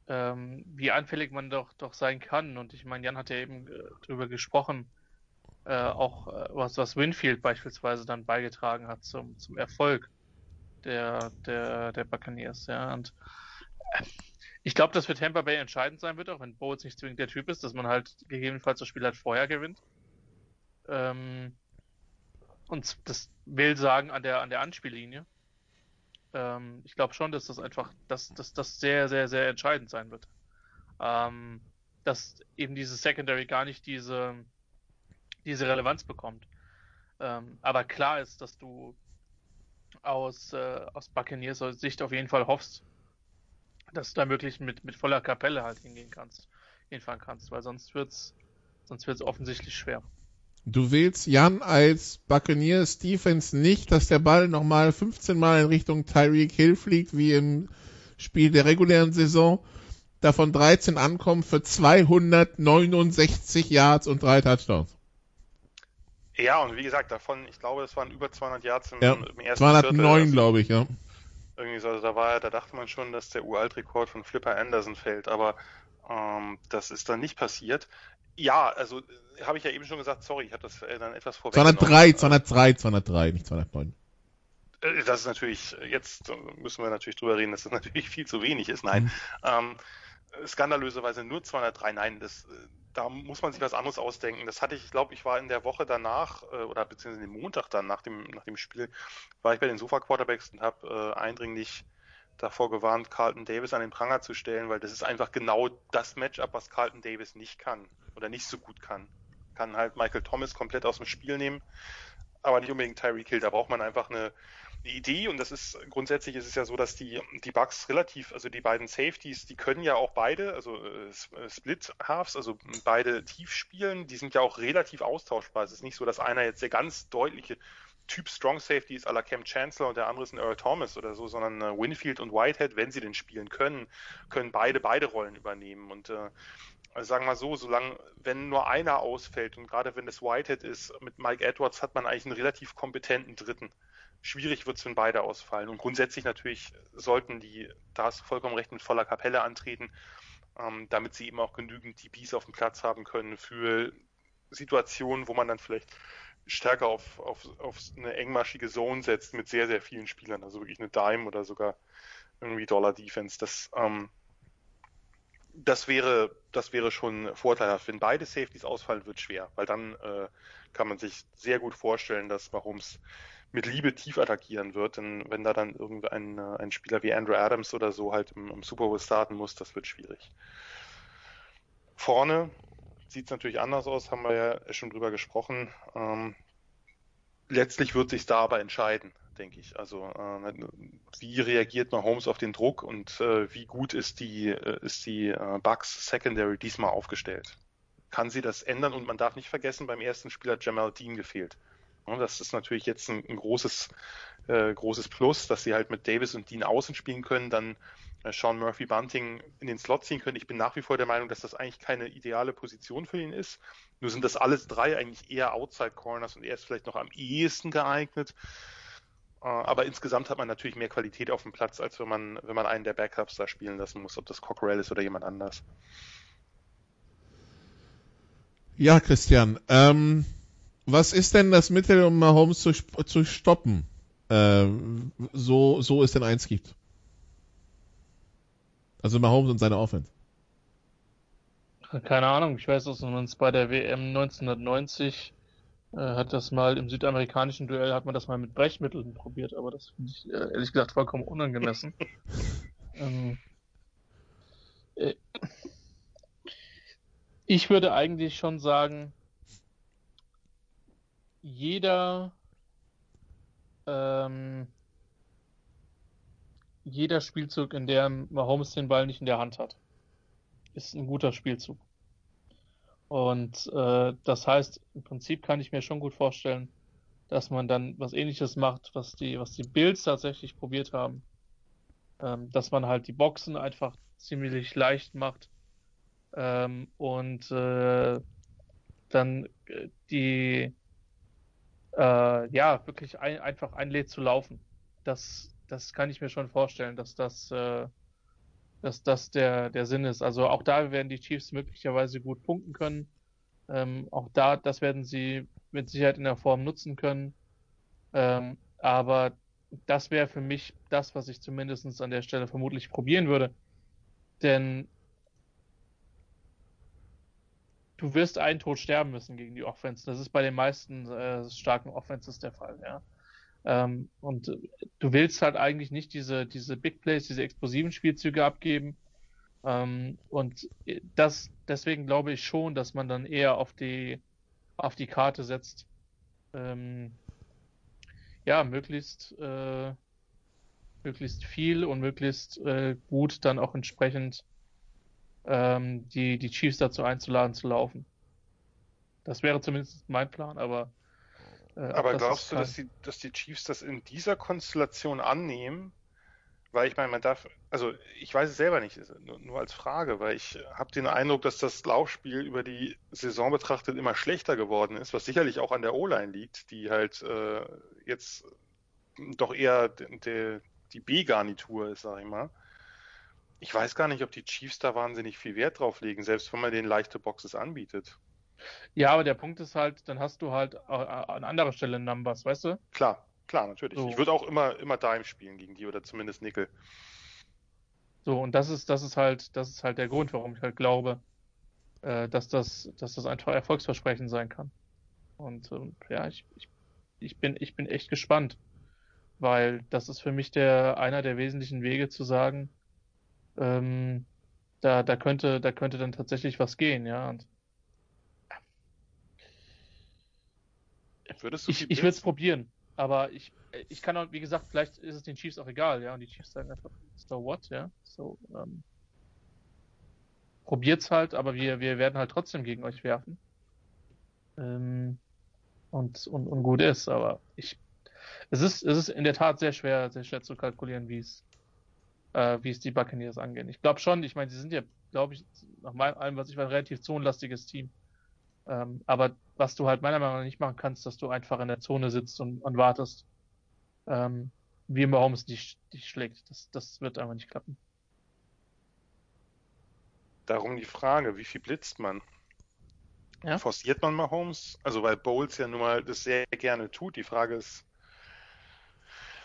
ähm, wie anfällig man doch, doch sein kann. Und ich meine, Jan hat ja eben äh, drüber gesprochen, äh, auch äh, was, was Winfield beispielsweise dann beigetragen hat zum, zum Erfolg der, der, der Buccaneers. Ja. Und äh, ich glaube, dass für Tampa Bay entscheidend sein wird, auch wenn Bowles nicht zwingend der Typ ist, dass man halt gegebenenfalls das Spiel halt vorher gewinnt. Ähm, und das will sagen an der, an der Anspiellinie. Ähm, ich glaube schon, dass das einfach, dass, dass das sehr, sehr, sehr entscheidend sein wird. Ähm, dass eben diese Secondary gar nicht diese, diese Relevanz bekommt. Ähm, aber klar ist, dass du aus, äh, aus Buccaneers Sicht auf jeden Fall hoffst, dass du da wirklich mit, mit voller Kapelle halt hingehen kannst, hinfahren kannst, weil sonst wird's, sonst wird's offensichtlich schwer. Du willst Jan als Buccaneers Defense nicht, dass der Ball nochmal 15 Mal in Richtung Tyreek Hill fliegt, wie im Spiel der regulären Saison, davon 13 ankommen für 269 Yards und drei Touchdowns. Ja, und wie gesagt, davon, ich glaube, es waren über 200 Yards im, ja, im ersten 209, glaube ich, ja. Irgendwie so, also da war, da dachte man schon, dass der Uralt-Rekord von Flipper Anderson fällt, aber ähm, das ist dann nicht passiert. Ja, also äh, habe ich ja eben schon gesagt, sorry, ich habe das äh, dann etwas vorweg. 203, 203, 203, nicht 209. Äh, das ist natürlich, jetzt müssen wir natürlich drüber reden, dass das natürlich viel zu wenig ist. Nein, mhm. ähm, skandalöserweise nur 203. Nein, das, da muss man sich was anderes ausdenken. Das hatte ich, ich glaube, ich war in der Woche danach, äh, oder beziehungsweise den Montag dann nach dem, nach dem Spiel, war ich bei den Sofa-Quarterbacks und habe äh, eindringlich davor gewarnt, Carlton Davis an den Pranger zu stellen, weil das ist einfach genau das Matchup, was Carlton Davis nicht kann oder nicht so gut kann. Kann halt Michael Thomas komplett aus dem Spiel nehmen, aber nicht unbedingt Tyreek Hill. Da braucht man einfach eine, die Idee, und das ist grundsätzlich ist es ja so, dass die, die Bugs relativ, also die beiden Safeties, die können ja auch beide, also äh, äh, Split Halves, also beide tief spielen, die sind ja auch relativ austauschbar. Es ist nicht so, dass einer jetzt der ganz deutliche Typ Strong Safety ist à la Cam Chancellor und der andere ist ein Earl Thomas oder so, sondern äh, Winfield und Whitehead, wenn sie den spielen können, können beide beide Rollen übernehmen. Und äh, also sagen wir so, solange, wenn nur einer ausfällt und gerade wenn es Whitehead ist, mit Mike Edwards hat man eigentlich einen relativ kompetenten Dritten schwierig wird es, wenn beide ausfallen. Und grundsätzlich natürlich sollten die, da hast du vollkommen recht, mit voller Kapelle antreten, ähm, damit sie eben auch genügend DBs auf dem Platz haben können für Situationen, wo man dann vielleicht stärker auf, auf, auf eine engmaschige Zone setzt mit sehr, sehr vielen Spielern, also wirklich eine Dime oder sogar irgendwie Dollar Defense. Das, ähm, das wäre, das wäre schon vorteilhaft. Wenn beide Safeties ausfallen, wird schwer, weil dann äh, kann man sich sehr gut vorstellen, dass Mahomes mit Liebe tief attackieren wird. Denn wenn da dann irgendein äh, ein Spieler wie Andrew Adams oder so halt im, im Super Bowl starten muss, das wird schwierig. Vorne sieht es natürlich anders aus, haben wir ja schon drüber gesprochen. Ähm, letztlich wird sich da aber entscheiden, denke ich. Also äh, wie reagiert man Holmes auf den Druck und äh, wie gut ist die äh, ist die äh, Bucks Secondary diesmal aufgestellt? Kann sie das ändern? Und man darf nicht vergessen, beim ersten Spiel hat Jamal Dean gefehlt. Das ist natürlich jetzt ein, ein großes, äh, großes Plus, dass sie halt mit Davis und Dean außen spielen können, dann äh, Sean Murphy Bunting in den Slot ziehen können. Ich bin nach wie vor der Meinung, dass das eigentlich keine ideale Position für ihn ist. Nur sind das alles drei eigentlich eher Outside Corners und er ist vielleicht noch am ehesten geeignet. Äh, aber insgesamt hat man natürlich mehr Qualität auf dem Platz, als wenn man, wenn man einen der Backups da spielen lassen muss, ob das Cockrell ist oder jemand anders. Ja, Christian. Ähm, was ist denn das Mittel, um Mahomes zu, zu stoppen? Äh, so, so es denn eins gibt. Also Mahomes und seine Offense. Keine Ahnung, ich weiß, dass man uns bei der WM 1990 äh, hat das mal im südamerikanischen Duell hat man das mal mit Brechmitteln probiert, aber das finde ich äh, ehrlich gesagt vollkommen unangemessen. ähm, äh, ich würde eigentlich schon sagen, jeder ähm, jeder Spielzug, in dem Mahomes den Ball nicht in der Hand hat, ist ein guter Spielzug. Und äh, das heißt, im Prinzip kann ich mir schon gut vorstellen, dass man dann was ähnliches macht, was die, was die Bills tatsächlich probiert haben. Ähm, dass man halt die Boxen einfach ziemlich leicht macht ähm, und äh, dann äh, die äh, ja, wirklich ein, einfach einlädt zu laufen. Das, das kann ich mir schon vorstellen, dass das, äh, dass das der, der Sinn ist. Also auch da werden die Chiefs möglicherweise gut punkten können. Ähm, auch da, das werden sie mit Sicherheit in der Form nutzen können. Ähm, aber das wäre für mich das, was ich zumindest an der Stelle vermutlich probieren würde. Denn du wirst einen Tod sterben müssen gegen die Offense. Das ist bei den meisten äh, starken Offenses der Fall, ja. Ähm, und äh, du willst halt eigentlich nicht diese, diese Big Plays, diese explosiven Spielzüge abgeben. Ähm, und äh, das, deswegen glaube ich schon, dass man dann eher auf die, auf die Karte setzt, ähm, ja, möglichst, äh, möglichst viel und möglichst äh, gut dann auch entsprechend ähm, die, die Chiefs dazu einzuladen zu laufen. Das wäre zumindest mein Plan, aber. Äh, aber glaubst du, dass die, dass die Chiefs das in dieser Konstellation annehmen? Weil ich meine, man darf, also ich weiß es selber nicht, nur, nur als Frage, weil ich habe den Eindruck, dass das Laufspiel über die Saison betrachtet immer schlechter geworden ist, was sicherlich auch an der O-Line liegt, die halt äh, jetzt doch eher de, de, die B-Garnitur ist, sag ich mal. Ich weiß gar nicht, ob die Chiefs da wahnsinnig viel Wert drauf legen, selbst wenn man den leichte Boxes anbietet. Ja, aber der Punkt ist halt, dann hast du halt äh, an anderer Stelle Numbers, weißt du? Klar, klar, natürlich. So. Ich würde auch immer, immer Dime spielen gegen die oder zumindest Nickel. So, und das ist, das ist halt, das ist halt der Grund, warum ich halt glaube, äh, dass das, dass das einfach Erfolgsversprechen sein kann. Und ähm, ja, ich, ich, ich bin, ich bin echt gespannt, weil das ist für mich der einer der wesentlichen Wege zu sagen, ähm, da, da könnte, da könnte dann tatsächlich was gehen, ja. Und Würdest du ich ich würde es probieren, aber ich, ich kann auch, wie gesagt, vielleicht ist es den Chiefs auch egal, ja, und die Chiefs sagen einfach, so what, ja, so, ähm, probiert's halt, aber wir, wir werden halt trotzdem gegen euch werfen. Ähm, und, und, und gut ist, aber ich, es ist, es ist in der Tat sehr schwer, sehr schwer zu kalkulieren, wie es, äh, wie es die Buccaneers angehen. Ich glaube schon, ich meine, sie sind ja, glaube ich, nach allem, was ich weiß, ein relativ zonenlastiges Team. Ähm, aber was du halt meiner Meinung nach nicht machen kannst, dass du einfach in der Zone sitzt und, und wartest, ähm, wie Mahomes dich, dich schlägt. Das, das wird einfach nicht klappen. Darum die Frage, wie viel blitzt man? Ja? Forciert man Mahomes? Also weil Bowles ja nun mal das sehr gerne tut. Die Frage ist,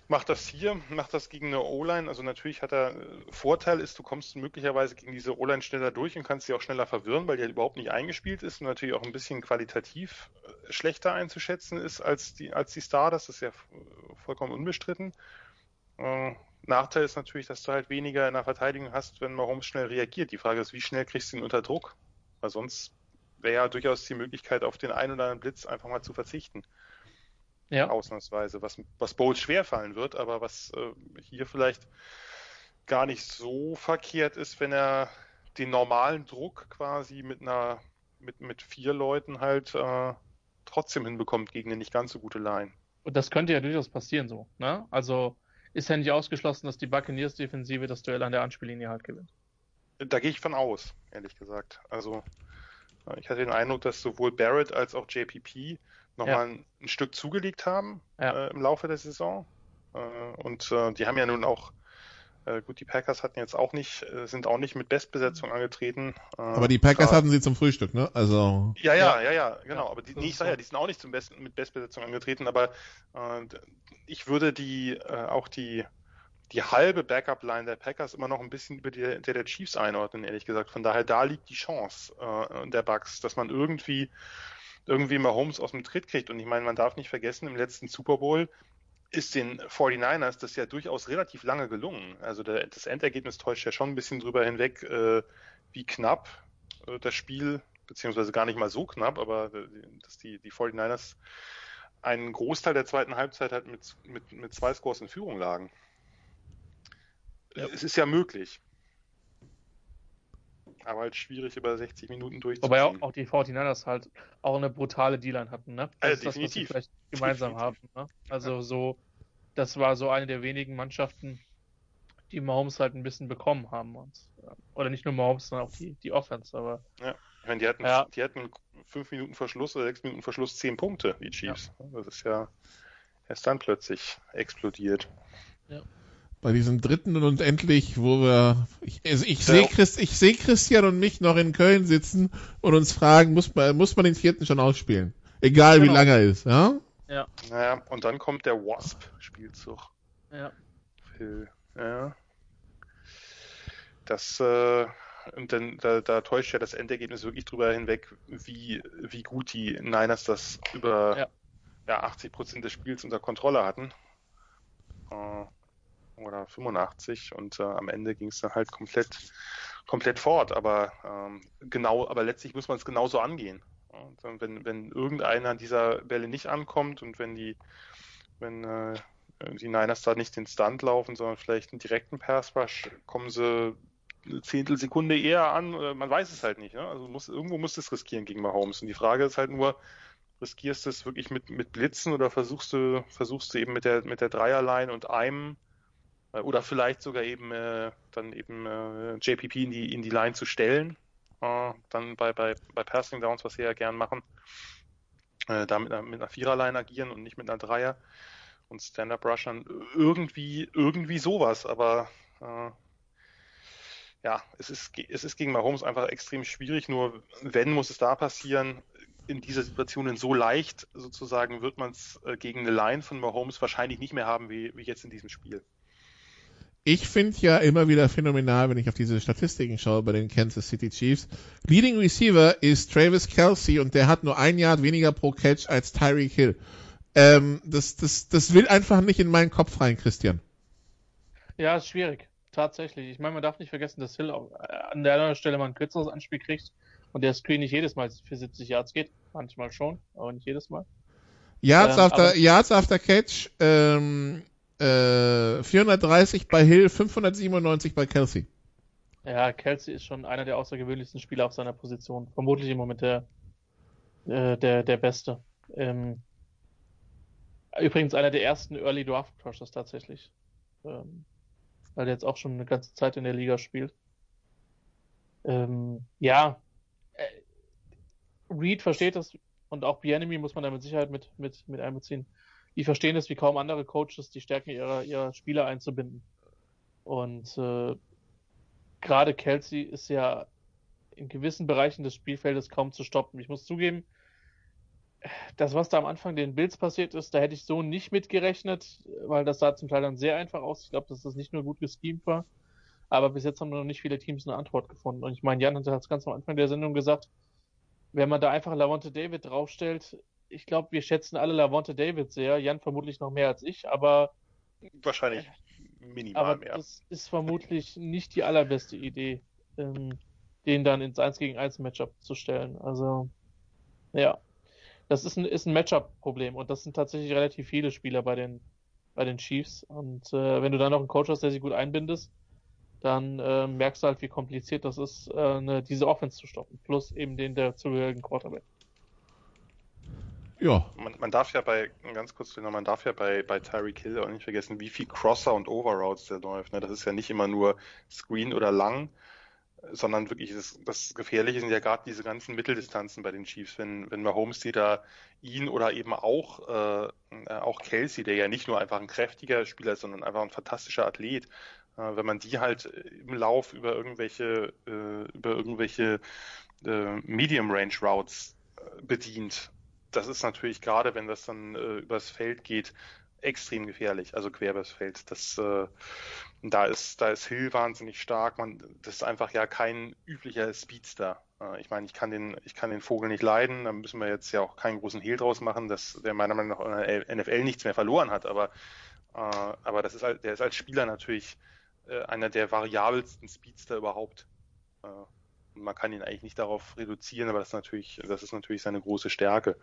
macht das hier, macht das gegen eine O-Line. Also natürlich hat er äh, Vorteil ist, du kommst möglicherweise gegen diese O-Line schneller durch und kannst sie auch schneller verwirren, weil die halt überhaupt nicht eingespielt ist und natürlich auch ein bisschen qualitativ äh, schlechter einzuschätzen ist als die, als die Star. Das ist ja vollkommen unbestritten. Äh, Nachteil ist natürlich, dass du halt weniger in der Verteidigung hast, wenn Mahomes schnell reagiert. Die Frage ist, wie schnell kriegst du ihn unter Druck? Weil sonst wäre ja durchaus die Möglichkeit, auf den einen oder anderen Blitz einfach mal zu verzichten. Ja. Ausnahmsweise, was, was Bowles schwerfallen wird, aber was äh, hier vielleicht gar nicht so verkehrt ist, wenn er den normalen Druck quasi mit einer, mit, mit vier Leuten halt äh, trotzdem hinbekommt gegen eine nicht ganz so gute Line. Und das könnte ja durchaus passieren so, ne? Also ist ja nicht ausgeschlossen, dass die Buccaneers Defensive das Duell an der Anspiellinie halt gewinnt. Da gehe ich von aus, ehrlich gesagt. Also ich hatte den Eindruck, dass sowohl Barrett als auch JPP nochmal ja. ein, ein, Stück zugelegt haben ja. äh, im Laufe der Saison. Äh, und äh, die haben ja nun auch, äh, gut, die Packers hatten jetzt auch nicht, äh, sind auch nicht mit Bestbesetzung angetreten. Äh, aber die Packers hatten sie zum Frühstück, ne? Also. Ja, ja, ja, ja, genau. Aber die, nee, ich sag ja, die sind auch nicht zum Besten, mit Bestbesetzung angetreten, aber ich würde die, auch die, die halbe Backup-Line der Packers immer noch ein bisschen über die der, der Chiefs einordnen, ehrlich gesagt. Von daher, da liegt die Chance äh, der Bucks, dass man irgendwie irgendwie mal Holmes aus dem Tritt kriegt. Und ich meine, man darf nicht vergessen, im letzten Super Bowl ist den 49ers das ja durchaus relativ lange gelungen. Also der, das Endergebnis täuscht ja schon ein bisschen drüber hinweg, äh, wie knapp äh, das Spiel, beziehungsweise gar nicht mal so knapp, aber äh, dass die, die 49ers einen Großteil der zweiten Halbzeit halt mit, mit, mit zwei Scores in Führung lagen. Ja. Es ist ja möglich aber halt schwierig über 60 Minuten durchzuziehen. Wobei auch, auch die 49ers halt auch eine brutale D-Line hatten, ne? Das also ist definitiv. das, was sie vielleicht gemeinsam definitiv. haben. Ne? Also ja. so, das war so eine der wenigen Mannschaften, die Mahomes halt ein bisschen bekommen haben. Und, oder nicht nur Mahomes, sondern auch die, die Offense. Aber, ja, ich meine, die hatten, ja. die hatten fünf Minuten Verschluss oder sechs Minuten Verschluss zehn Punkte, die Chiefs. Ja. Das ist ja erst dann plötzlich explodiert. Ja. Bei diesem dritten und endlich, wo wir, ich, also ich sehe Christ, ich sehe Christian und mich noch in Köln sitzen und uns fragen, muss man, muss man den vierten schon ausspielen? Egal genau. wie lang er ist, ja? Ja. Naja, und dann kommt der Wasp-Spielzug. Ja. Ja. Das, äh, und dann da, da täuscht ja das Endergebnis wirklich drüber hinweg, wie, wie gut die Niners das über ja. Ja, 80 Prozent des Spiels unter Kontrolle hatten. Äh, oder 85 und äh, am Ende ging es dann halt komplett, komplett fort. Aber ähm, genau, aber letztlich muss man es genauso angehen. Und wenn, wenn irgendeiner dieser Bälle nicht ankommt und wenn die, wenn äh, die Niners da nicht den Stunt laufen, sondern vielleicht einen direkten Pass Rush, kommen sie eine Zehntelsekunde eher an. Man weiß es halt nicht. Ne? Also muss, irgendwo muss es riskieren gegen Mahomes. Und die Frage ist halt nur, riskierst du es wirklich mit, mit Blitzen oder versuchst du, versuchst du eben mit der, mit der Dreierline und einem äh, oder vielleicht sogar eben äh, dann eben äh, JPP in die, in die Line zu stellen. Äh, dann bei, bei, bei Passing Downs, was sie ja gern machen, äh, da mit einer, mit einer Viererline agieren und nicht mit einer Dreier und Stand-Up Rushern. Irgendwie, irgendwie sowas, aber äh, ja, es ist, es ist gegen Mahomes einfach extrem schwierig, nur wenn muss es da passieren, in dieser Situation so leicht sozusagen wird man es äh, gegen eine Line von Mahomes wahrscheinlich nicht mehr haben wie, wie jetzt in diesem Spiel. Ich finde ja immer wieder phänomenal, wenn ich auf diese Statistiken schaue bei den Kansas City Chiefs. Leading Receiver ist Travis Kelsey und der hat nur ein Yard weniger pro Catch als Tyreek Hill. Ähm, das, das, das will einfach nicht in meinen Kopf rein, Christian. Ja, ist schwierig. Tatsächlich. Ich meine, man darf nicht vergessen, dass Hill auch äh, an der anderen Stelle mal ein kürzeres Anspiel kriegt und der Screen nicht jedes Mal für 70 Yards geht. Manchmal schon, aber nicht jedes Mal. Yards, ähm, after, Yards after Catch, ähm, äh, 430 bei Hill, 597 bei Kelsey. Ja, Kelsey ist schon einer der außergewöhnlichsten Spieler auf seiner Position. Vermutlich im Moment der, äh, der, der Beste. Ähm, übrigens einer der ersten Early Draft Crushers tatsächlich. Ähm, weil der jetzt auch schon eine ganze Zeit in der Liga spielt. Ähm, ja, Reed versteht das und auch Bienemy muss man da mit Sicherheit mit, mit, mit einbeziehen. Die verstehen es wie kaum andere Coaches, die Stärken ihrer, ihrer Spieler einzubinden. Und äh, gerade Kelsey ist ja in gewissen Bereichen des Spielfeldes kaum zu stoppen. Ich muss zugeben, das, was da am Anfang den Bills passiert ist, da hätte ich so nicht mitgerechnet, weil das sah zum Teil dann sehr einfach aus. Ich glaube, dass das nicht nur gut geschemt war. Aber bis jetzt haben noch nicht viele Teams eine Antwort gefunden. Und ich meine, Jan hat es ganz am Anfang der Sendung gesagt, wenn man da einfach Lavonte David draufstellt, ich glaube, wir schätzen alle Lavonte David sehr. Jan vermutlich noch mehr als ich, aber. Wahrscheinlich minimal aber mehr. Das ist vermutlich nicht die allerbeste Idee, ähm, den dann ins 1 gegen 1 Matchup zu stellen. Also, ja. Das ist ein, ist ein Matchup-Problem und das sind tatsächlich relativ viele Spieler bei den, bei den Chiefs. Und äh, wenn du dann noch einen Coach hast, der sich gut einbindest, dann äh, merkst du halt, wie kompliziert das ist, äh, eine, diese Offense zu stoppen. Plus eben den der zugehörigen Quarterback. Ja. Man, man, darf ja bei, ganz kurz, man darf ja bei, bei Tyreek Hill auch nicht vergessen, wie viel Crosser und Overroutes der läuft. Ne? Das ist ja nicht immer nur Screen oder lang, sondern wirklich das, das Gefährliche sind ja gerade diese ganzen Mitteldistanzen bei den Chiefs, wenn, wenn Mahomes die da ihn oder eben auch, äh, auch Kelsey, der ja nicht nur einfach ein kräftiger Spieler ist, sondern einfach ein fantastischer Athlet, äh, wenn man die halt im Lauf über irgendwelche, äh, über irgendwelche äh, Medium Range Routes bedient, das ist natürlich gerade, wenn das dann übers Feld geht, extrem gefährlich, also quer übers Feld. Das, äh, da ist, da ist Hill wahnsinnig stark. Man, das ist einfach ja kein üblicher Speedster. Äh, ich meine, ich kann den, ich kann den Vogel nicht leiden. Da müssen wir jetzt ja auch keinen großen Hehl draus machen, dass der meiner Meinung nach in der NFL nichts mehr verloren hat. Aber, äh, aber das ist, der ist als Spieler natürlich äh, einer der variabelsten Speedster überhaupt. Man kann ihn eigentlich nicht darauf reduzieren, aber das ist natürlich, das ist natürlich seine große Stärke.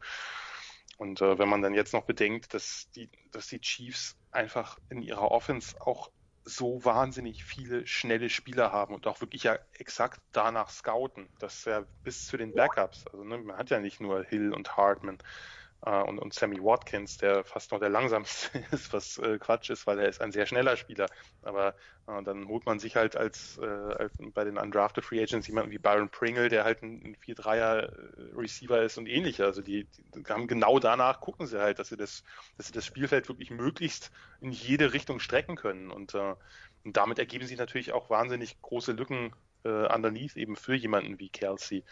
Und äh, wenn man dann jetzt noch bedenkt, dass die, dass die Chiefs einfach in ihrer Offense auch so wahnsinnig viele schnelle Spieler haben und auch wirklich ja exakt danach scouten, dass ja bis zu den Backups, also ne, man hat ja nicht nur Hill und Hartman, und, und Sammy Watkins, der fast noch der langsamste ist, was äh, Quatsch ist, weil er ist ein sehr schneller Spieler. Aber äh, dann holt man sich halt als, äh, als bei den Undrafted Free Agents jemanden wie Byron Pringle, der halt ein, ein 4-3er äh, ist und ähnlicher. Also die, die haben genau danach gucken sie halt, dass sie das, dass sie das Spielfeld wirklich möglichst in jede Richtung strecken können. Und, äh, und damit ergeben sich natürlich auch wahnsinnig große Lücken äh, underneath eben für jemanden wie Kelsey.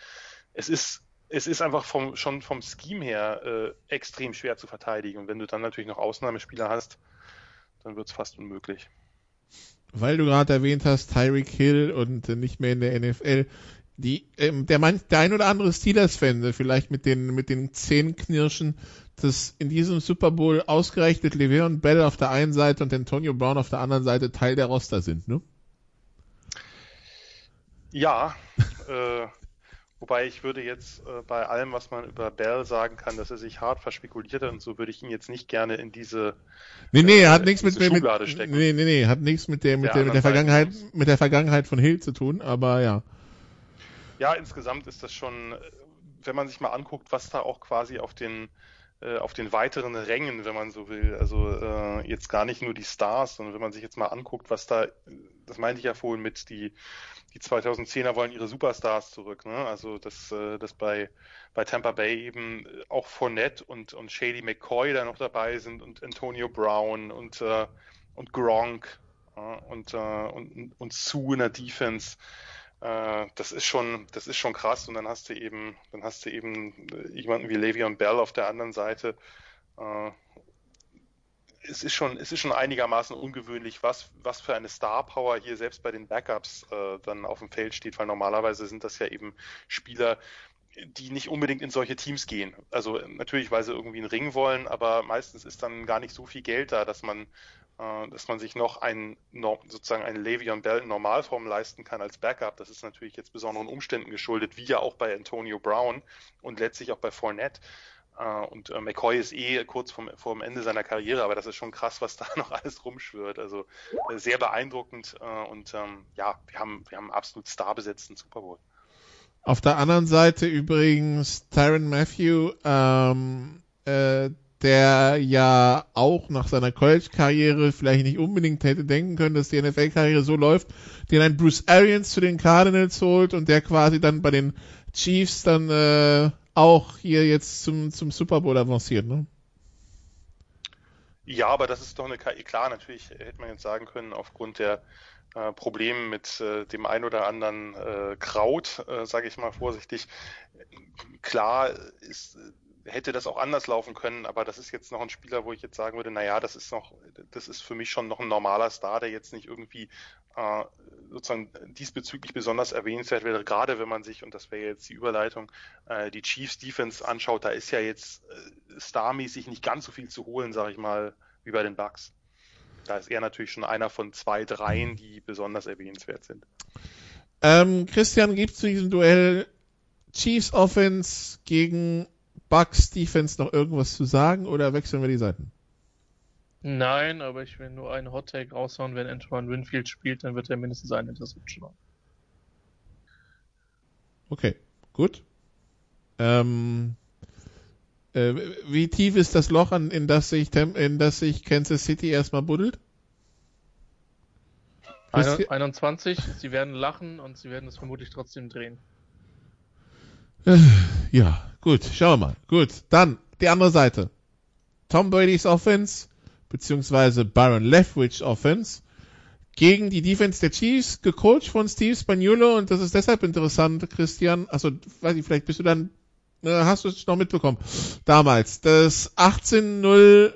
Es ist es ist einfach vom, schon vom Scheme her äh, extrem schwer zu verteidigen. Und wenn du dann natürlich noch Ausnahmespieler hast, dann wird es fast unmöglich. Weil du gerade erwähnt hast, Tyreek Hill und äh, nicht mehr in der NFL. Die, ähm, der, mein, der ein oder andere Steelers-Fan, äh, vielleicht mit den, mit den Zähnenknirschen, dass in diesem Super Bowl ausgerechnet Le'Veon Bell auf der einen Seite und Antonio Brown auf der anderen Seite Teil der Roster sind, ne? Ja, äh, Wobei ich würde jetzt äh, bei allem, was man über Bell sagen kann, dass er sich hart verspekuliert hat und so würde ich ihn jetzt nicht gerne in diese Nee, nee, äh, hat nichts mit, mit, stecken. Nee, nee, nee, hat nichts mit der mit der, mit der Vergangenheit mit der Vergangenheit von Hill zu tun, aber ja. Ja, insgesamt ist das schon wenn man sich mal anguckt, was da auch quasi auf den äh, auf den weiteren Rängen, wenn man so will. Also äh, jetzt gar nicht nur die Stars, sondern wenn man sich jetzt mal anguckt, was da, das meinte ich ja vorhin mit die die 2010er wollen ihre Superstars zurück. Ne? Also dass, äh, dass bei, bei Tampa Bay eben auch Fournette und, und Shady McCoy da noch dabei sind und Antonio Brown und, äh, und Gronk ja, und, äh, und, und Sue in der Defense. Äh, das ist schon, das ist schon krass. Und dann hast du eben, dann hast du eben jemanden wie Le'Veon Bell auf der anderen Seite. Äh, es ist schon, es ist schon einigermaßen ungewöhnlich, was, was für eine Star Power hier selbst bei den Backups äh, dann auf dem Feld steht, weil normalerweise sind das ja eben Spieler, die nicht unbedingt in solche Teams gehen. Also natürlich, weil sie irgendwie einen Ring wollen, aber meistens ist dann gar nicht so viel Geld da, dass man, äh, dass man sich noch ein sozusagen einen Le'Veon Bell in Normalform leisten kann als Backup. Das ist natürlich jetzt besonderen Umständen geschuldet, wie ja auch bei Antonio Brown und letztlich auch bei Fournette. Uh, und uh, McCoy ist eh kurz vom, vom Ende seiner Karriere, aber das ist schon krass, was da noch alles rumschwirrt. Also äh, sehr beeindruckend uh, und ähm, ja, wir haben, wir haben absolut starbesetzten Super Bowl. Auf der anderen Seite übrigens Tyron Matthew, ähm, äh, der ja auch nach seiner College-Karriere vielleicht nicht unbedingt hätte denken können, dass die NFL-Karriere so läuft, den ein Bruce Arians zu den Cardinals holt und der quasi dann bei den Chiefs dann äh, auch hier jetzt zum, zum Super Bowl avanciert, ne? Ja, aber das ist doch eine KI. Klar, natürlich hätte man jetzt sagen können, aufgrund der äh, Probleme mit äh, dem ein oder anderen äh, Kraut, äh, sage ich mal vorsichtig. Klar ist, hätte das auch anders laufen können, aber das ist jetzt noch ein Spieler, wo ich jetzt sagen würde, naja, das ist noch, das ist für mich schon noch ein normaler Star, der jetzt nicht irgendwie äh, sozusagen diesbezüglich besonders erwähnenswert wäre, gerade wenn man sich, und das wäre jetzt die Überleitung, äh, die Chiefs Defense anschaut, da ist ja jetzt äh, starmäßig nicht ganz so viel zu holen, sage ich mal, wie bei den Bucks. Da ist er natürlich schon einer von zwei, dreien, die besonders erwähnenswert sind. Ähm, Christian, gibt zu diesem Duell Chiefs Offense gegen Bucks Defense noch irgendwas zu sagen oder wechseln wir die Seiten? Nein, aber ich will nur einen Hot Take raushauen. Wenn Antoine Winfield spielt, dann wird er mindestens eine Interception haben. Okay, gut. Ähm, äh, wie tief ist das Loch, an, in, das sich in das sich Kansas City erstmal buddelt? 21, sie werden lachen und sie werden es vermutlich trotzdem drehen. Äh, ja, gut, schauen wir mal. Gut, dann die andere Seite. Tom Brady's Offense beziehungsweise Byron Leftwich Offense gegen die Defense der Chiefs, gecoacht von Steve Spagnuolo und das ist deshalb interessant, Christian. Also, weiß ich, vielleicht bist du dann, hast du es noch mitbekommen. Damals, das 18-0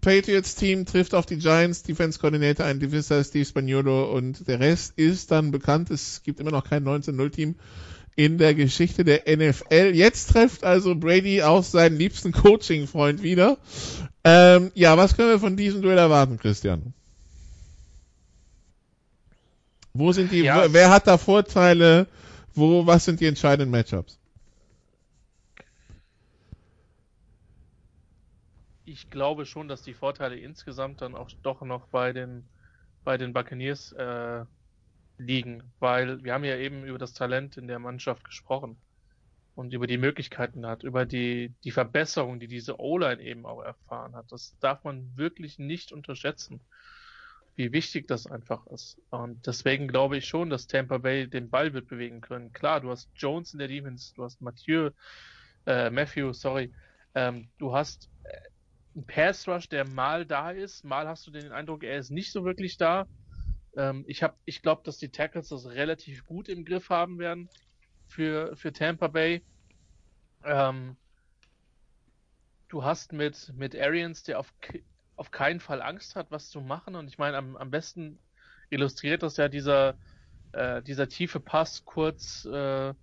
Patriots Team trifft auf die Giants Defense Coordinator, ein Defense Steve Spagnuolo und der Rest ist dann bekannt. Es gibt immer noch kein 19-0 Team in der Geschichte der NFL. Jetzt trifft also Brady auch seinen liebsten Coaching-Freund wieder. Ähm, ja, was können wir von diesem Duell erwarten, Christian? Wo sind die, ja, wer hat da Vorteile? Wo, was sind die entscheidenden Matchups? Ich glaube schon, dass die Vorteile insgesamt dann auch doch noch bei den, bei den Buccaneers äh, liegen, weil wir haben ja eben über das Talent in der Mannschaft gesprochen. und über die Möglichkeiten hat, über die, die Verbesserung, die diese O-Line eben auch erfahren hat. Das darf man wirklich nicht unterschätzen, wie wichtig das einfach ist. Und deswegen glaube ich schon, dass Tampa Bay den Ball wird bewegen können. Klar, du hast Jones in der Defense, du hast Mathieu, äh, Matthew, sorry, ähm, du hast äh, einen Pass Rush, der mal da ist, mal hast du den Eindruck, er ist nicht so wirklich da. Ähm, ich habe, ich glaube, dass die Tackles das relativ gut im Griff haben werden für, für Tampa Bay. Ähm, du hast mit, mit Arians, der auf, auf keinen Fall Angst hat, was zu machen. Und ich meine, am, am besten illustriert das ja dieser, äh, dieser tiefe Pass kurz, äh,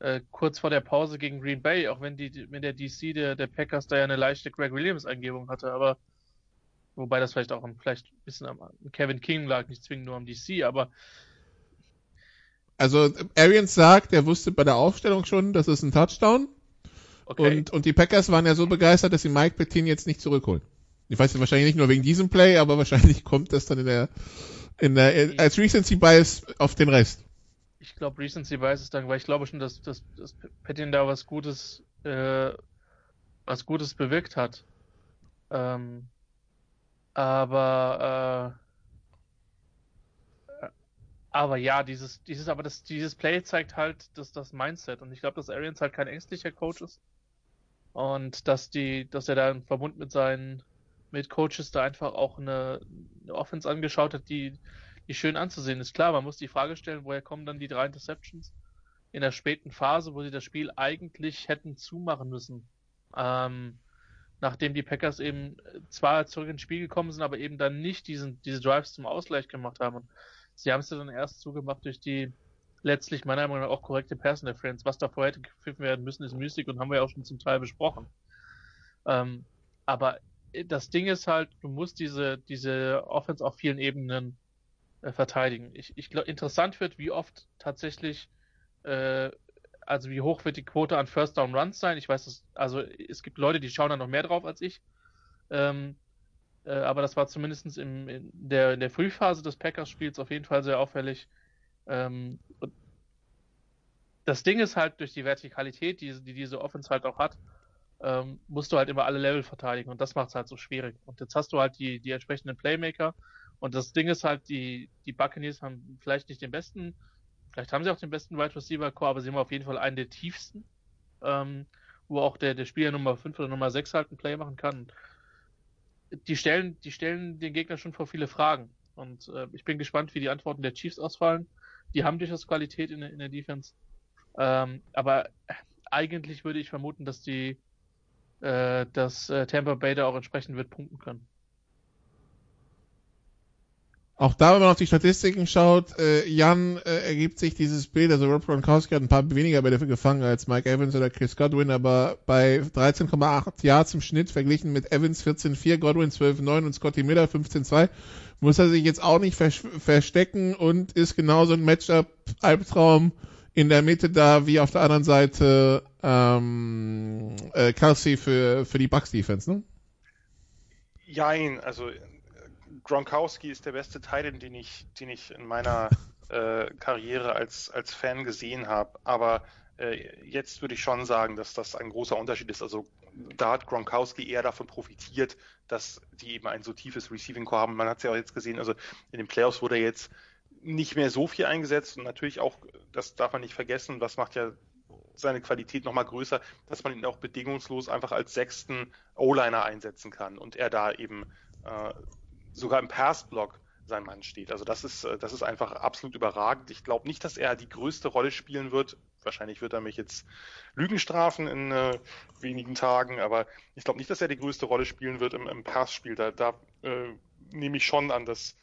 äh, kurz vor der Pause gegen Green Bay, auch wenn die, wenn der DC der, der Packers da ja eine leichte Greg Williams-Eingebung hatte, aber wobei das vielleicht auch am, vielleicht ein bisschen am Kevin King lag, nicht zwingend nur am DC, aber also Arians sagt, er wusste bei der Aufstellung schon, das ist ein Touchdown. Okay. Und, und die Packers waren ja so begeistert, dass sie Mike Pettin jetzt nicht zurückholen. Ich weiß wahrscheinlich nicht nur wegen diesem Play, aber wahrscheinlich kommt das dann in der, in der als Recency Bias auf den Rest. Ich glaube Recency Bias ist dann, weil ich glaube schon, dass, dass, dass Pettin da was Gutes, äh, was Gutes bewirkt hat. Ähm, aber äh, aber ja, dieses, dieses, aber das, dieses Play zeigt halt das, das Mindset. Und ich glaube, dass Arians halt kein ängstlicher Coach ist. Und dass die, dass er da im Verbund mit seinen mit Coaches da einfach auch eine, eine Offense angeschaut hat, die, die schön anzusehen ist. Klar, man muss die Frage stellen, woher kommen dann die drei Interceptions in der späten Phase, wo sie das Spiel eigentlich hätten zumachen müssen. Ähm, nachdem die Packers eben zwar zurück ins Spiel gekommen sind, aber eben dann nicht diesen, diese Drives zum Ausgleich gemacht haben. Und Sie haben es ja dann erst zugemacht durch die letztlich meiner Meinung nach auch korrekte Personal Friends. Was da vorher hätte gepfiffen werden müssen, ist Mystik und haben wir ja auch schon zum Teil besprochen. Ähm, aber das Ding ist halt, du musst diese, diese Offense auf vielen Ebenen äh, verteidigen. Ich, ich glaube, interessant wird, wie oft tatsächlich, äh, also wie hoch wird die Quote an First Down Runs sein. Ich weiß, dass, also es gibt Leute, die schauen da noch mehr drauf als ich. Ähm, äh, aber das war zumindest im, in, der, in der Frühphase des Packers-Spiels auf jeden Fall sehr auffällig. Ähm, das Ding ist halt durch die Vertikalität, die, die diese Offense halt auch hat, ähm, musst du halt immer alle Level verteidigen und das macht es halt so schwierig. Und jetzt hast du halt die, die entsprechenden Playmaker und das Ding ist halt, die, die Buccaneers haben vielleicht nicht den besten, vielleicht haben sie auch den besten Wide Receiver Core, aber sie haben auf jeden Fall einen der tiefsten, ähm, wo auch der, der Spieler Nummer 5 oder Nummer 6 halt ein Play machen kann die stellen, die stellen den Gegner schon vor viele Fragen. Und äh, ich bin gespannt, wie die Antworten der Chiefs ausfallen. Die haben durchaus Qualität in, in der Defense. Ähm, aber eigentlich würde ich vermuten, dass die, äh, dass äh, Tampa Bay da auch entsprechend wird punkten können. Auch da, wenn man auf die Statistiken schaut, äh, Jan äh, ergibt sich dieses Bild, also Rob Gronkowski hat ein paar weniger Bälle gefangen als Mike Evans oder Chris Godwin, aber bei 13,8 Yards im Schnitt verglichen mit Evans 14,4, Godwin 12,9 und Scotty Miller 15,2, muss er sich jetzt auch nicht vers verstecken und ist genauso ein Matchup-Albtraum in der Mitte da wie auf der anderen Seite ähm, äh, Kelsey für, für die Bucks-Defense, ne? Jein, also Gronkowski ist der beste Teil, den ich, den ich in meiner äh, Karriere als, als Fan gesehen habe. Aber äh, jetzt würde ich schon sagen, dass das ein großer Unterschied ist. Also da hat Gronkowski eher davon profitiert, dass die eben ein so tiefes Receiving Core haben. Man hat es ja auch jetzt gesehen, also in den Playoffs wurde er jetzt nicht mehr so viel eingesetzt und natürlich auch, das darf man nicht vergessen, das macht ja seine Qualität nochmal größer, dass man ihn auch bedingungslos einfach als sechsten O-Liner einsetzen kann und er da eben äh, sogar im Passblock sein Mann steht. Also das ist, äh, das ist einfach absolut überragend. Ich glaube nicht, dass er die größte Rolle spielen wird. Wahrscheinlich wird er mich jetzt Lügen strafen in äh, wenigen Tagen, aber ich glaube nicht, dass er die größte Rolle spielen wird im, im Passspiel. Da, da äh, nehme ich schon an, dass,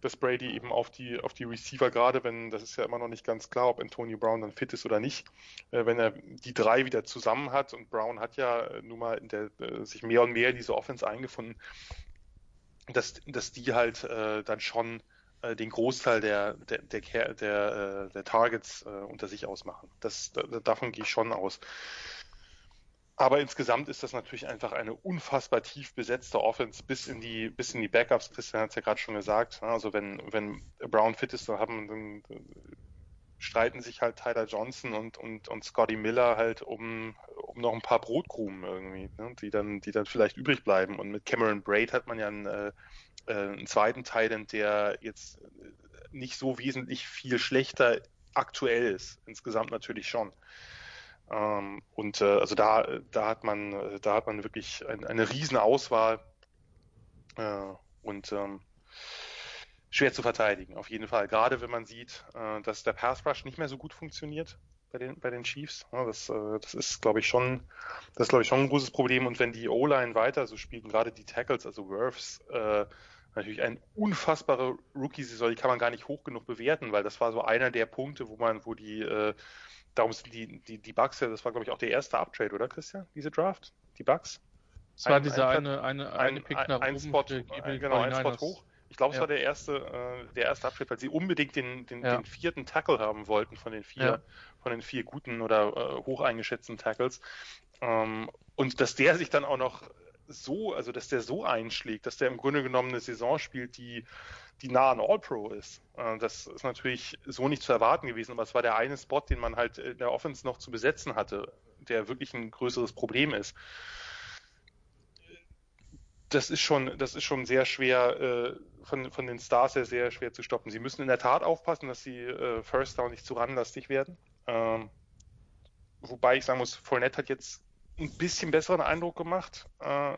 dass Brady eben auf die, auf die Receiver, gerade wenn, das ist ja immer noch nicht ganz klar, ob Antonio Brown dann fit ist oder nicht, äh, wenn er die drei wieder zusammen hat und Brown hat ja äh, nun mal in der, äh, sich mehr und mehr in diese Offense eingefunden, dass, dass die halt äh, dann schon äh, den Großteil der, der, der, der, äh, der Targets äh, unter sich ausmachen. Das, da, davon gehe ich schon aus. Aber insgesamt ist das natürlich einfach eine unfassbar tief besetzte Offense bis in die, bis in die Backups. Christian hat es ja gerade schon gesagt. Ne? Also wenn, wenn Brown fit ist, dann haben dann streiten sich halt Tyler Johnson und, und, und Scotty Miller halt um, um noch ein paar Brotkrumen irgendwie, ne, die dann, die dann vielleicht übrig bleiben. Und mit Cameron Braid hat man ja einen, äh, äh einen zweiten Thailand, der jetzt nicht so wesentlich viel schlechter aktuell ist. Insgesamt natürlich schon. Ähm, und äh, also da, da hat man, da hat man wirklich ein, eine riesen Auswahl äh, und ähm, schwer zu verteidigen, auf jeden Fall. Gerade wenn man sieht, äh, dass der Pass Rush nicht mehr so gut funktioniert bei den, bei den Chiefs. Das, äh, das ist, glaube ich, schon, das ist, glaube ich, schon ein großes Problem. Und wenn die O-Line weiter so spielen, gerade die Tackles, also Worths, äh, natürlich eine unfassbare Rookie-Saison, die kann man gar nicht hoch genug bewerten, weil das war so einer der Punkte, wo man, wo die, äh, darum sind die, die, die Bugs ja, das war, glaube ich, auch der erste Uptrade, oder Christian? Diese Draft? Die Bugs? Es war dieser eine, eine, eine Pick nach ein, ein Spot, ein, genau, ein Spot hoch. Ich glaube, es ja. war der erste, äh, der erste Abschnitt, weil sie unbedingt den, den, ja. den, vierten Tackle haben wollten von den vier, ja. von den vier guten oder äh, hoch eingeschätzten Tackles. Ähm, und dass der sich dann auch noch so, also dass der so einschlägt, dass der im Grunde genommen eine Saison spielt, die, die nah an All-Pro ist. Äh, das ist natürlich so nicht zu erwarten gewesen, aber es war der eine Spot, den man halt in der Offense noch zu besetzen hatte, der wirklich ein größeres Problem ist das ist schon, das ist schon sehr schwer, äh, von, von den Stars her sehr schwer zu stoppen. Sie müssen in der Tat aufpassen, dass sie äh, First Down nicht zu ranlastig werden. Ähm, wobei ich sagen muss, Fournette hat jetzt ein bisschen besseren Eindruck gemacht. Äh,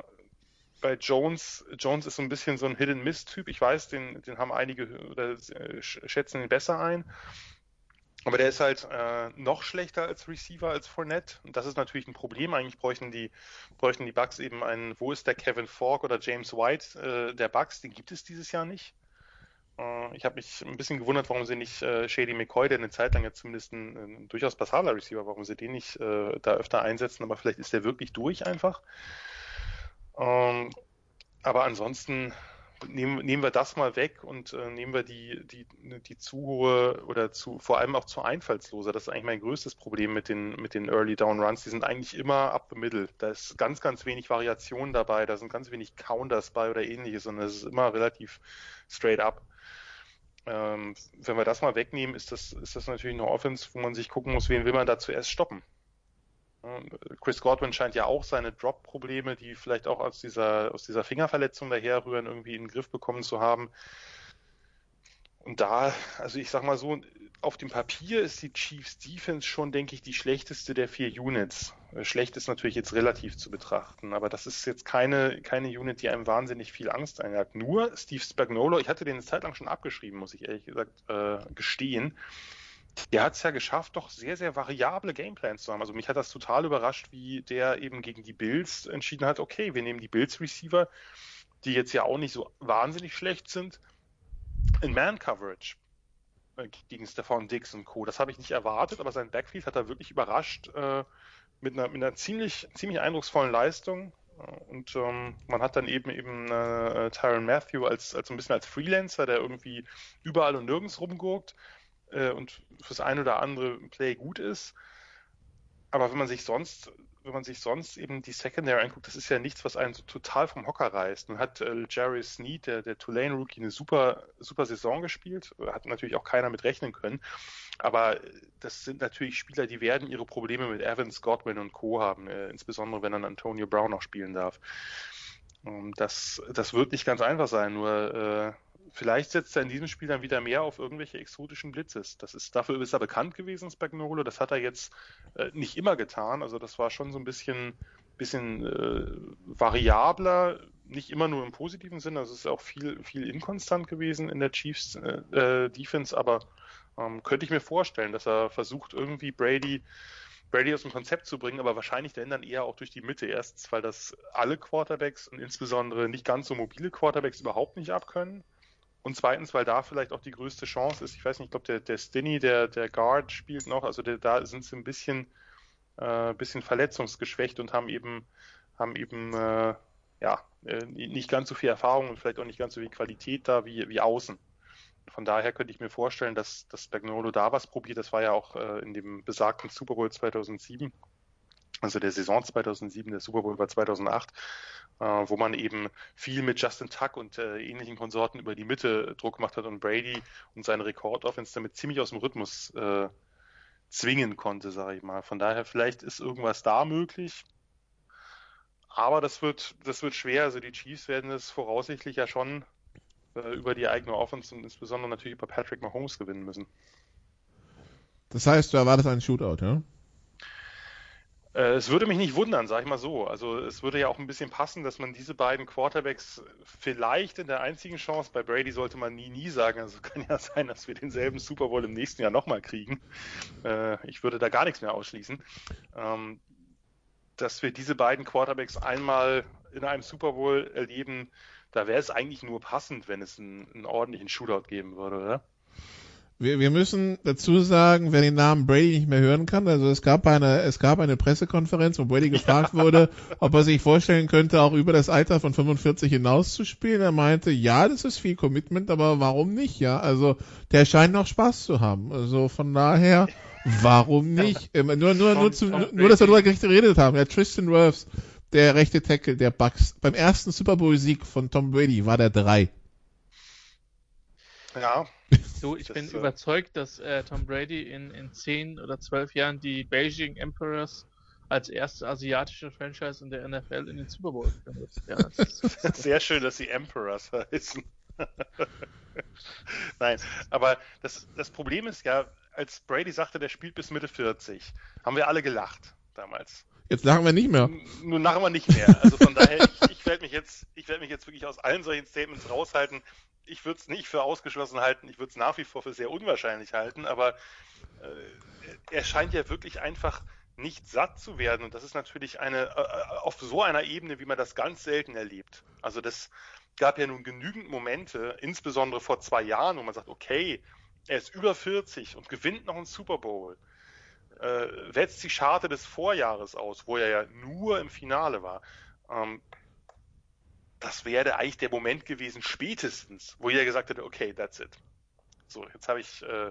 bei Jones, Jones ist so ein bisschen so ein Hidden-Miss-Typ. Ich weiß, den, den haben einige oder äh, schätzen ihn besser ein. Aber der ist halt äh, noch schlechter als Receiver als Fournette. Und das ist natürlich ein Problem. Eigentlich bräuchten die, bräuchten die Bucks eben einen, wo ist der Kevin Falk oder James White äh, der Bucks? Den gibt es dieses Jahr nicht. Äh, ich habe mich ein bisschen gewundert, warum sie nicht äh, Shady McCoy, der eine Zeit lang jetzt zumindest ein, ein durchaus passabler Receiver, warum sie den nicht äh, da öfter einsetzen. Aber vielleicht ist der wirklich durch einfach. Ähm, aber ansonsten nehmen, nehmen wir das mal weg und äh, nehmen wir die, die, die zu hohe oder zu, vor allem auch zu einfallslose. Das ist eigentlich mein größtes Problem mit den, mit den Early Down Runs. Die sind eigentlich immer up the middle. Da ist ganz, ganz wenig Variation dabei. Da sind ganz wenig Counters bei oder ähnliches und es ist immer relativ straight up. Ähm, wenn wir das mal wegnehmen, ist das, ist das natürlich eine Offense, wo man sich gucken muss, wen will man da zuerst stoppen. Chris Godwin scheint ja auch seine Drop-Probleme, die vielleicht auch aus dieser, aus dieser Fingerverletzung daherrühren, irgendwie in den Griff bekommen zu haben. Und da, also ich sag mal so, auf dem Papier ist die Chiefs Defense schon, denke ich, die schlechteste der vier Units. Schlecht ist natürlich jetzt relativ zu betrachten, aber das ist jetzt keine, keine Unit, die einem wahnsinnig viel Angst einjagt. Nur Steve Spagnolo, ich hatte den eine Zeit lang schon abgeschrieben, muss ich ehrlich gesagt äh, gestehen der hat es ja geschafft, doch sehr, sehr variable Gameplans zu haben. Also mich hat das total überrascht, wie der eben gegen die Bills entschieden hat, okay, wir nehmen die Bills-Receiver, die jetzt ja auch nicht so wahnsinnig schlecht sind, in Man-Coverage äh, gegen Stefan Dix und Co. Das habe ich nicht erwartet, aber sein Backfield hat er wirklich überrascht äh, mit, einer, mit einer ziemlich, ziemlich eindrucksvollen Leistung. Und ähm, man hat dann eben eben äh, Tyron Matthew als, als ein bisschen als Freelancer, der irgendwie überall und nirgends rumgurkt äh, und fürs ein oder andere Play gut ist. Aber wenn man sich sonst, wenn man sich sonst eben die Secondary anguckt, das ist ja nichts, was einen so total vom Hocker reißt. Nun hat äh, Jerry Sneed, der, der Tulane Rookie, eine super, super Saison gespielt. Hat natürlich auch keiner mit rechnen können. Aber das sind natürlich Spieler, die werden ihre Probleme mit Evans, Godwin und Co. haben, äh, insbesondere wenn dann Antonio Brown noch spielen darf. Das, das wird nicht ganz einfach sein, nur äh, vielleicht setzt er in diesem Spiel dann wieder mehr auf irgendwelche exotischen Blitzes. Das ist, dafür ist er bekannt gewesen, Spagnolo. Das hat er jetzt äh, nicht immer getan. Also das war schon so ein bisschen, bisschen äh, variabler, nicht immer nur im positiven Sinne. Also es ist auch viel, viel inkonstant gewesen in der Chiefs äh, äh, Defense, aber ähm, könnte ich mir vorstellen, dass er versucht, irgendwie Brady Brady aus dem Konzept zu bringen, aber wahrscheinlich dann, dann eher auch durch die Mitte. Erstens, weil das alle Quarterbacks und insbesondere nicht ganz so mobile Quarterbacks überhaupt nicht abkönnen. Und zweitens, weil da vielleicht auch die größte Chance ist. Ich weiß nicht, ich glaube, der, der Stinny, der, der Guard spielt noch, also der, da sind sie ein bisschen, äh, bisschen verletzungsgeschwächt und haben eben, haben eben, äh, ja, äh, nicht ganz so viel Erfahrung und vielleicht auch nicht ganz so viel Qualität da wie, wie außen. Von daher könnte ich mir vorstellen, dass, dass Spagnolo da was probiert. Das war ja auch äh, in dem besagten Super Bowl 2007 Also der Saison 2007, der Super Bowl war 2008, äh, wo man eben viel mit Justin Tuck und äh, ähnlichen Konsorten über die Mitte Druck gemacht hat und Brady und seine Rekordoffense damit ziemlich aus dem Rhythmus äh, zwingen konnte, sage ich mal. Von daher vielleicht ist irgendwas da möglich. Aber das wird, das wird schwer. Also die Chiefs werden es voraussichtlich ja schon äh, über die eigene Offense und insbesondere natürlich über Patrick Mahomes gewinnen müssen. Das heißt, du erwartest einen Shootout, ja? Äh, es würde mich nicht wundern, sag ich mal so. Also es würde ja auch ein bisschen passen, dass man diese beiden Quarterbacks vielleicht in der einzigen Chance, bei Brady sollte man nie, nie sagen, also kann ja sein, dass wir denselben Super Bowl im nächsten Jahr nochmal kriegen. Äh, ich würde da gar nichts mehr ausschließen. Ähm, dass wir diese beiden Quarterbacks einmal in einem Super Bowl erleben, da wäre es eigentlich nur passend, wenn es einen, einen ordentlichen Shootout geben würde, oder? Wir, wir müssen dazu sagen, wer den Namen Brady nicht mehr hören kann, also es gab eine, es gab eine Pressekonferenz, wo Brady gefragt wurde, ob er sich vorstellen könnte, auch über das Alter von 45 hinaus zu spielen. Er meinte, ja, das ist viel Commitment, aber warum nicht, ja? Also, der scheint noch Spaß zu haben. Also, von daher, warum nicht? Ähm, nur, nur, nur, zu, nur, dass wir darüber geredet haben. Ja, Tristan Wirfs, der rechte Tackle der Bucks, beim ersten Super Bowl Sieg von Tom Brady war der drei. Ja. So, ich das, bin äh... überzeugt, dass äh, Tom Brady in, in 10 oder 12 Jahren die Beijing Emperors als erste asiatische Franchise in der NFL in den Super Bowl wird. Ja, Sehr schön, dass sie Emperors heißen. Nein, aber das, das Problem ist ja, als Brady sagte, der spielt bis Mitte 40, haben wir alle gelacht damals. Jetzt lachen wir nicht mehr. Nun lachen wir nicht mehr. Also von daher, ich, ich werde mich jetzt, ich werde mich jetzt wirklich aus allen solchen Statements raushalten ich würde es nicht für ausgeschlossen halten, ich würde es nach wie vor für sehr unwahrscheinlich halten, aber äh, er scheint ja wirklich einfach nicht satt zu werden und das ist natürlich eine äh, auf so einer Ebene, wie man das ganz selten erlebt. Also das gab ja nun genügend Momente, insbesondere vor zwei Jahren, wo man sagt, okay, er ist über 40 und gewinnt noch einen Super Bowl, äh, wetzt die Scharte des Vorjahres aus, wo er ja nur im Finale war. Ähm, das wäre eigentlich der Moment gewesen, spätestens, wo jeder gesagt hätte, okay, that's it. So, jetzt habe ich. Äh,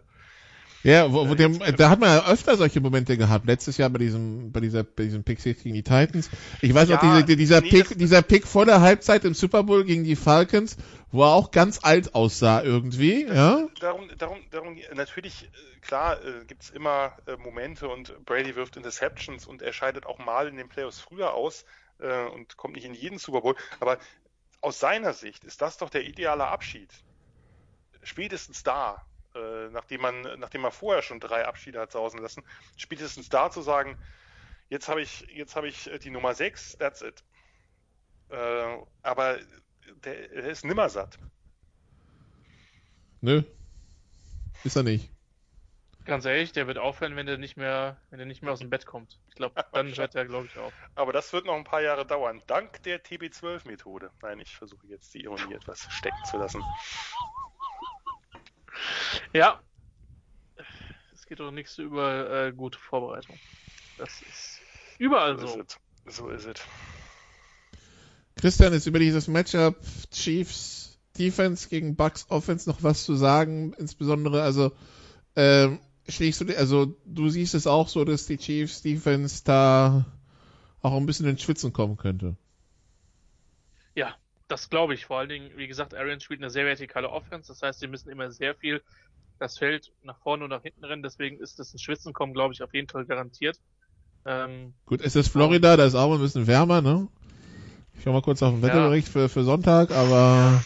ja, wo, wo äh, dem, da hat man ja öfter solche Momente gehabt. Letztes Jahr bei diesem, bei dieser, bei diesem Pick gegen die Titans. Ich weiß ja, noch, diese, dieser nee, Pick, dieser Pick vor der Halbzeit im Super Bowl gegen die Falcons, wo er auch ganz alt aussah irgendwie, ja? Darum, darum, darum, natürlich, äh, klar, äh, gibt's immer äh, Momente und Brady wirft Interceptions und er scheidet auch mal in den Playoffs früher aus äh, und kommt nicht in jeden Super Bowl. Aber aus seiner Sicht ist das doch der ideale Abschied. Spätestens da, äh, nachdem man, nachdem man vorher schon drei Abschiede hat sausen lassen, spätestens da zu sagen, jetzt habe ich, jetzt habe ich die Nummer 6, that's it. Äh, aber der, der ist nimmer satt. Nö. Ist er nicht. Ganz ehrlich, der wird aufhören, wenn der nicht mehr, wenn der nicht mehr aus dem Bett kommt. Ich glaube, dann hört er, glaube ich, auf. Aber das wird noch ein paar Jahre dauern, dank der TB12-Methode. Nein, ich versuche jetzt die Ironie etwas stecken zu lassen. Ja. Es geht doch nichts über äh, gute Vorbereitung. Das ist überall so. So ist es. So ist es. Christian, ist über dieses Matchup Chiefs Defense gegen Bucks Offense noch was zu sagen? Insbesondere, also, ähm, schlägst du, also du siehst es auch so, dass die Chiefs Defense da auch ein bisschen ins Schwitzen kommen könnte. Ja, das glaube ich. Vor allen Dingen, wie gesagt, Aaron spielt eine sehr vertikale Offense. Das heißt, sie müssen immer sehr viel das Feld nach vorne und nach hinten rennen. Deswegen ist das ein Schwitzen kommen, glaube ich, auf jeden Fall garantiert. Ähm, Gut, es ist Florida, da ist auch ein bisschen wärmer, ne? Ich schau mal kurz auf den Wetterbericht ja. für, für Sonntag, aber. Ja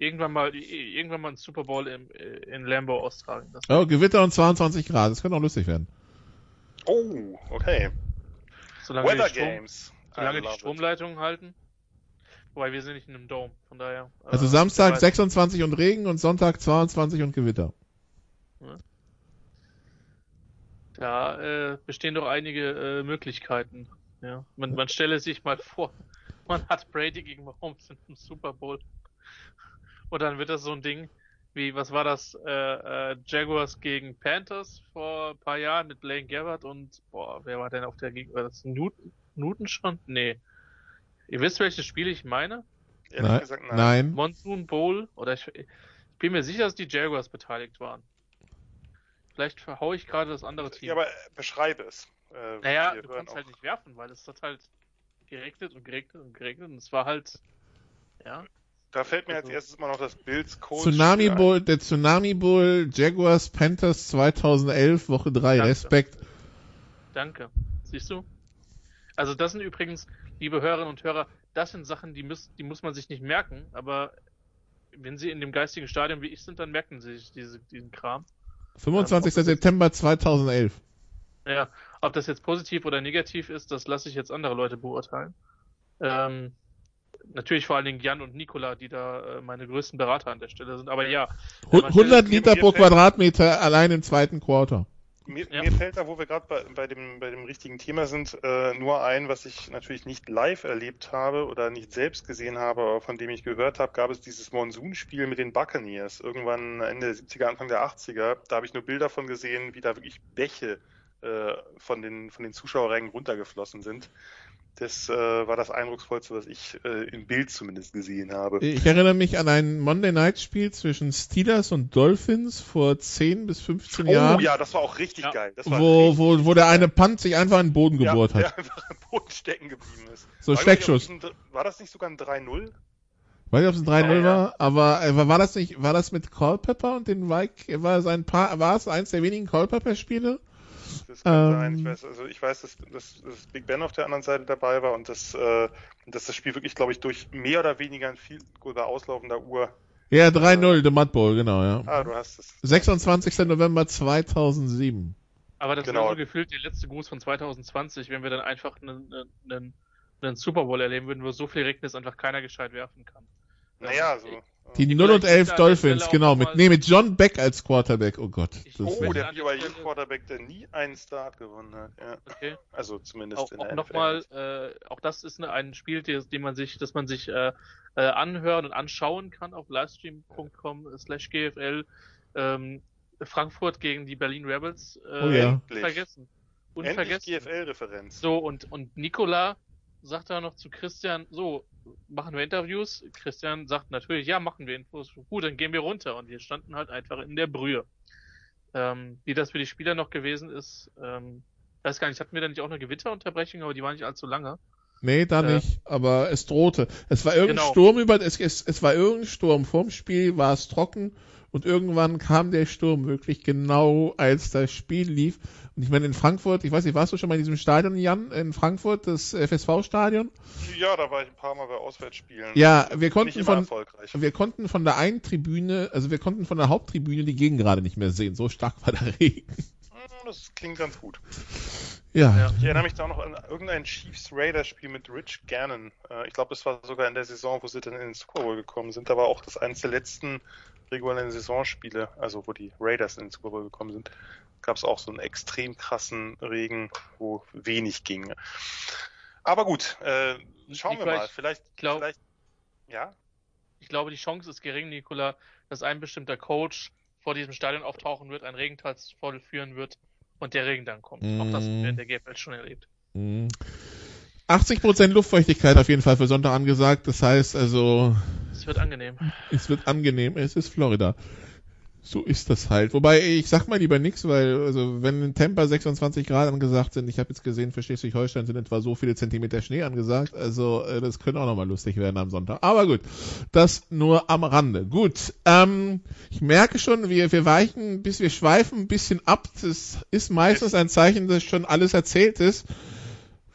irgendwann mal, irgendwann mal einen Super Bowl im, äh, in Lambo austragen. Das oh, Gewitter und 22 Grad, das könnte auch lustig werden. Oh, okay. Solange Weather die Strom, Games. Solange die Stromleitungen it. halten. Wobei wir sind nicht in einem Dome, von daher. Also äh, Samstag 26 und Regen und Sonntag 22 und Gewitter. Ja. Da äh, bestehen doch einige äh, Möglichkeiten. Ja. Man, man stelle sich mal vor, man hat Brady gegen Mahomes im Super Bowl. Und dann wird das so ein Ding wie, was war das, äh, äh, Jaguars gegen Panthers vor ein paar Jahren mit Lane Gabbard und, boah, wer war denn auf der Gegend, war das Newton, Newton schon? Nee. Ihr wisst, welches Spiel ich meine? Ehrlich nein. gesagt, nein. nein. Monsoon Bowl, oder ich, ich bin mir sicher, dass die Jaguars beteiligt waren. Vielleicht verhaue ich gerade das andere Team. Ja, aber beschreibe es. Äh, naja, du kannst halt nicht werfen, weil es hat halt geregnet und geregnet und geregnet und es war halt, ja. Da fällt mir also, als erstes mal noch das Bild Tsunami Bowl, der Tsunami Bowl, Jaguars Panthers 2011, Woche 3, Danke. Respekt. Danke. Siehst du? Also das sind übrigens, liebe Hörerinnen und Hörer, das sind Sachen, die, muss, die muss man sich nicht merken, aber wenn sie in dem geistigen Stadion wie ich sind, dann merken sie sich diese, diesen Kram. 25. Ähm, September 2011. Ja, ob das jetzt positiv oder negativ ist, das lasse ich jetzt andere Leute beurteilen. Ähm, natürlich vor allen Dingen Jan und Nikola, die da äh, meine größten Berater an der Stelle sind. Aber ja. 100 Liter pro Quadratmeter allein im zweiten Quarter. Mir, ja. mir, fällt da, wo wir gerade bei, bei, dem, bei dem richtigen Thema sind, äh, nur ein, was ich natürlich nicht live erlebt habe oder nicht selbst gesehen habe, aber von dem ich gehört habe, gab es dieses Monsunspiel mit den Buccaneers. Irgendwann Ende der 70er, Anfang der 80er. Da habe ich nur Bilder von gesehen, wie da wirklich Bäche äh, von, den, von den Zuschauerrängen runtergeflossen sind. Das äh, war das eindrucksvollste, was ich äh, im Bild zumindest gesehen habe. Ich erinnere mich an ein Monday Night Spiel zwischen Steelers und Dolphins vor 10 bis 15 oh, Jahren. Oh ja, das war auch richtig ja. geil. wo, richtig wo, wo der eine Punt sich einfach in den Boden ja, gebohrt hat. Der einfach im Boden stecken geblieben ist. So Steckschuss. War das nicht sogar ein 3-0? Weiß nicht, ob es ein 3-0 ja, war, aber äh, war das nicht, war das mit Culpepper und den Mike, war es ein paar, war es eins der wenigen Culpepper-Spiele? Das kann ähm, sein. Ich weiß, also ich weiß, dass, dass, dass, Big Ben auf der anderen Seite dabei war und dass, äh, dass das Spiel wirklich, glaube ich, durch mehr oder weniger ein viel oder auslaufender Uhr. Ja, 3-0, äh, The Mud Bowl, genau, ja. Ah, du hast es. 26. November 2007. Aber das genau. wäre so gefühlt der letzte Gruß von 2020, wenn wir dann einfach einen, einen, einen Super Bowl erleben würden, wo so viel regnet, dass einfach keiner gescheit werfen kann. Naja, so. Die 0 und 11 Dolphins, genau, mit, nee, mit John Beck als Quarterback, oh Gott. Oh, der BYU-Quarterback, der nie einen Start gewonnen hat, ja. Okay. Also zumindest auch, in der auch nochmal, äh, auch das ist eine, ein Spiel, den man sich, das man sich äh, äh, anhören und anschauen kann auf livestream.com slash GFL. Ähm, Frankfurt gegen die Berlin Rebels. Äh, oh ja. Vergessen. Unvergessen. GFL-Referenz. So, und, und Nikola sagt da noch zu Christian, so, machen wir Interviews? Christian sagt natürlich, ja, machen wir Infos. Gut, dann gehen wir runter. Und wir standen halt einfach in der Brühe. Ähm, wie das für die Spieler noch gewesen ist, ähm, weiß gar nicht, hatten wir da nicht auch eine Gewitterunterbrechung, aber die war nicht allzu lange. Nee, da äh, nicht, aber es drohte. Es war irgendein genau. Sturm über, es, es, es war irgendein Sturm. Vorm Spiel war es trocken und irgendwann kam der Sturm wirklich genau, als das Spiel lief. Und ich meine, in Frankfurt, ich weiß nicht, warst du schon mal in diesem Stadion, Jan, in Frankfurt, das FSV-Stadion? Ja, da war ich ein paar Mal bei Auswärtsspielen. Ja, wir konnten von, wir konnten von der einen Tribüne, also wir konnten von der Haupttribüne die Gegend gerade nicht mehr sehen. So stark war der Regen. Hm, das klingt ganz gut. Ja. ja. Ich erinnere mich da auch noch an irgendein Chiefs Raiders Spiel mit Rich Gannon. Äh, ich glaube, das war sogar in der Saison, wo sie dann in den Super Bowl gekommen sind. Da war auch das eines der letzten regulären Saisonspiele, also wo die Raiders in den Super Bowl gekommen sind, gab es auch so einen extrem krassen Regen, wo wenig ging. Aber gut, äh, schauen wir mal. Vielleicht, glaub, vielleicht, ja. Ich glaube, die Chance ist gering, Nikola, dass ein bestimmter Coach vor diesem Stadion auftauchen wird, ein Regental vollführen wird und der Regen dann kommt. Mm. Auch das haben wir in der GFL schon erlebt. Mm. 80% Luftfeuchtigkeit auf jeden Fall für Sonntag angesagt. Das heißt also. Es wird angenehm. Es wird angenehm. Es ist Florida. So ist das halt. Wobei, ich sag mal lieber nix, weil, also, wenn in Tampa 26 Grad angesagt sind, ich habe jetzt gesehen, für Schleswig-Holstein sind etwa so viele Zentimeter Schnee angesagt, also, äh, das könnte auch nochmal lustig werden am Sonntag. Aber gut, das nur am Rande. Gut, ähm, ich merke schon, wir, wir weichen, bis wir schweifen ein bisschen ab. Das ist meistens ein Zeichen, dass schon alles erzählt ist.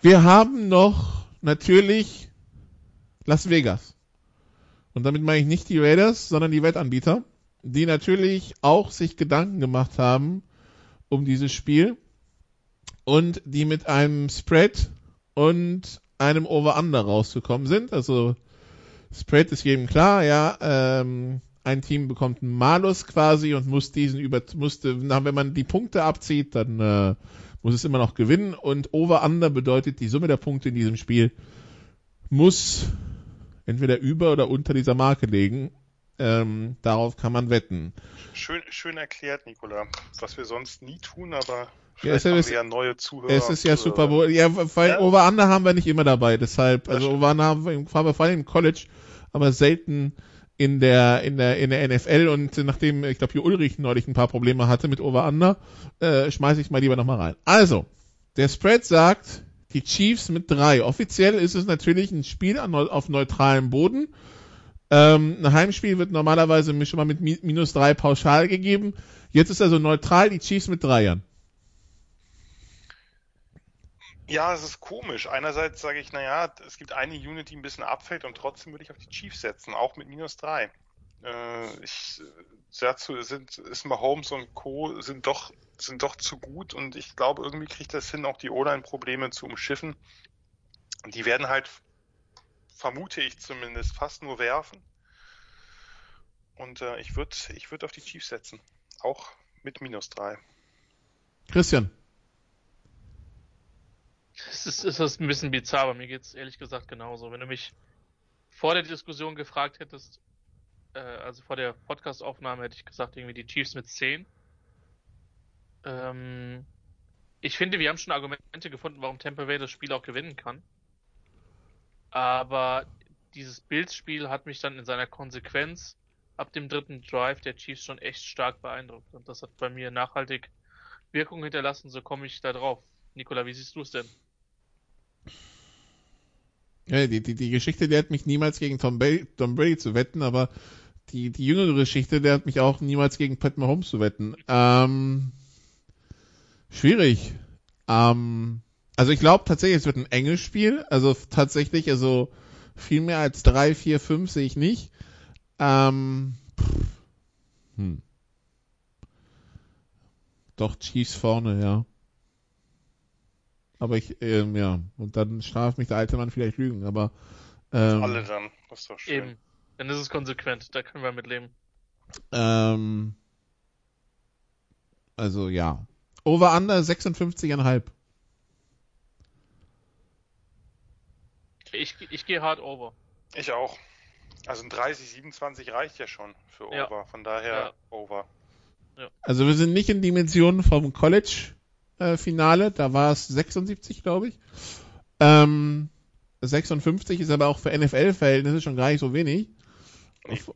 Wir haben noch natürlich Las Vegas. Und damit meine ich nicht die Raiders, sondern die Wettanbieter, die natürlich auch sich Gedanken gemacht haben um dieses Spiel und die mit einem Spread und einem Over-Under rausgekommen sind. Also Spread ist jedem klar, ja. Ähm, ein Team bekommt einen Malus quasi und muss diesen über musste, wenn man die Punkte abzieht, dann äh, muss es immer noch gewinnen und Over-Under bedeutet, die Summe der Punkte in diesem Spiel muss entweder über oder unter dieser Marke liegen. Ähm, darauf kann man wetten. Schön, schön erklärt, Nicola. Was wir sonst nie tun, aber ja, es ist, ja neue Zuhörer. Es ist ja Super Bowl. Ja, weil ja. Over-Under haben wir nicht immer dabei. Deshalb, also Over-Under haben wir, haben wir vor allem im College, aber selten in der in der in der NFL und nachdem ich glaube hier Ulrich neulich ein paar Probleme hatte mit Over Under, äh, schmeiße ich mal lieber nochmal rein. Also Der Spread sagt, die Chiefs mit drei. Offiziell ist es natürlich ein Spiel auf neutralem Boden. Ähm, ein Heimspiel wird normalerweise schon mal mit minus drei pauschal gegeben. Jetzt ist also neutral die Chiefs mit Dreiern. Ja, es ist komisch. Einerseits sage ich, naja, es gibt eine Unit, die ein bisschen abfällt und trotzdem würde ich auf die Chiefs setzen, auch mit minus drei. Äh, ich, dazu sind, ist Mahomes und Co. sind doch, sind doch zu gut und ich glaube, irgendwie kriegt das hin, auch die O-Line-Probleme zu umschiffen. Die werden halt, vermute ich zumindest, fast nur werfen. Und äh, ich würde ich würd auf die Chiefs setzen. Auch mit minus drei. Christian. Es ist, es ist ein bisschen bizarr, aber mir geht es ehrlich gesagt genauso. Wenn du mich vor der Diskussion gefragt hättest, äh, also vor der Podcast-Aufnahme hätte ich gesagt, irgendwie die Chiefs mit 10. Ähm, ich finde, wir haben schon Argumente gefunden, warum Tampa Bay das Spiel auch gewinnen kann. Aber dieses Bildspiel hat mich dann in seiner Konsequenz ab dem dritten Drive der Chiefs schon echt stark beeindruckt. Und das hat bei mir nachhaltig Wirkung hinterlassen, so komme ich da drauf. Nikola, wie siehst du es denn? Ja, die, die, die Geschichte lehrt mich niemals gegen Tom, Brady, Tom Brady zu wetten, aber die, die jüngere Geschichte lehrt mich auch niemals gegen Pat Mahomes zu wetten. Ähm, schwierig. Ähm, also ich glaube tatsächlich, es wird ein enges Spiel. Also tatsächlich, also viel mehr als drei, vier, fünf sehe ich nicht. Ähm, hm. Doch Chiefs vorne, ja. Aber ich, ähm, ja, und dann straft mich der alte Mann vielleicht lügen, aber. Ähm, Alle dann, das ist doch schön. Eben, dann ist es konsequent, da können wir mit leben. Ähm, also ja. Over Under 56,5. Ich, ich gehe hart over. Ich auch. Also ein 30, 27 reicht ja schon für Over. Ja. Von daher ja. Over. Ja. Also wir sind nicht in Dimensionen vom College äh, Finale, da war es 76, glaube ich. Ähm, 56 ist aber auch für NFL-Verhältnisse schon gar nicht so wenig.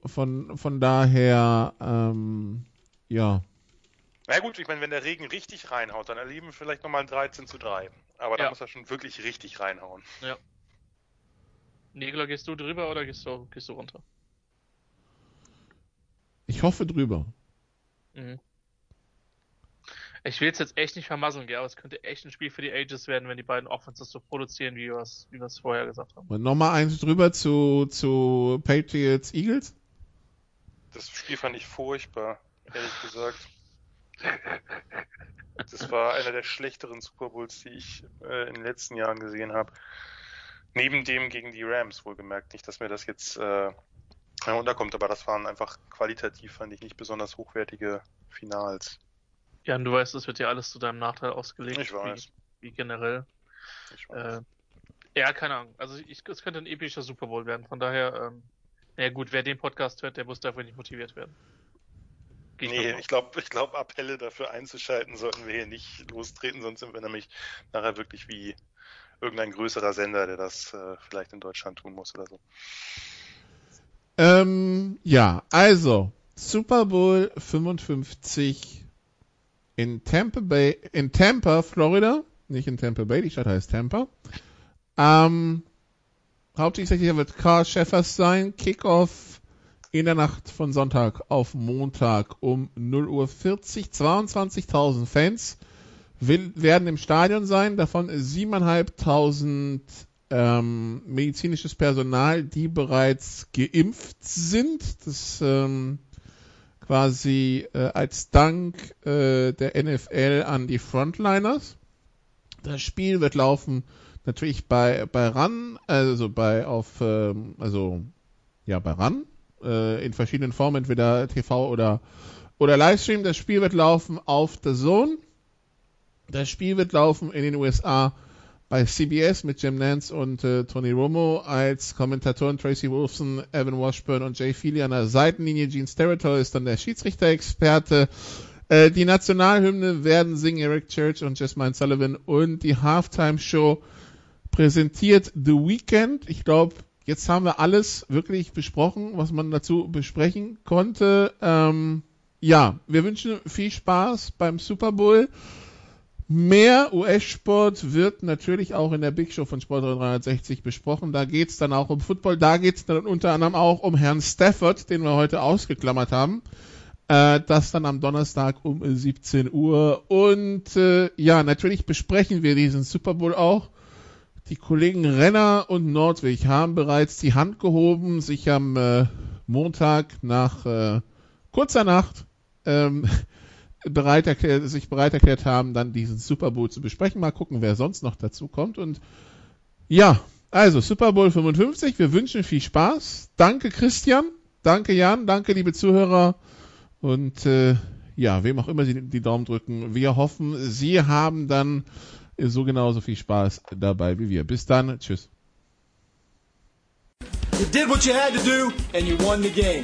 Von, von daher, ähm, ja. Na gut, ich meine, wenn der Regen richtig reinhaut, dann erleben wir vielleicht nochmal ein 13 zu 3. Aber ja. da muss er schon wirklich richtig reinhauen. Ja. Nikola, gehst du drüber oder gehst du, gehst du runter? Ich hoffe drüber. Mhm. Ich will es jetzt echt nicht vermasseln, aber es könnte echt ein Spiel für die Ages werden, wenn die beiden Offenses so produzieren, wie wir es wie vorher gesagt haben. Und nochmal eins drüber zu, zu Patriots Eagles? Das Spiel fand ich furchtbar, ehrlich gesagt. Das war einer der schlechteren Super Bowls, die ich äh, in den letzten Jahren gesehen habe. Neben dem gegen die Rams, wohlgemerkt. Nicht, dass mir das jetzt äh, unterkommt, aber das waren einfach qualitativ, fand ich, nicht besonders hochwertige Finals. Ja, und du weißt, es wird ja alles zu deinem Nachteil ausgelegt. Ich weiß. Wie, wie generell. Ich weiß. Äh, ja, keine Ahnung. Also ich, es könnte ein epischer Super Bowl werden. Von daher, ähm, naja gut, wer den Podcast hört, der muss dafür nicht motiviert werden. Ich nee, ich glaube, ich glaub, Appelle dafür einzuschalten sollten wir hier nicht lostreten, sonst sind wir nämlich nachher wirklich wie irgendein größerer Sender, der das äh, vielleicht in Deutschland tun muss oder so. Ähm, ja, also Super Bowl 55 in Tampa Bay, in Tampa, Florida, nicht in Tampa Bay, die Stadt heißt Tampa. Ähm, hauptsächlich wird Carl Sheffers sein. Kickoff in der Nacht von Sonntag auf Montag um 0 Uhr 40. 22.000 Fans will, werden im Stadion sein, davon 7.500 ähm, medizinisches Personal, die bereits geimpft sind. Das ähm, quasi äh, als Dank äh, der NFL an die Frontliners. Das Spiel wird laufen natürlich bei bei RAN, also bei auf ähm, also ja bei RAN äh, in verschiedenen Formen, entweder TV oder oder Livestream. Das Spiel wird laufen auf The Zone. Das Spiel wird laufen in den USA bei CBS mit Jim Nance und äh, Tony Romo als Kommentatoren Tracy Wolfson, Evan Washburn und Jay Feely an der Seitenlinie. Gene Steratore ist dann der Schiedsrichter-Experte. Äh, die Nationalhymne werden singen Eric Church und Jasmine Sullivan und die Halftime-Show präsentiert The Weekend. Ich glaube, jetzt haben wir alles wirklich besprochen, was man dazu besprechen konnte. Ähm, ja, wir wünschen viel Spaß beim Super Bowl. Mehr US-Sport wird natürlich auch in der Big Show von Sport 360 besprochen. Da geht's dann auch um Football. Da geht's dann unter anderem auch um Herrn Stafford, den wir heute ausgeklammert haben. Äh, das dann am Donnerstag um 17 Uhr. Und äh, ja, natürlich besprechen wir diesen Super Bowl auch. Die Kollegen Renner und Nordwig haben bereits die Hand gehoben, sich am äh, Montag nach äh, kurzer Nacht ähm, bereit erklärt, sich bereit erklärt haben, dann diesen Super Bowl zu besprechen. Mal gucken, wer sonst noch dazu kommt. Und ja, also Super Bowl 55. Wir wünschen viel Spaß. Danke Christian, danke Jan, danke liebe Zuhörer und äh, ja, wem auch immer Sie die Daumen drücken. Wir hoffen, Sie haben dann so genauso viel Spaß dabei wie wir. Bis dann, tschüss. You did what you had to do and you won the game.